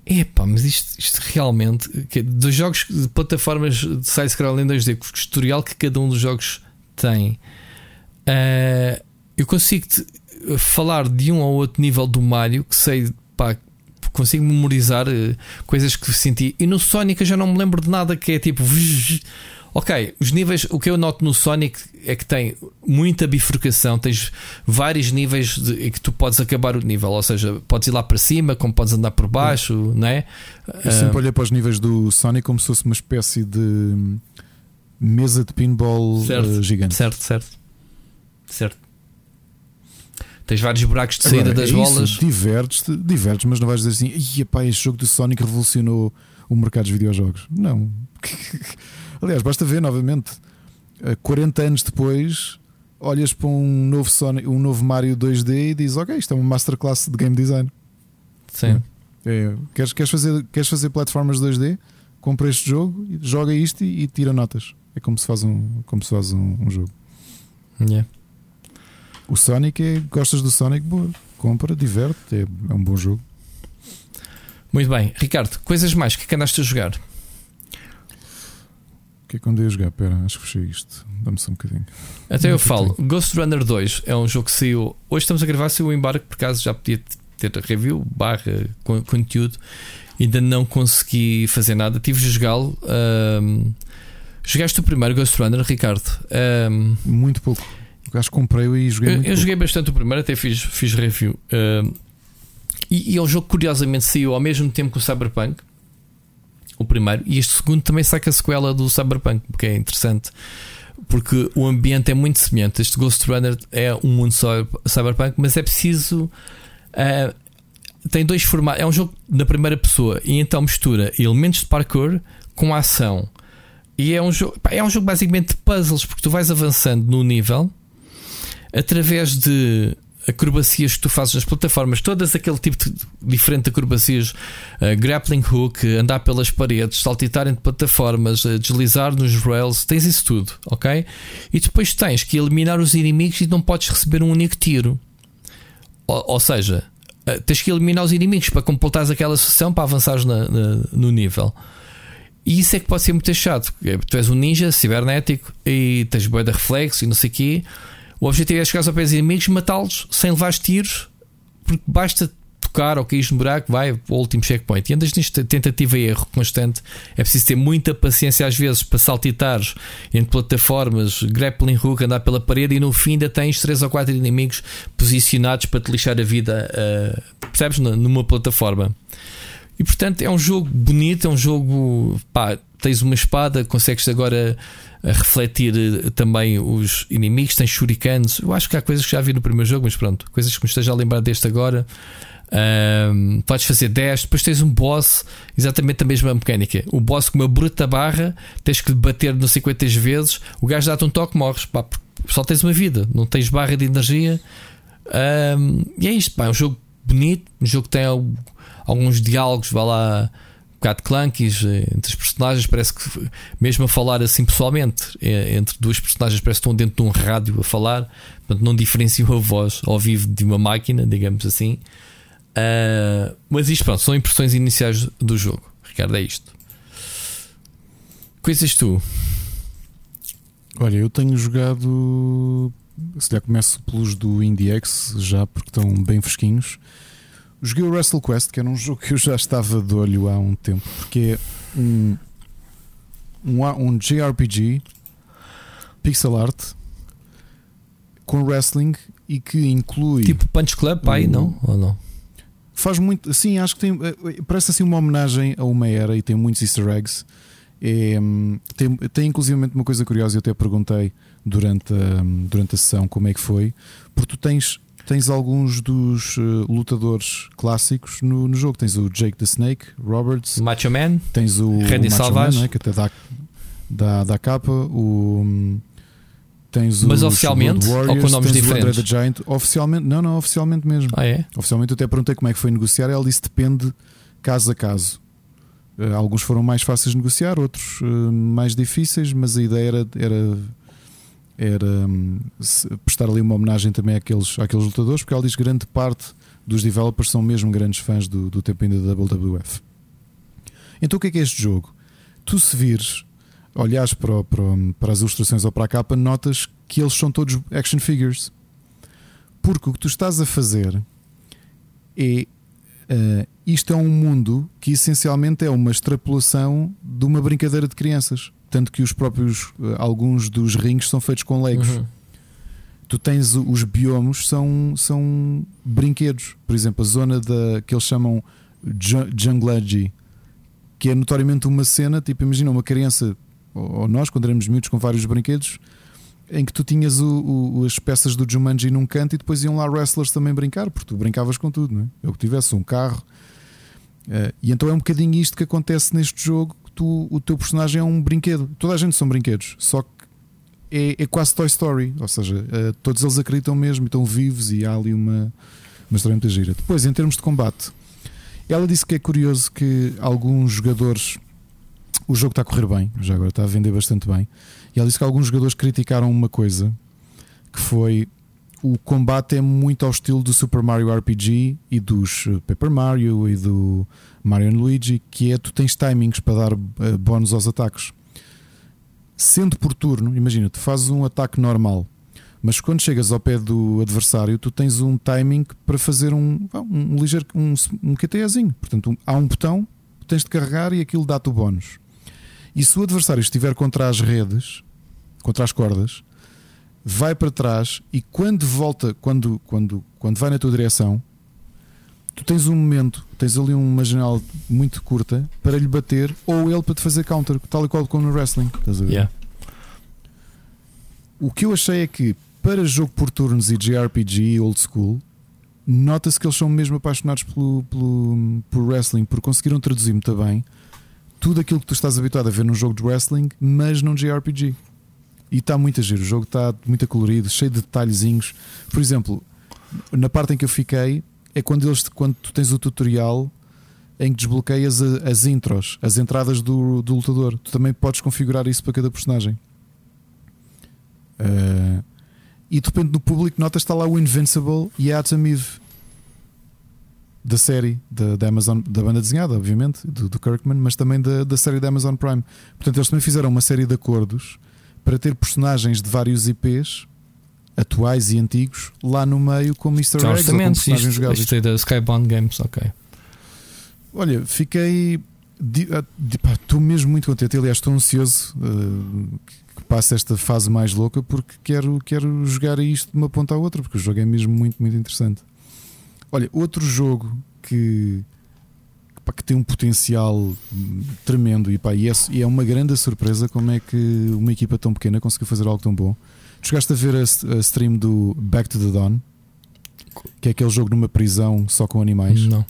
epá, mas isto, isto realmente, dos jogos de plataformas de side-scrolling 2D, com o historial que cada um dos jogos tem, uh, eu consigo falar de um ou outro nível do Mario que sei, pá, consigo memorizar uh, coisas que senti. E no Sonic eu já não me lembro de nada que é tipo. Ok, os níveis, o que eu noto no Sonic é que tem muita bifurcação, tens vários níveis de, que tu podes acabar o nível, ou seja, podes ir lá para cima, como podes andar por baixo, uhum. não é? Eu sempre uh, olhei para os níveis do Sonic como se fosse uma espécie de mesa de pinball certo, uh, gigante. Certo, certo. Certo. Tens vários buracos de saída Agora, das é bolas. Divertes-te, divertes, mas não vais dizer assim, Ia, pá, este jogo do Sonic revolucionou o mercado dos videojogos. Não. Aliás, basta ver novamente. 40 anos depois, olhas para um novo, Sonic, um novo Mario 2D e dizes: Ok, isto é uma masterclass de game design. Sim. É, queres, queres, fazer, queres fazer plataformas 2D? Compra este jogo, joga isto e, e, tira notas. É como se faz um, como se faz um, um jogo. Yeah. O Sonic é. Gostas do Sonic? Boa, compra, diverte, é, é um bom jogo. Muito bem, Ricardo, coisas mais que, é que andaste a jogar? Que é que andei a jogar? Espera, acho que fechei isto. Dá-me só um bocadinho. Até eu falo. Ghost Runner 2 é um jogo que saiu. Hoje estamos a gravar, saiu o embarque, por acaso já podia ter review, barra conteúdo. Ainda não consegui fazer nada. Tive de jogá-lo. Um, jogaste o primeiro Ghost Runner, Ricardo? Um, Muito pouco. Acho que comprei e joguei eu, muito eu joguei bastante o primeiro, até fiz, fiz review. Uh, E, e é um jogo que curiosamente saiu ao mesmo tempo que o Cyberpunk, o primeiro, e este segundo também sai com a sequela do Cyberpunk, porque é interessante. Porque o ambiente é muito semelhante. Este Ghost Runner é um mundo cyberpunk, mas é preciso. Uh, tem dois formatos. É um jogo na primeira pessoa e então mistura elementos de parkour com ação. E é um jogo, é um jogo basicamente de puzzles, porque tu vais avançando no nível através de acrobacias que tu fazes nas plataformas, todas aquele tipo de diferente de acrobacias, uh, grappling hook, andar pelas paredes, saltitar entre plataformas, uh, deslizar nos rails, tens isso tudo, ok? E depois tens que eliminar os inimigos e não podes receber um único tiro. Ou, ou seja, uh, tens que eliminar os inimigos para completares aquela sessão para avançares na, na, no nível. E isso é que pode ser muito chato. Tu és um ninja cibernético e tens boia de reflexo e não sei o quê o objetivo é chegar ao pé dos inimigos, matá-los sem levar tiros, porque basta tocar ou cair no buraco, vai ao último checkpoint. E andas nisto tentativa e erro constante. É preciso ter muita paciência às vezes para saltitares entre plataformas, grappling hook, andar pela parede e no fim ainda tens 3 ou 4 inimigos posicionados para te lixar a vida, uh, percebes? Numa plataforma. E portanto é um jogo bonito, é um jogo. Pá, tens uma espada, consegues agora a refletir eh, também os inimigos, tem shurikens. Eu acho que há coisas que já vi no primeiro jogo, mas pronto, coisas que me esteja a lembrar deste agora. Um, podes fazer 10, depois tens um boss, exatamente a mesma mecânica. O boss com uma bruta barra, tens que bater não sei quantas vezes, o gajo dá-te um toque, morres, pá, só tens uma vida, não tens barra de energia. Um, e é isto, pá, é um jogo bonito, um jogo que tem alguns diálogos, vá lá bocado clunkies eh, entre os personagens. Parece que, mesmo a falar assim pessoalmente, é, entre duas personagens, parece que estão dentro de um rádio a falar. Portanto, não diferenciam a voz ao vivo de uma máquina, digamos assim. Uh, mas isto, pronto, são impressões iniciais do jogo. Ricardo, é isto. Coisas tu? Olha, eu tenho jogado. Se já começo pelos do IndieX, já porque estão bem fresquinhos. Joguei o Wrestle Quest, que era um jogo que eu já estava de olho há um tempo, porque é um, um, um JRPG pixel art com wrestling e que inclui. Tipo Punch Club, pai, um, não? Ou não? Faz muito. Sim, acho que tem. Eh, parece assim uma homenagem a uma era e tem muitos easter eggs. É, tem, tem inclusivamente uma coisa curiosa, eu até perguntei durante a, durante a sessão como é que foi, porque tu tens tens alguns dos uh, lutadores clássicos no, no, jogo. Tens o Jake the Snake, Roberts, Macho Man, tens o Randy Savage, Man, é? que até dá, dá, dá capa. O, tens Mas oficialmente Warriors, ou com nomes diferentes? O Giant. Oficialmente, não, não, oficialmente mesmo. Ah, é? Oficialmente eu até perguntei como é que foi negociar. Ela disse depende caso a caso. Uh, alguns foram mais fáceis de negociar, outros uh, mais difíceis, mas a ideia era, era era um, prestar ali uma homenagem também àqueles, àqueles lutadores, porque ela diz que grande parte dos developers são mesmo grandes fãs do, do tempo ainda da WWF. Então o que é que é este jogo? Tu se vires, olhares para, para, para as ilustrações ou para a capa, notas que eles são todos action figures. Porque o que tu estás a fazer é. Uh, isto é um mundo que essencialmente é uma extrapolação de uma brincadeira de crianças. Tanto que os próprios, eh, alguns dos rings são feitos com legos. Uhum. Tu tens os biomos, são, são brinquedos. Por exemplo, a zona da, que eles chamam Jungleji, que é notoriamente uma cena, tipo, imagina uma criança, ou nós, quando éramos miúdos com vários brinquedos, em que tu tinhas o, o, as peças do Jumanji num canto e depois iam lá wrestlers também brincar, porque tu brincavas com tudo, não é? Eu que tivesse um carro. Uh, e então é um bocadinho isto que acontece neste jogo tu, o teu personagem é um brinquedo. Toda a gente são brinquedos, só que é, é quase Toy Story, ou seja, uh, todos eles acreditam mesmo, estão vivos e há ali uma, uma história muito gira. Depois, em termos de combate, ela disse que é curioso que alguns jogadores. O jogo está a correr bem, já agora está a vender bastante bem. E ela disse que alguns jogadores criticaram uma coisa que foi o combate é muito ao estilo do Super Mario RPG e dos eh, Paper Mario e do Mario Luigi, que é tu tens timings para dar uh, bónus aos ataques. Sendo por turno, imagina, tu fazes um ataque normal, mas quando chegas ao pé do adversário, tu tens um timing para fazer um, um, ligeiro um, um QTEzinho. Portanto, um, há um botão, tens de carregar e aquilo dá-te o bónus. E se o adversário estiver contra as redes, contra as cordas, vai para trás e quando volta, quando, quando, quando vai na tua direção, tu tens um momento, tens ali uma janela muito curta para lhe bater ou ele para te fazer counter, tal e qual como no wrestling. Estás a ver? Yeah. O que eu achei é que para jogo por turnos e JRPG old school, nota-se que eles são mesmo apaixonados pelo, pelo, por wrestling, porque conseguiram traduzir muito bem tudo aquilo que tu estás habituado a ver num jogo de wrestling, mas num JRPG. E está muito a giro, o jogo está muito colorido, cheio de detalhezinhos. Por exemplo, na parte em que eu fiquei, é quando, eles, quando tu tens o tutorial em que desbloqueias as intros, as entradas do, do lutador. Tu também podes configurar isso para cada personagem. Uh, e de repente no público notas está lá o Invincible e a Atom Eve da série da, da, Amazon, da banda desenhada, obviamente, do, do Kirkman, mas também da, da série da Amazon Prime. Portanto, eles também fizeram uma série de acordos para ter personagens de vários IPs atuais e antigos lá no meio como Mr. Eggs ou como personagens jogados. Isto é da Skybound Games, ok. Olha, fiquei. Estou mesmo muito contente. Aliás, estou ansioso uh, que passe esta fase mais louca porque quero, quero jogar isto de uma ponta à outra, porque o jogo é mesmo muito, muito interessante. Olha, outro jogo que, pá, que tem um potencial tremendo e, pá, e, é, e é uma grande surpresa como é que uma equipa tão pequena conseguiu fazer algo tão bom. Chegaste a ver a, a stream do Back to the Dawn, que é aquele jogo numa prisão só com animais? Não.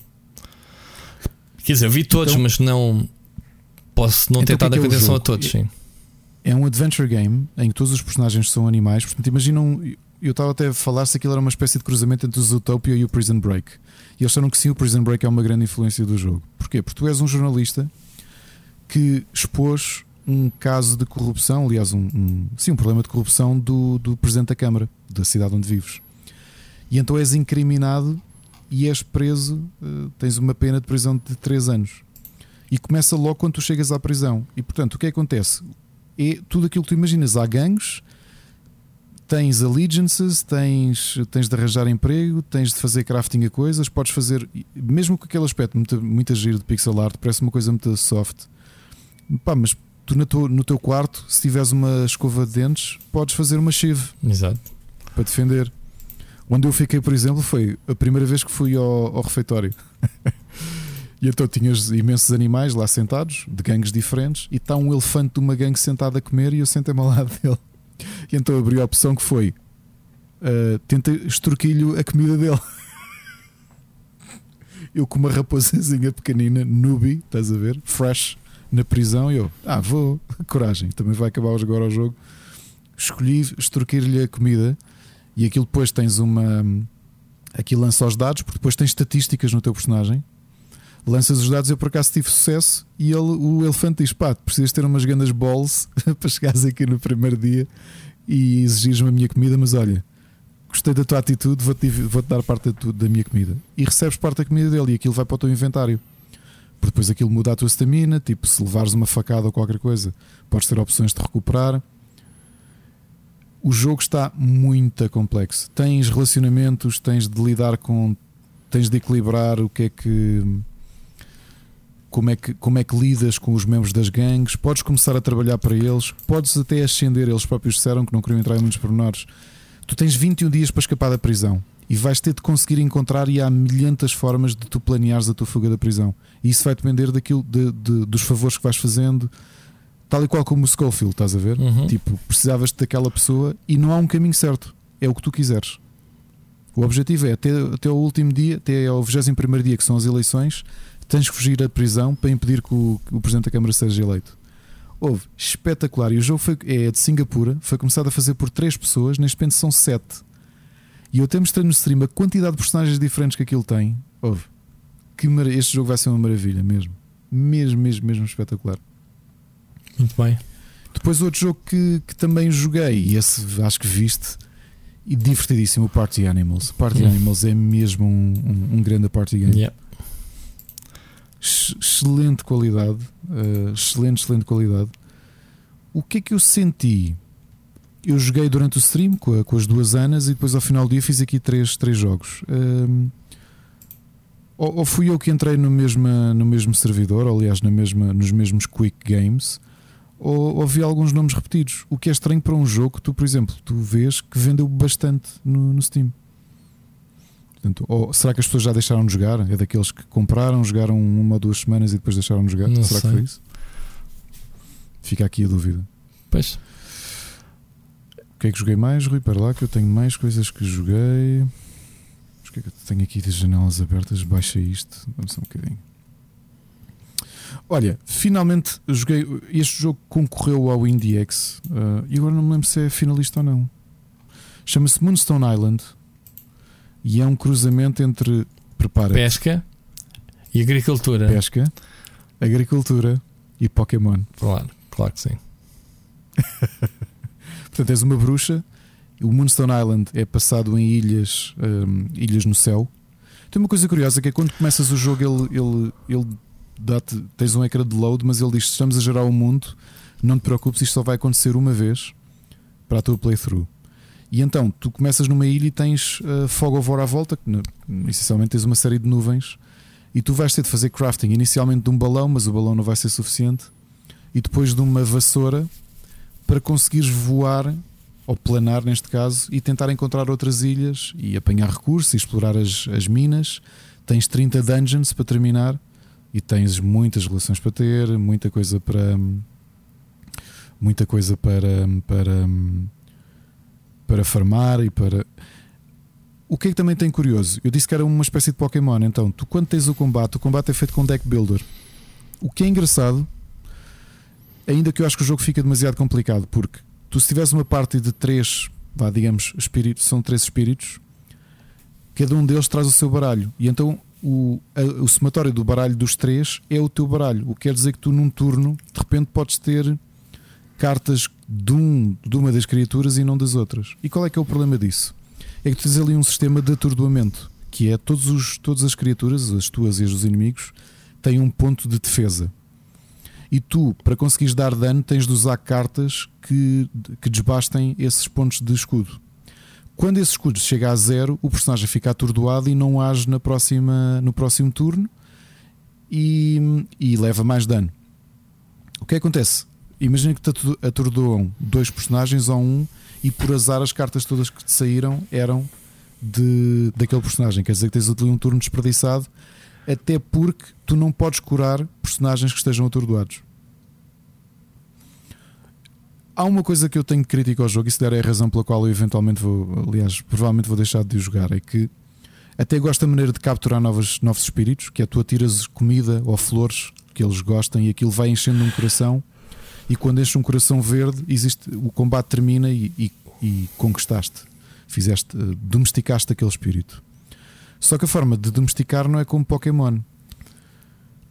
Quer dizer, vi todos, então, mas não posso não então, ter dado é, é atenção a todos. Sim. É um adventure game em que todos os personagens são animais. Portanto, imaginam. Eu estava até a falar se aquilo era uma espécie de cruzamento entre o Zootopia e o Prison Break. E eles disseram que sim, o Prison Break é uma grande influência do jogo. Porquê? Porque tu és um jornalista que expôs um caso de corrupção, aliás, um, um, sim, um problema de corrupção do, do Presidente da Câmara, da cidade onde vives. E então és incriminado e és preso, uh, tens uma pena de prisão de 3 anos. E começa logo quando tu chegas à prisão. E portanto, o que, é acontece? É tudo aquilo que tu imaginas. Há gangues, tens allegiances, tens, tens de arranjar emprego, tens de fazer crafting a coisas, podes fazer, mesmo com aquele aspecto muito, muito agir de pixel art, parece uma coisa muito soft. Pá, mas tu no teu, no teu quarto, se tiveres uma escova de dentes, podes fazer uma chive Exato. para defender. Onde eu fiquei, por exemplo, foi a primeira vez que fui ao, ao refeitório. e então tinhas imensos animais lá sentados, de gangues diferentes, e está um elefante de uma gangue sentado a comer e eu sentei-me ao lado dele. E então abri a opção que foi: uh, tenta extorquilho a comida dele. eu com uma raposazinha pequenina, newbie, estás a ver? Fresh na prisão eu, ah, vou, coragem, também vai acabar agora o jogo. Escolhi extorquir-lhe a comida e aquilo depois tens uma. Aqui lança os dados, porque depois tens estatísticas no teu personagem. Lanças os dados, eu por acaso tive sucesso e ele, o elefante diz: pá, precisas ter umas grandes balls para chegares aqui no primeiro dia e exigires-me a minha comida, mas olha, gostei da tua atitude, vou-te vou dar parte da, da minha comida. E recebes parte da comida dele e aquilo vai para o teu inventário porque depois aquilo muda a tua estamina. Tipo, se levares uma facada ou qualquer coisa, podes ter opções de recuperar. O jogo está muito complexo. Tens relacionamentos, tens de lidar com. tens de equilibrar o que é que. Como é, que, como é que lidas com os membros das gangues? Podes começar a trabalhar para eles, podes até ascender. Eles próprios disseram que não queriam entrar em muitos pormenores. Tu tens 21 dias para escapar da prisão e vais ter de conseguir encontrar e há milhentas formas de tu planeares a tua fuga da prisão. E isso vai depender daquilo de, de, dos favores que vais fazendo, tal e qual como o Schofield, estás a ver? Uhum. Tipo, precisavas daquela pessoa e não há um caminho certo, é o que tu quiseres. O objetivo é até, até o último dia, até ao 21 dia, que são as eleições, tens que fugir da prisão para impedir que o, o Presidente da Câmara seja eleito. Houve espetacular. E o jogo foi, é de Singapura, foi começado a fazer por três pessoas, neste momento são sete. E eu até mostrei no stream a quantidade de personagens diferentes que aquilo tem. Houve. Que mar... Este jogo vai ser uma maravilha mesmo. Mesmo, mesmo, mesmo espetacular. Muito bem. Depois outro jogo que, que também joguei, e esse acho que viste, e divertidíssimo, o Party Animals. Party hum. Animals é mesmo um, um, um grande party game. Yeah. Excelente qualidade. Uh, excelente, excelente qualidade. O que é que eu senti? eu joguei durante o stream com, a, com, as duas Anas e depois ao final do dia fiz aqui três, três jogos. Um, ou, ou, fui eu que entrei no mesmo, no mesmo servidor, ou, aliás, na mesma, nos mesmos Quick Games, ou, ou vi alguns nomes repetidos. O que é estranho para um jogo que tu, por exemplo, tu vês que vendeu bastante no, no Steam. Portanto, ou será que as pessoas já deixaram de jogar? É daqueles que compraram, jogaram uma ou duas semanas e depois deixaram de jogar? Não será sei. que foi isso? Fica aqui a dúvida. Pois. O que é que joguei mais, Rui? Para lá que eu tenho mais coisas que joguei. Mas o que é que eu tenho aqui de janelas abertas? Baixa isto. Vamos só um bocadinho. Olha, finalmente joguei. Este jogo concorreu ao IndieX uh, e agora não me lembro se é finalista ou não. Chama-se Moonstone Island e é um cruzamento entre. Prepara Pesca e agricultura. pesca, agricultura e Pokémon. Claro, claro que sim. Portanto, és uma bruxa. O Moonstone Island é passado em ilhas, hum, ilhas no céu. Tem uma coisa curiosa que é quando começas o jogo, ele, ele, ele dá-te. Tens um ecrã de load, mas ele diz: Estamos a gerar o mundo, não te preocupes, isto só vai acontecer uma vez para a tua playthrough. E então tu começas numa ilha e tens uh, fog of war à volta, que essencialmente tens uma série de nuvens, e tu vais ter de fazer crafting inicialmente de um balão, mas o balão não vai ser suficiente, e depois de uma vassoura para conseguires voar ou planar neste caso e tentar encontrar outras ilhas e apanhar recursos e explorar as, as minas. Tens 30 dungeons para terminar e tens muitas relações para ter, muita coisa para muita coisa para para para farmar e para o que é que também tem curioso? Eu disse que era uma espécie de Pokémon, então tu quando tens o combate, o combate é feito com deck builder. O que é engraçado ainda que eu acho que o jogo fica demasiado complicado, porque tu se tiveres uma parte de três, vá, digamos, espíritos, são três espíritos, cada um deles traz o seu baralho. E então o, a- o somatório do baralho dos três é o teu baralho. O que quer dizer que tu num turno, de repente, podes ter cartas de, um, de uma das criaturas e não das outras. E qual é que é o problema disso? É que tu tens ali um sistema de atordoamento, que é todos os, todas as criaturas, as tuas e as dos inimigos, têm um ponto de defesa. E tu, para conseguires dar dano, tens de usar cartas que, que desbastem esses pontos de escudo. Quando esse escudo chega a zero, o personagem fica atordoado e não age na próxima, no próximo turno e, e leva mais dano. O que acontece? Imagina que te ato- atordoam dois personagens ou um e por azar as cartas todas que te saíram eram de, daquele personagem. Quer dizer que tens ali um turno desperdiçado, até porque tu não podes curar personagens que estejam atordoados. Há uma coisa que eu tenho crítica ao jogo, e se der é a razão pela qual eu eventualmente vou, aliás, provavelmente vou deixar de jogar, é que até gosto da maneira de capturar novos, novos espíritos, que é tu atiras comida ou flores que eles gostam e aquilo vai enchendo um coração e quando enche um coração verde existe, o combate termina e, e- e conquistaste, fizeste, eh, domesticaste aquele espírito. Só que a forma de domesticar não é como Pokémon.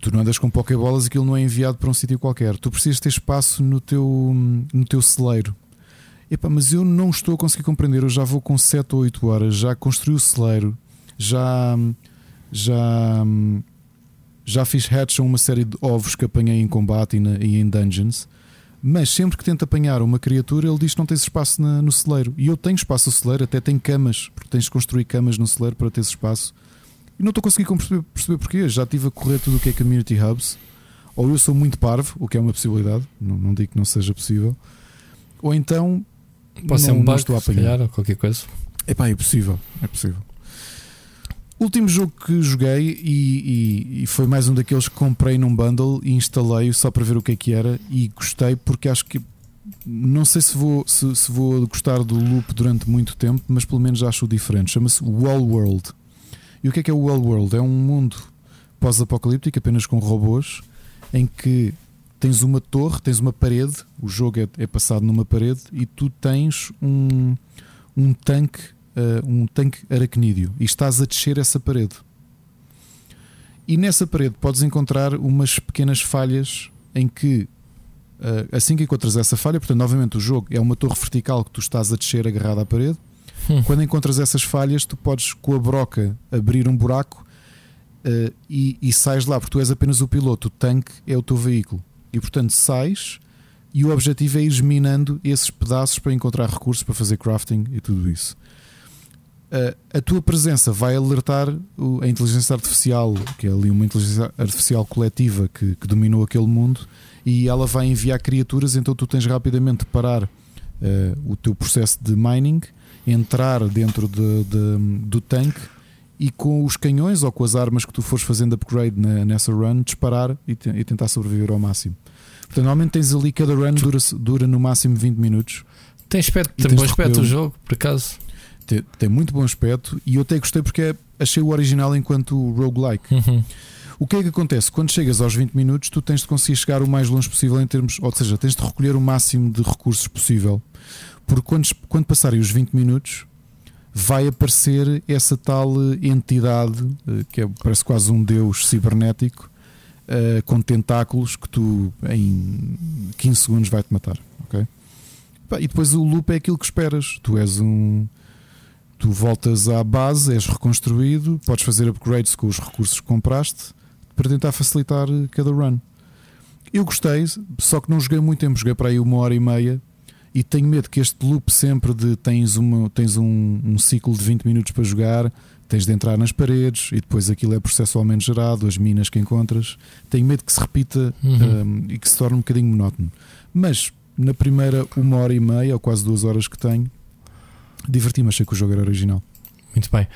Tu não andas com Pokébolas e aquilo não é enviado para um sítio qualquer. Tu precisas ter espaço no teu, no teu celeiro. Epá, mas eu não estou a conseguir compreender. Eu já vou com 7 ou 8 horas, já construí o celeiro, já, já, já fiz hatch a uma série de ovos que apanhei em combate e, na- e em dungeons. Mas sempre que tento apanhar uma criatura, ele diz que não tens espaço na- no celeiro. E eu tenho espaço no celeiro, até tenho camas, porque tens de construir camas no celeiro para ter espaço. E não estou a conseguir perceber, perceber porquê. Já estive a correr tudo o que é community hubs. Ou eu sou muito parvo, o que é uma possibilidade, não, não digo que não seja possível. Ou então Pode ser não, um não bug, estou a apanhar. calhar, ou qualquer coisa. Epá, é possível, é possível. Último jogo que joguei e, e- e foi mais um daqueles que comprei num bundle e instalei só para ver o que é que era e gostei porque acho que não sei se vou, se, se vou gostar do loop durante muito tempo, mas pelo menos acho diferente. Chama-se Wall World. E o que é que é o Wall World? É um mundo pós-apocalíptico apenas com robôs em que tens uma torre, tens uma parede, o jogo é, é passado numa parede e tu tens um, um tanque, uh, um tanque aracnídeo e estás a descer essa parede. E nessa parede podes encontrar umas pequenas falhas em que uh, assim que encontras essa falha, portanto, novamente o jogo é uma torre vertical que tu estás a descer agarrado à parede. Hum. Quando encontras essas falhas, tu podes com a broca abrir um buraco uh, e, e sais lá, porque tu és apenas o piloto, o tanque é o teu veículo. E portanto sais e o objetivo é ir minando esses pedaços para encontrar recursos para fazer crafting e tudo isso. Uh, a tua presença vai alertar o- a inteligência artificial, que é ali uma inteligência artificial coletiva que, que dominou aquele mundo, e ela vai enviar criaturas. Então tu tens rapidamente de parar uh, o teu processo de mining, entrar dentro de- de- do tanque e com os canhões ou com as armas que tu fores fazendo upgrade na, nessa run, disparar e, te, e, tentar sobreviver ao máximo. Portanto, normalmente tens ali, cada run dura, dura no máximo 20 minutos. Tem aspecto, tem bom aspecto o jogo, por acaso. Tem, tem, muito bom aspecto e eu até gostei porque achei o original enquanto roguelike. Uhum. O que é que acontece? Quando chegas aos 20 minutos, tu tens de conseguir chegar o mais longe possível em termos, ou seja, tens de recolher o máximo de recursos possível. Porque quando, quando passarem os 20 minutos, vai aparecer essa tal entidade eh, que é, parece quase um deus cibernético uh, com tentáculos que tu em 15 segundos vai-te matar. Okay? E depois o loop é aquilo que esperas. Tu és um. Tu voltas à base, és reconstruído, podes fazer upgrades com os recursos que compraste para tentar facilitar cada run. Eu gostei, só que não joguei muito tempo, joguei para aí uma hora e meia e tenho medo que este loop sempre de tens, uma, tens um, um ciclo de 20 minutos para jogar, tens de entrar nas paredes e depois aquilo é processualmente gerado, as minas que encontras. Tenho medo que se repita uhum. um, e que se torne um bocadinho monótono. Mas na primeira uma hora e meia, ou quase duas horas que tenho, diverti-me, achei que o jogo era original. Muito bem.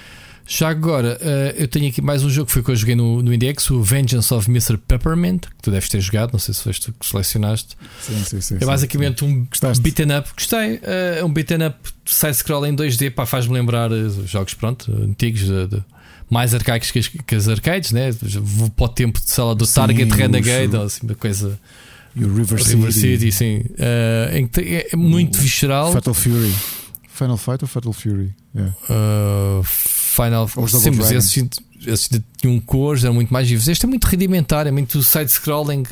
Já agora, uh, eu tenho aqui mais um jogo que foi que eu joguei no, no Index, o Vengeance of Mr. Peppermint, que tu deves ter jogado, não sei se foste tu que selecionaste. Sim, sim, sim. É basicamente sim. um beat'em up. Gostei, uh, é um beat'em up side-scroll em 2D, pá, faz-me lembrar uh, jogos, pronto, antigos, de, de, mais arcaicos que as, que as arcades, né? Vou para o tempo de sala do sim, Target Renegade, ou assim, uma coisa. E o River, River City. City sim. é, é muito visceral. Fatal Fury. Final Fight ou Fatal Fury? Yeah. Final Sim, mas esses, esses tinham cores, eram muito mais vivos. Este é muito rudimentar, é muito side-scrolling.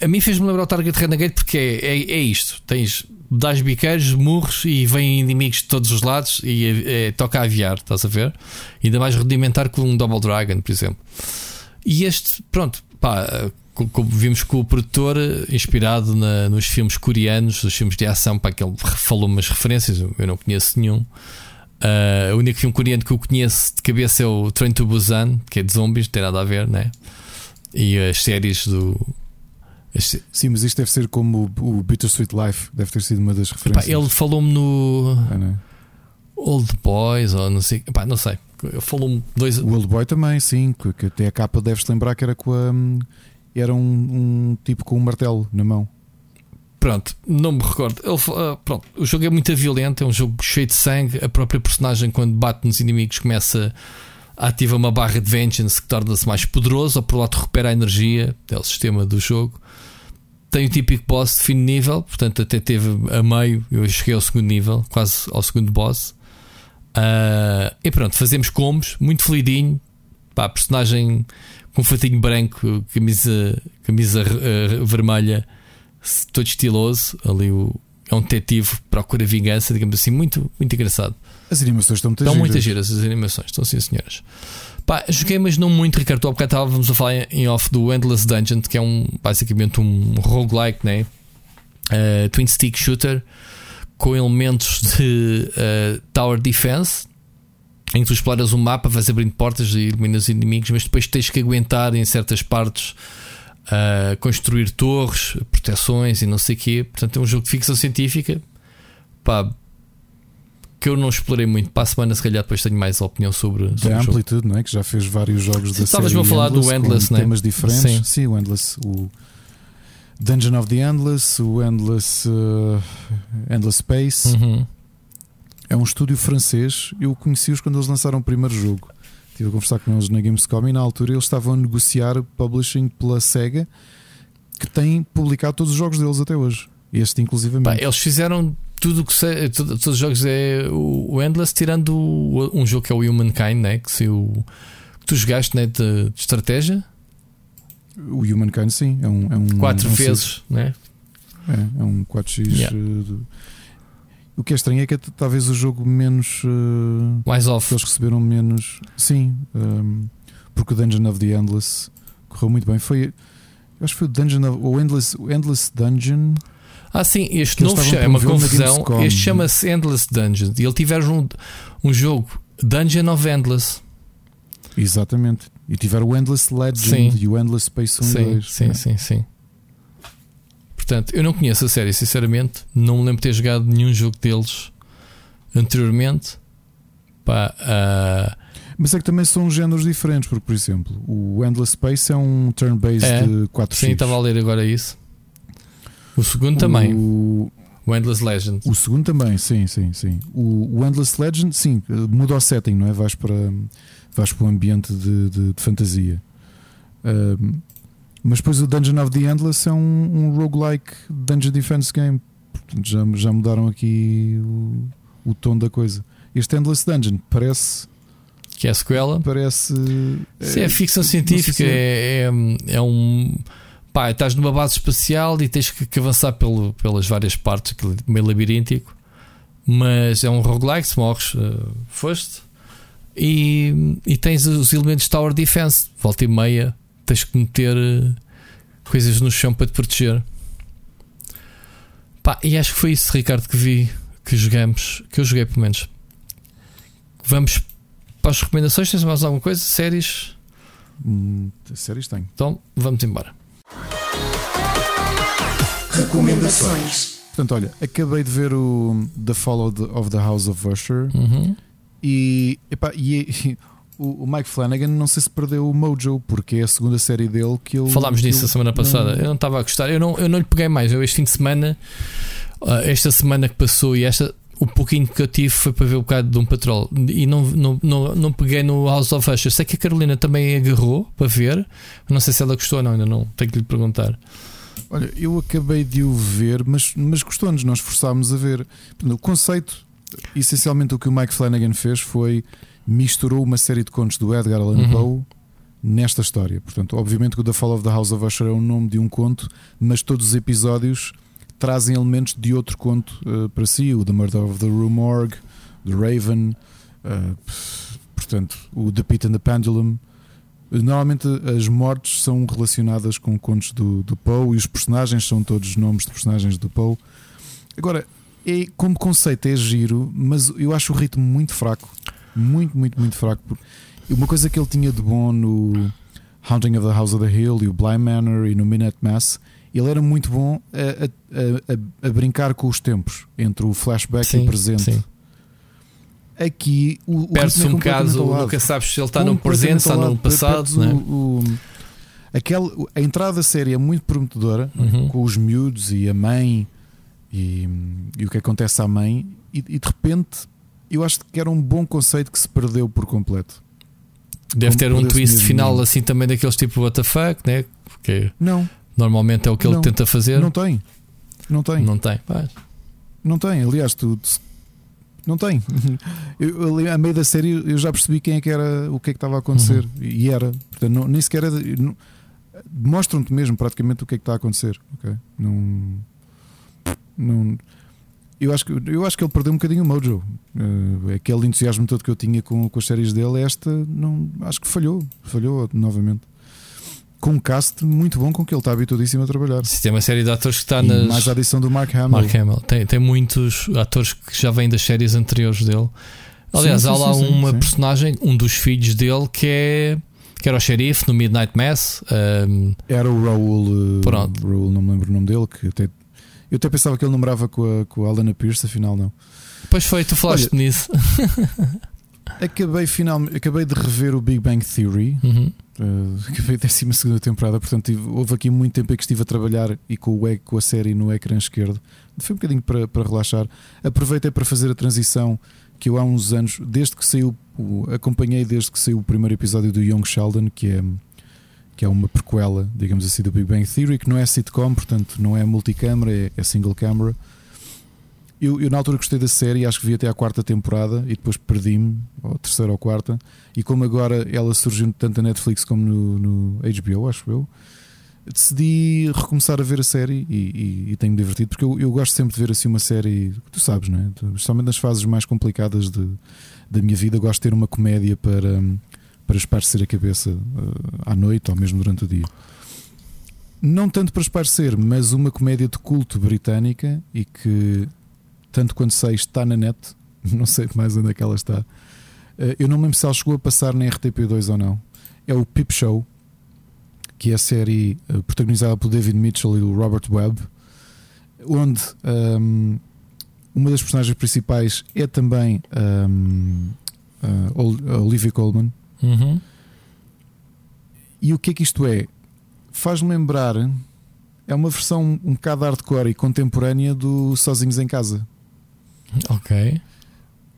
A mim fez-me lembrar o Target Renegade porque é, é, é isto: tens das biqueiros, murros e vêm inimigos de todos os lados e é, é, toca a aviar, estás a ver? Ainda mais rudimentar que um Double Dragon, por exemplo. E este, pronto, pá, como vimos com o produtor, inspirado na, nos filmes coreanos, os filmes de ação, para que ele falou umas referências, eu não conheço nenhum. Uh, o único filme coreano que eu conheço de cabeça é o Train to Busan, que é de zombies, não tem nada a ver, né? E as séries do. As... Sim, mas isto deve ser como o, o Bittersweet Life, deve ter sido uma das referências. Epá, ele falou-me no. Ah, é? Old Boys, ou não sei. Epá, não sei. Falou-me dois. O Old Boy também, sim, que até a capa deves lembrar que era com a. Era um, um tipo com um martelo na mão. Pronto, não me recordo. Ele, uh, pronto, o jogo é muito violento, é um jogo cheio de sangue. A própria personagem, quando bate nos inimigos, começa a ativar uma barra de vengeance que torna-se mais poderoso, ou por lado recupera a energia, é o sistema do jogo. Tem o típico boss de fim de nível, portanto, até teve a meio. Eu cheguei ao segundo nível, quase ao segundo boss. Uh, e pronto, fazemos combos, muito fluidinho. Pá, personagem com fatinho branco, camisa, camisa uh, vermelha todo estiloso. Ali o, é um detetive procura vingança, digamos assim, muito, muito engraçado. As animações estão muito Estão muitas giras, as animações, estão sim, senhoras. Pá, joguei, mas não muito, Ricardo. Há bocado estávamos a falar em off do Endless Dungeon, que é um, basicamente um roguelike, né? Uh, twin stick shooter com elementos de uh, tower defense em que tu exploras um mapa, vais abrindo portas e eliminas inimigos, mas depois tens que aguentar em certas partes a construir torres, proteções e não sei o quê. Portanto, é um jogo de ficção científica pá, que eu não explorei muito. Para a semana, se calhar, depois tenho mais opinião sobre. sobre da Amplitude, não é? Que já fez vários jogos da Estavas-me a falar Endless, do Endless, né? temas diferentes. Sim. Sim, o Endless. O Dungeon of the Endless, o Endless, uh, Endless Space. Uhum. É um estúdio francês. Eu conheci-os quando eles lançaram o primeiro jogo. Estive a conversar com eles na Gamescom e na altura eles estavam a negociar publishing pela SEGA que tem publicado todos os jogos deles até hoje. Este, inclusivamente. eles fizeram tudo que se, tudo, todos os jogos é o, Endless, tirando o, um jogo que é o Humankind, né? que, se o, que tu jogaste né? de, de estratégia. O Humankind, sim, é um. É um Quatro um vezes, né? É, é um 4x. Yeah. Uh, o que é estranho é que é talvez o jogo menos. Uh, Mais off. Eles receberam menos. Sim, um, ehm, porque o Dungeon of the Endless correu muito bem. Foi. Acho que foi o Dungeon of, o Endless, o Endless Dungeon. Ah, sim, este novo é uma confusão. Este chama-se Endless Dungeon. E ele tiveram um, um jogo Dungeon of Endless. Exatamente. E tiveram o Endless Legend sim. e o Endless Space 1 sim, 2. Sim, é. sim, sim. Portanto, eu não conheço a série, sinceramente. Não me lembro de ter jogado nenhum jogo deles anteriormente. Pá, uh... Mas é que também são géneros diferentes, porque, por exemplo, o Endless Space é um turn-based É. de 4 Sim, estava a ler agora isso. O segundo também, o, Endless Legend. O segundo também, sim, sim, sim. O, o Endless Legend, sim, muda o setting, não é? Vais para, vais para um ambiente de, de, de fantasia. Um, mas depois o Dungeon of the Endless é um, um roguelike Dungeon Defense Game. Portanto, já, já mudaram aqui o, o tom da coisa. Este Endless Dungeon parece. Que é a sequela. Parece. Sim, é ficção científica. se é, é, é um. Pá, estás numa base espacial e tens que, que avançar pelo, pelas várias partes, é meio labiríntico. Mas é um roguelike, se morres, uh, foste. E, e tens os elementos Tower Defense, volta e meia, tens que meter uh, coisas no chão para te proteger. Pá, e acho que foi isso, Ricardo, que vi, que jogamos, que eu joguei pelo menos. Vamos para as recomendações. Tens mais alguma coisa? Séries? Hum, séries tenho. Então vamos embora. Recomendações. Portanto, olha, acabei de ver o The Fall of the, of the House of Usher Uhum. e, epá, e, e o, o Mike Flanagan não sei se perdeu o Mojo, porque é a segunda série dele que ele. Falámos que nisso ele a semana passada. não- Eu não estava a gostar. Eu não, eu não lhe peguei mais. Eu este fim de semana, ah, esta semana que passou e esta, o pouquinho que eu tive foi para ver o bocado de um patrol. E não, não, não, não peguei no House of Usher. Sei que a Carolina também agarrou para ver. Não sei se ela gostou ou não, ainda não. Tenho que lhe perguntar. Olha, eu acabei de o ver, mas, mas gostou-nos, nós forçámos a ver. O conceito, essencialmente, o que o Mike Flanagan fez foi misturou uma série de contos do Edgar Allan Uhum. Poe nesta história. Portanto, obviamente que o The Fall of the House of Usher é o nome de um conto, mas todos os episódios trazem elementos de outro conto eh, para si: o The Murder of the Rue Morgue, The Raven, eh, portanto, o The Pit and the Pendulum. Normalmente as mortes são relacionadas com contos do, do Poe e os personagens são todos nomes de personagens do Poe. Agora, é, como conceito é giro, mas eu acho o ritmo muito fraco. Muito, muito, muito fraco. Porque Uma coisa que ele tinha de bom no Haunting of the House of the Hill e o Blind Manor e no Minute Mass, ele era muito bom a, a- a- a brincar com os tempos entre o flashback e o presente. sim. Aqui o, o Perde-se é um bocado. Nunca sabes se ele está no presente, no lado. passado. Né? o- o- aquele, a entrada da série é muito prometedora Uhum. com os miúdos e a mãe e, e o que acontece à mãe, e, e de repente eu acho que era um bom conceito que se perdeu por completo. Deve ter um twist mesmo. final assim também daqueles tipo WTF, né? Porque Não, normalmente é o que ele Não. tenta fazer. não tem. Não tem. Não tem. Não tem, aliás, tu tu- não tem. Eu, a meio da série eu já percebi quem é que era, o que é que estava a acontecer. Uhum. E era. Portanto, não, nem sequer não- Mostram-te mesmo praticamente o que é que está a acontecer. ok? Não. Não. Eu acho, que, eu acho que ele perdeu um bocadinho o mojo. Eh, aquele entusiasmo todo que eu tinha com, com as séries dele, esta não, acho que falhou. Falhou novamente. Com um cast muito bom com que ele está habituadíssimo a trabalhar. Se tem uma série de atores que está E nas. mais a adição do Mark Hamill. Mark Hamill. Tem, tem muitos atores que já vêm das séries anteriores dele. Aliás, Sim, há sim, lá sim, sim, uma sim. personagem, um dos filhos dele, que é. Que era o xerife no Midnight Mass. um, Era o Raul. eh, Pronto. Raul, não me lembro o nome dele. Que até, eu até pensava que ele numerava com a, com a Alana Pierce, afinal não. Pois foi, tu falaste nisso. Acabei, finalmente, acabei de rever o Big Bang Theory. Uhum. eh, acabei a 12 temporada, portanto tive- houve aqui muito tempo em que estive a trabalhar e com, o, com a série no ecrã esquerdo. Foi um bocadinho para, para relaxar. Aproveitei para fazer a transição que eu há uns anos, desde que saiu, acompanhei desde que saiu o primeiro episódio do Young Sheldon, que é, que é uma prequela, digamos assim, do Big Bang Theory, que não é sitcom, portanto não é multicâmara, é, é single camera. Eu, eu na altura gostei da série, acho que vi até à quarta temporada e depois perdi-me, ou terceira ou quarta. E como agora ela surgiu tanto na Netflix como no, no HBO, acho eu, decidi recomeçar a ver a série e, e, e tenho-me divertido, porque eu, eu gosto sempre de ver assim uma série, tu sabes, não é? Especialmente nas fases mais complicadas de, da minha vida, gosto de ter uma comédia para, para esparecer a cabeça eh, à noite ou mesmo durante o dia. Não tanto para esparecer, mas uma comédia de culto britânica e que, tanto quanto sei, está na net. Não sei mais onde é que ela está. Eh, Eu não me lembro se ela chegou a passar na RTP2 ou não. É o Pip Show, que é a série eh, protagonizada pelo David Mitchell e o Robert Webb, onde ahm, uma das personagens principais é também ahm, uh, Olivia Colman. Uhum. E o que é que isto é? Faz-me lembrar. É uma versão um bocado hardcore e contemporânea do Sozinhos em Casa. Ok.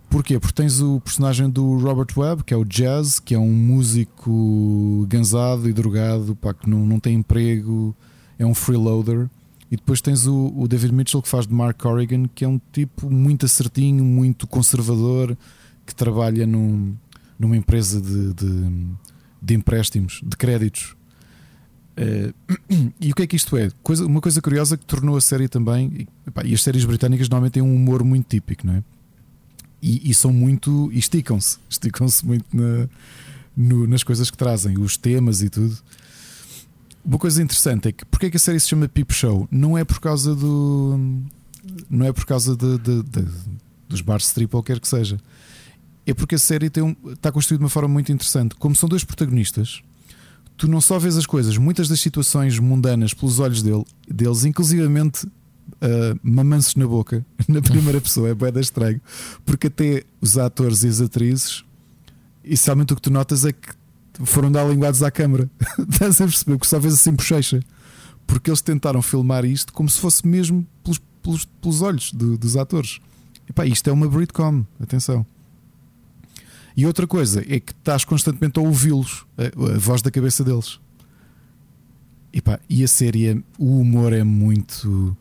Porquê? Porque tens o personagem do Robert Webb, que é o Jazz, que é um músico gansado e drogado, pá, que não, não tem emprego, é um freeloader. E depois tens o, o, David Mitchell, que faz de Mark Corrigan, que é um tipo muito acertinho, muito conservador, que trabalha num, numa empresa de, de de empréstimos, de créditos. Uh, e o que é que isto é? Coisa, uma coisa curiosa que tornou a série também. E, e as séries britânicas normalmente têm um humor muito típico, não é? E, e são muito. E esticam-se. Esticam-se muito na, no, nas coisas que trazem, os temas e tudo. Uma coisa interessante é que porque é que a série se chama Peep Show? Não é por causa do. Não é por causa de, de, de, dos bars strip ou quer que seja é porque a série tem um, está construída de uma forma muito interessante. Como são dois protagonistas, tu não só vês as coisas, muitas das situações mundanas pelos olhos dele, deles, inclusivamente uh, na boca, na primeira pessoa, é bem estranho, porque até os atores e as atrizes, e somente o que tu notas é que foram dar linguados à câmara. Estás a perceber? Porque só vês assim bochecha. Porque eles tentaram filmar isto como se fosse mesmo pelos, pelos, pelos olhos do, dos atores. E pá, isto é uma Britcom, atenção. E outra coisa é que estás constantemente a ouvi-los, a, a, voz da cabeça deles. E, pá, e a série, é, o humor é muito.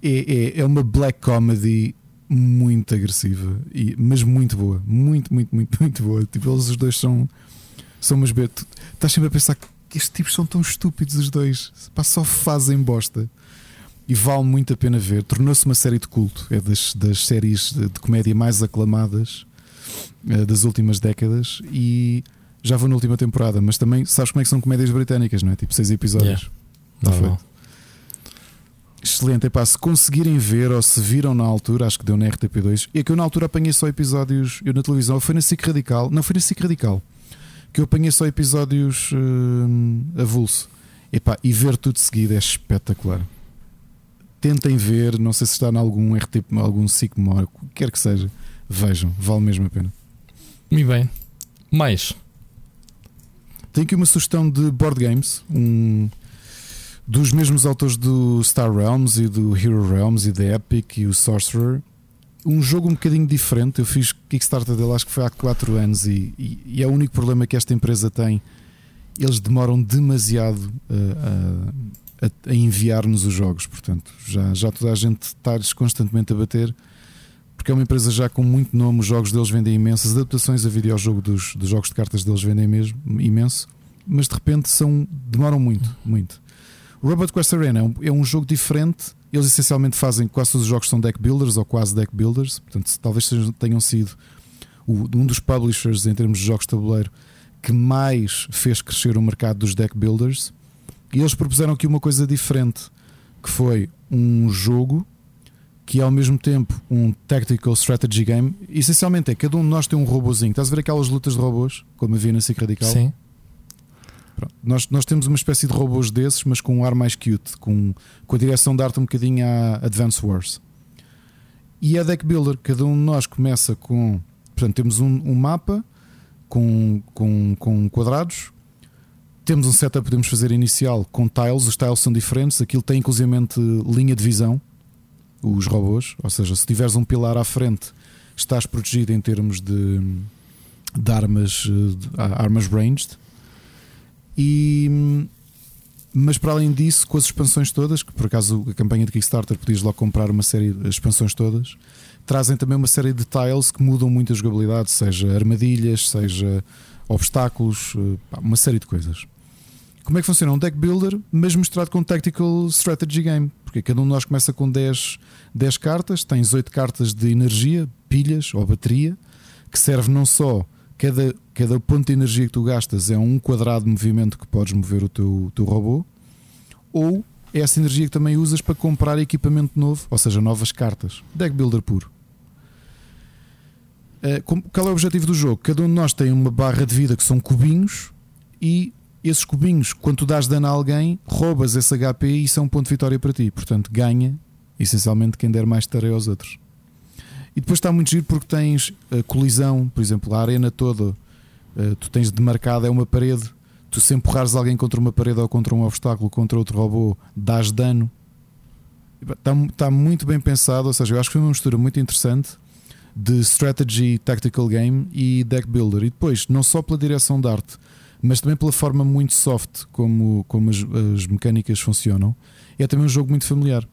É, é, é, uma black comedy muito agressiva, e, mas muito boa. Muito, muito, muito, muito boa. Tipo, eles os dois são. São umas. Tu estás sempre a pensar que estes tipos são tão estúpidos, os dois. Pá, só fazem bosta. E vale muito a pena ver. Tornou-se uma série de culto. É das, das séries de, de comédia mais aclamadas eh, das últimas décadas e já vou na última temporada, mas também sabes como é que são comédias britânicas, não é? Tipo seis episódios. Yeah. Excelente, pá, se conseguirem ver ou se viram na altura, acho que deu na RTP2, é que eu na altura apanhei só episódios, eu na televisão, foi na SIC Radical, não foi na SIC Radical, que eu apanhei só episódios uh, avulso. Epá, e ver tudo seguido é espetacular. Tentem ver, não sei se está em algum RTP, algum SIC memória, quer que seja, vejam, vale mesmo a pena. Muito bem. Mais. Tenho aqui uma sugestão de board games. Um, dos mesmos autores do Star Realms e do Hero Realms e da Epic e o Sorcerer. Um jogo um bocadinho diferente. Eu fiz Kickstarter dele acho que foi há 4 anos e, e, e, é o único problema que esta empresa tem. Eles demoram demasiado uh, a, a, a enviar-nos os jogos. Portanto, já, já toda a gente está-lhes constantemente a bater porque é uma empresa já com muito nome, os jogos deles vendem imenso, as adaptações a videojogo dos, dos jogos de cartas deles vendem mesmo imenso, mas de repente são demoram muito, muito. Robot Quest Arena é um, é um jogo diferente. Eles essencialmente fazem quase todos os jogos são deck builders ou quase deck builders, portanto, talvez tenham sido o, um dos publishers em termos de jogos de tabuleiro que mais fez crescer o mercado dos deck builders. E eles propuseram aqui uma coisa diferente, que foi um jogo que é ao mesmo tempo um tactical strategy game. Essencialmente é cada um de nós tem um robôzinho. Estás a ver aquelas lutas de robôs, como havia na SIC Radical? Sim. Nós, nós temos uma espécie de robôs desses, mas com um ar mais cute, com, com a direção de arte um bocadinho a Advance Wars. E é deck builder, cada um de nós começa com. Portanto, temos um, um mapa com, com, com quadrados, temos um setup que podemos fazer inicial com tiles, os tiles são diferentes, aquilo tem inclusivamente linha de visão os robôs, ou seja, se tiveres um pilar à frente, estás protegido em termos de, de armas, de armas ranged. E, mas para além disso, com as expansões todas, que por acaso a campanha de Kickstarter podias logo comprar uma série de expansões todas, trazem também uma série de tiles que mudam muito a jogabilidade, seja armadilhas, seja obstáculos, eh, uma série de coisas. Como é que funciona? Um deck builder, mas misturado com um tactical strategy game. Porque cada um de nós começa com 10, 10 cartas, tens 8 cartas de energia, pilhas ou bateria, que serve não só. Cada, cada ponto de energia que tu gastas é um quadrado de movimento que podes mover o teu, teu robô, ou é essa energia que também usas para comprar equipamento novo, ou seja, novas cartas. Deck builder puro. Eh, qual é o objetivo do jogo? Cada um de nós tem uma barra de vida que são cubinhos e esses cubinhos, quando tu dás dano a alguém, roubas esse HP e isso é um ponto de vitória para ti. Portanto, ganha essencialmente quem der mais tarefa aos outros. E depois está muito giro porque tens a colisão, por exemplo, a arena toda, eh, tu tens demarcada é uma parede. Tu se empurrares alguém contra uma parede ou contra um obstáculo, contra outro robô, dás dano. Está, está muito bem pensado, ou seja, eu acho que foi uma mistura muito interessante de strategy, tactical game e deck builder. E depois, não só pela direção de arte, mas também pela forma muito soft como, como as, as mecânicas funcionam, é também um jogo muito familiar.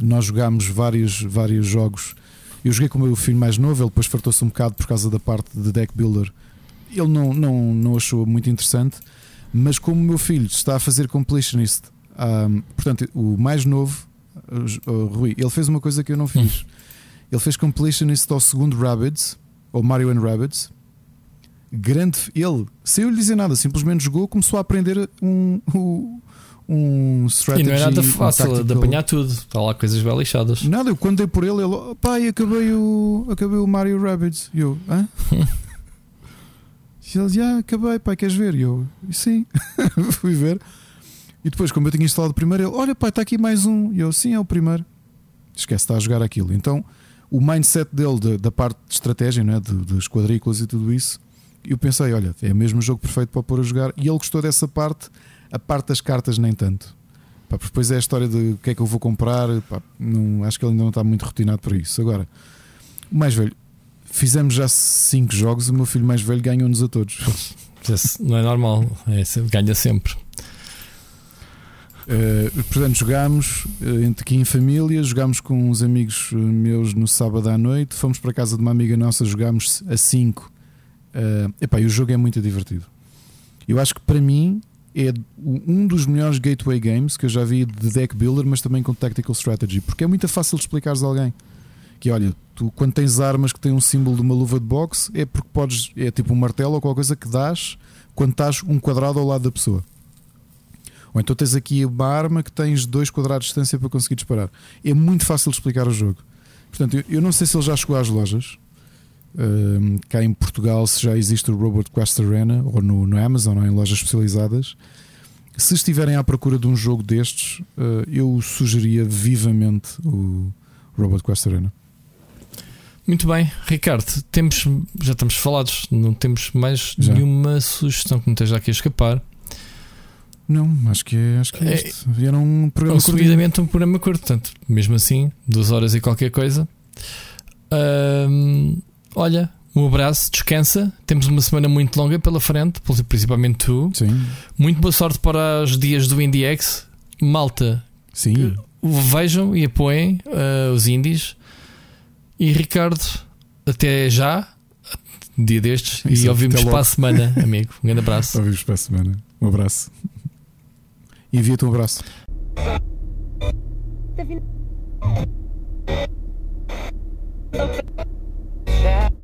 Nós jogámos vários, vários jogos. Eu joguei com o meu filho mais novo, ele depois fartou-se um bocado por causa da parte de deck builder. Ele não, não, não achou muito interessante, mas como o meu filho está a fazer completionist, um, portanto, o mais novo, o Rui, ele fez uma coisa que eu não fiz. Hum. Ele fez completionist ao segundo Rabbids, ou Mario and Rabbids. Grande, ele, sem eu lhe dizer nada, simplesmente jogou, começou a aprender um, um, um strategy. E não é nada fácil um de apanhar tudo. Está lá coisas bem lixadas. Nada, eu quando dei por ele, ele, pai, acabei o, acabei o Mario Rabbids. E eu, hã? e ele dizia, ah, acabei, pai, queres ver? E eu, sim, fui ver. E depois, como eu tinha instalado o primeiro, ele, olha, pai, está aqui mais um. E eu, sim, é o primeiro. Esquece, está a jogar aquilo. Então, o mindset dele da, da parte de estratégia, né, de, dos quadrículas e tudo isso, eu pensei, olha, é o mesmo jogo perfeito para pôr a jogar. E ele gostou dessa parte a parte das cartas, nem tanto. Pá, depois é a história de o que é que eu vou comprar. Pá, não, acho que ele ainda não está muito rotinado para isso. Agora, o mais velho, fizemos já 5 jogos. O meu filho mais velho ganhou-nos a todos. Não é normal, é, ganha sempre. Uh, portanto, jogámos uh, aqui em família, jogámos com uns amigos meus no sábado à noite, fomos para a casa de uma amiga nossa, jogámos a 5. Uh, epá, e o jogo é muito divertido. Eu acho que para mim é um dos melhores gateway games que eu já vi de deck builder, mas também com tactical strategy, porque é muito fácil de explicares a alguém. Que olha, tu quando tens armas que têm um símbolo de uma luva de boxe, é porque podes, é tipo um martelo ou qualquer coisa que dás quando estás um quadrado ao lado da pessoa. Ou então tens aqui uma arma que tens dois quadrados de distância para conseguir disparar. É muito fácil de explicar o jogo. Portanto, eu não sei se ele já chegou às lojas. Uh, cá em Portugal, se já existe o Robot Quest Arena, ou no, no Amazon, ou em lojas especializadas. Se estiverem à procura de um jogo destes, uh, eu sugeria vivamente o Robot Quest Arena. Muito bem, Ricardo, temos, já estamos falados, não temos mais já. nenhuma sugestão que não esteja aqui a escapar. Não, acho que é, acho que é, é este. Era um programa Assumidamente um programa curto, portanto, mesmo assim, duas horas e qualquer coisa. Olha, um abraço, descansa. Temos uma semana muito longa pela frente, principalmente tu. Sim. Muito boa sorte para os dias do IndieX. Malta, Sim. vejam e apoiem uh, os indies. E Ricardo, até já, dia destes, Exato, e ouvimos para a semana, amigo. Um grande abraço. Ouvimos para a semana. Um abraço. Envia-te um abraço. Tá Yeah.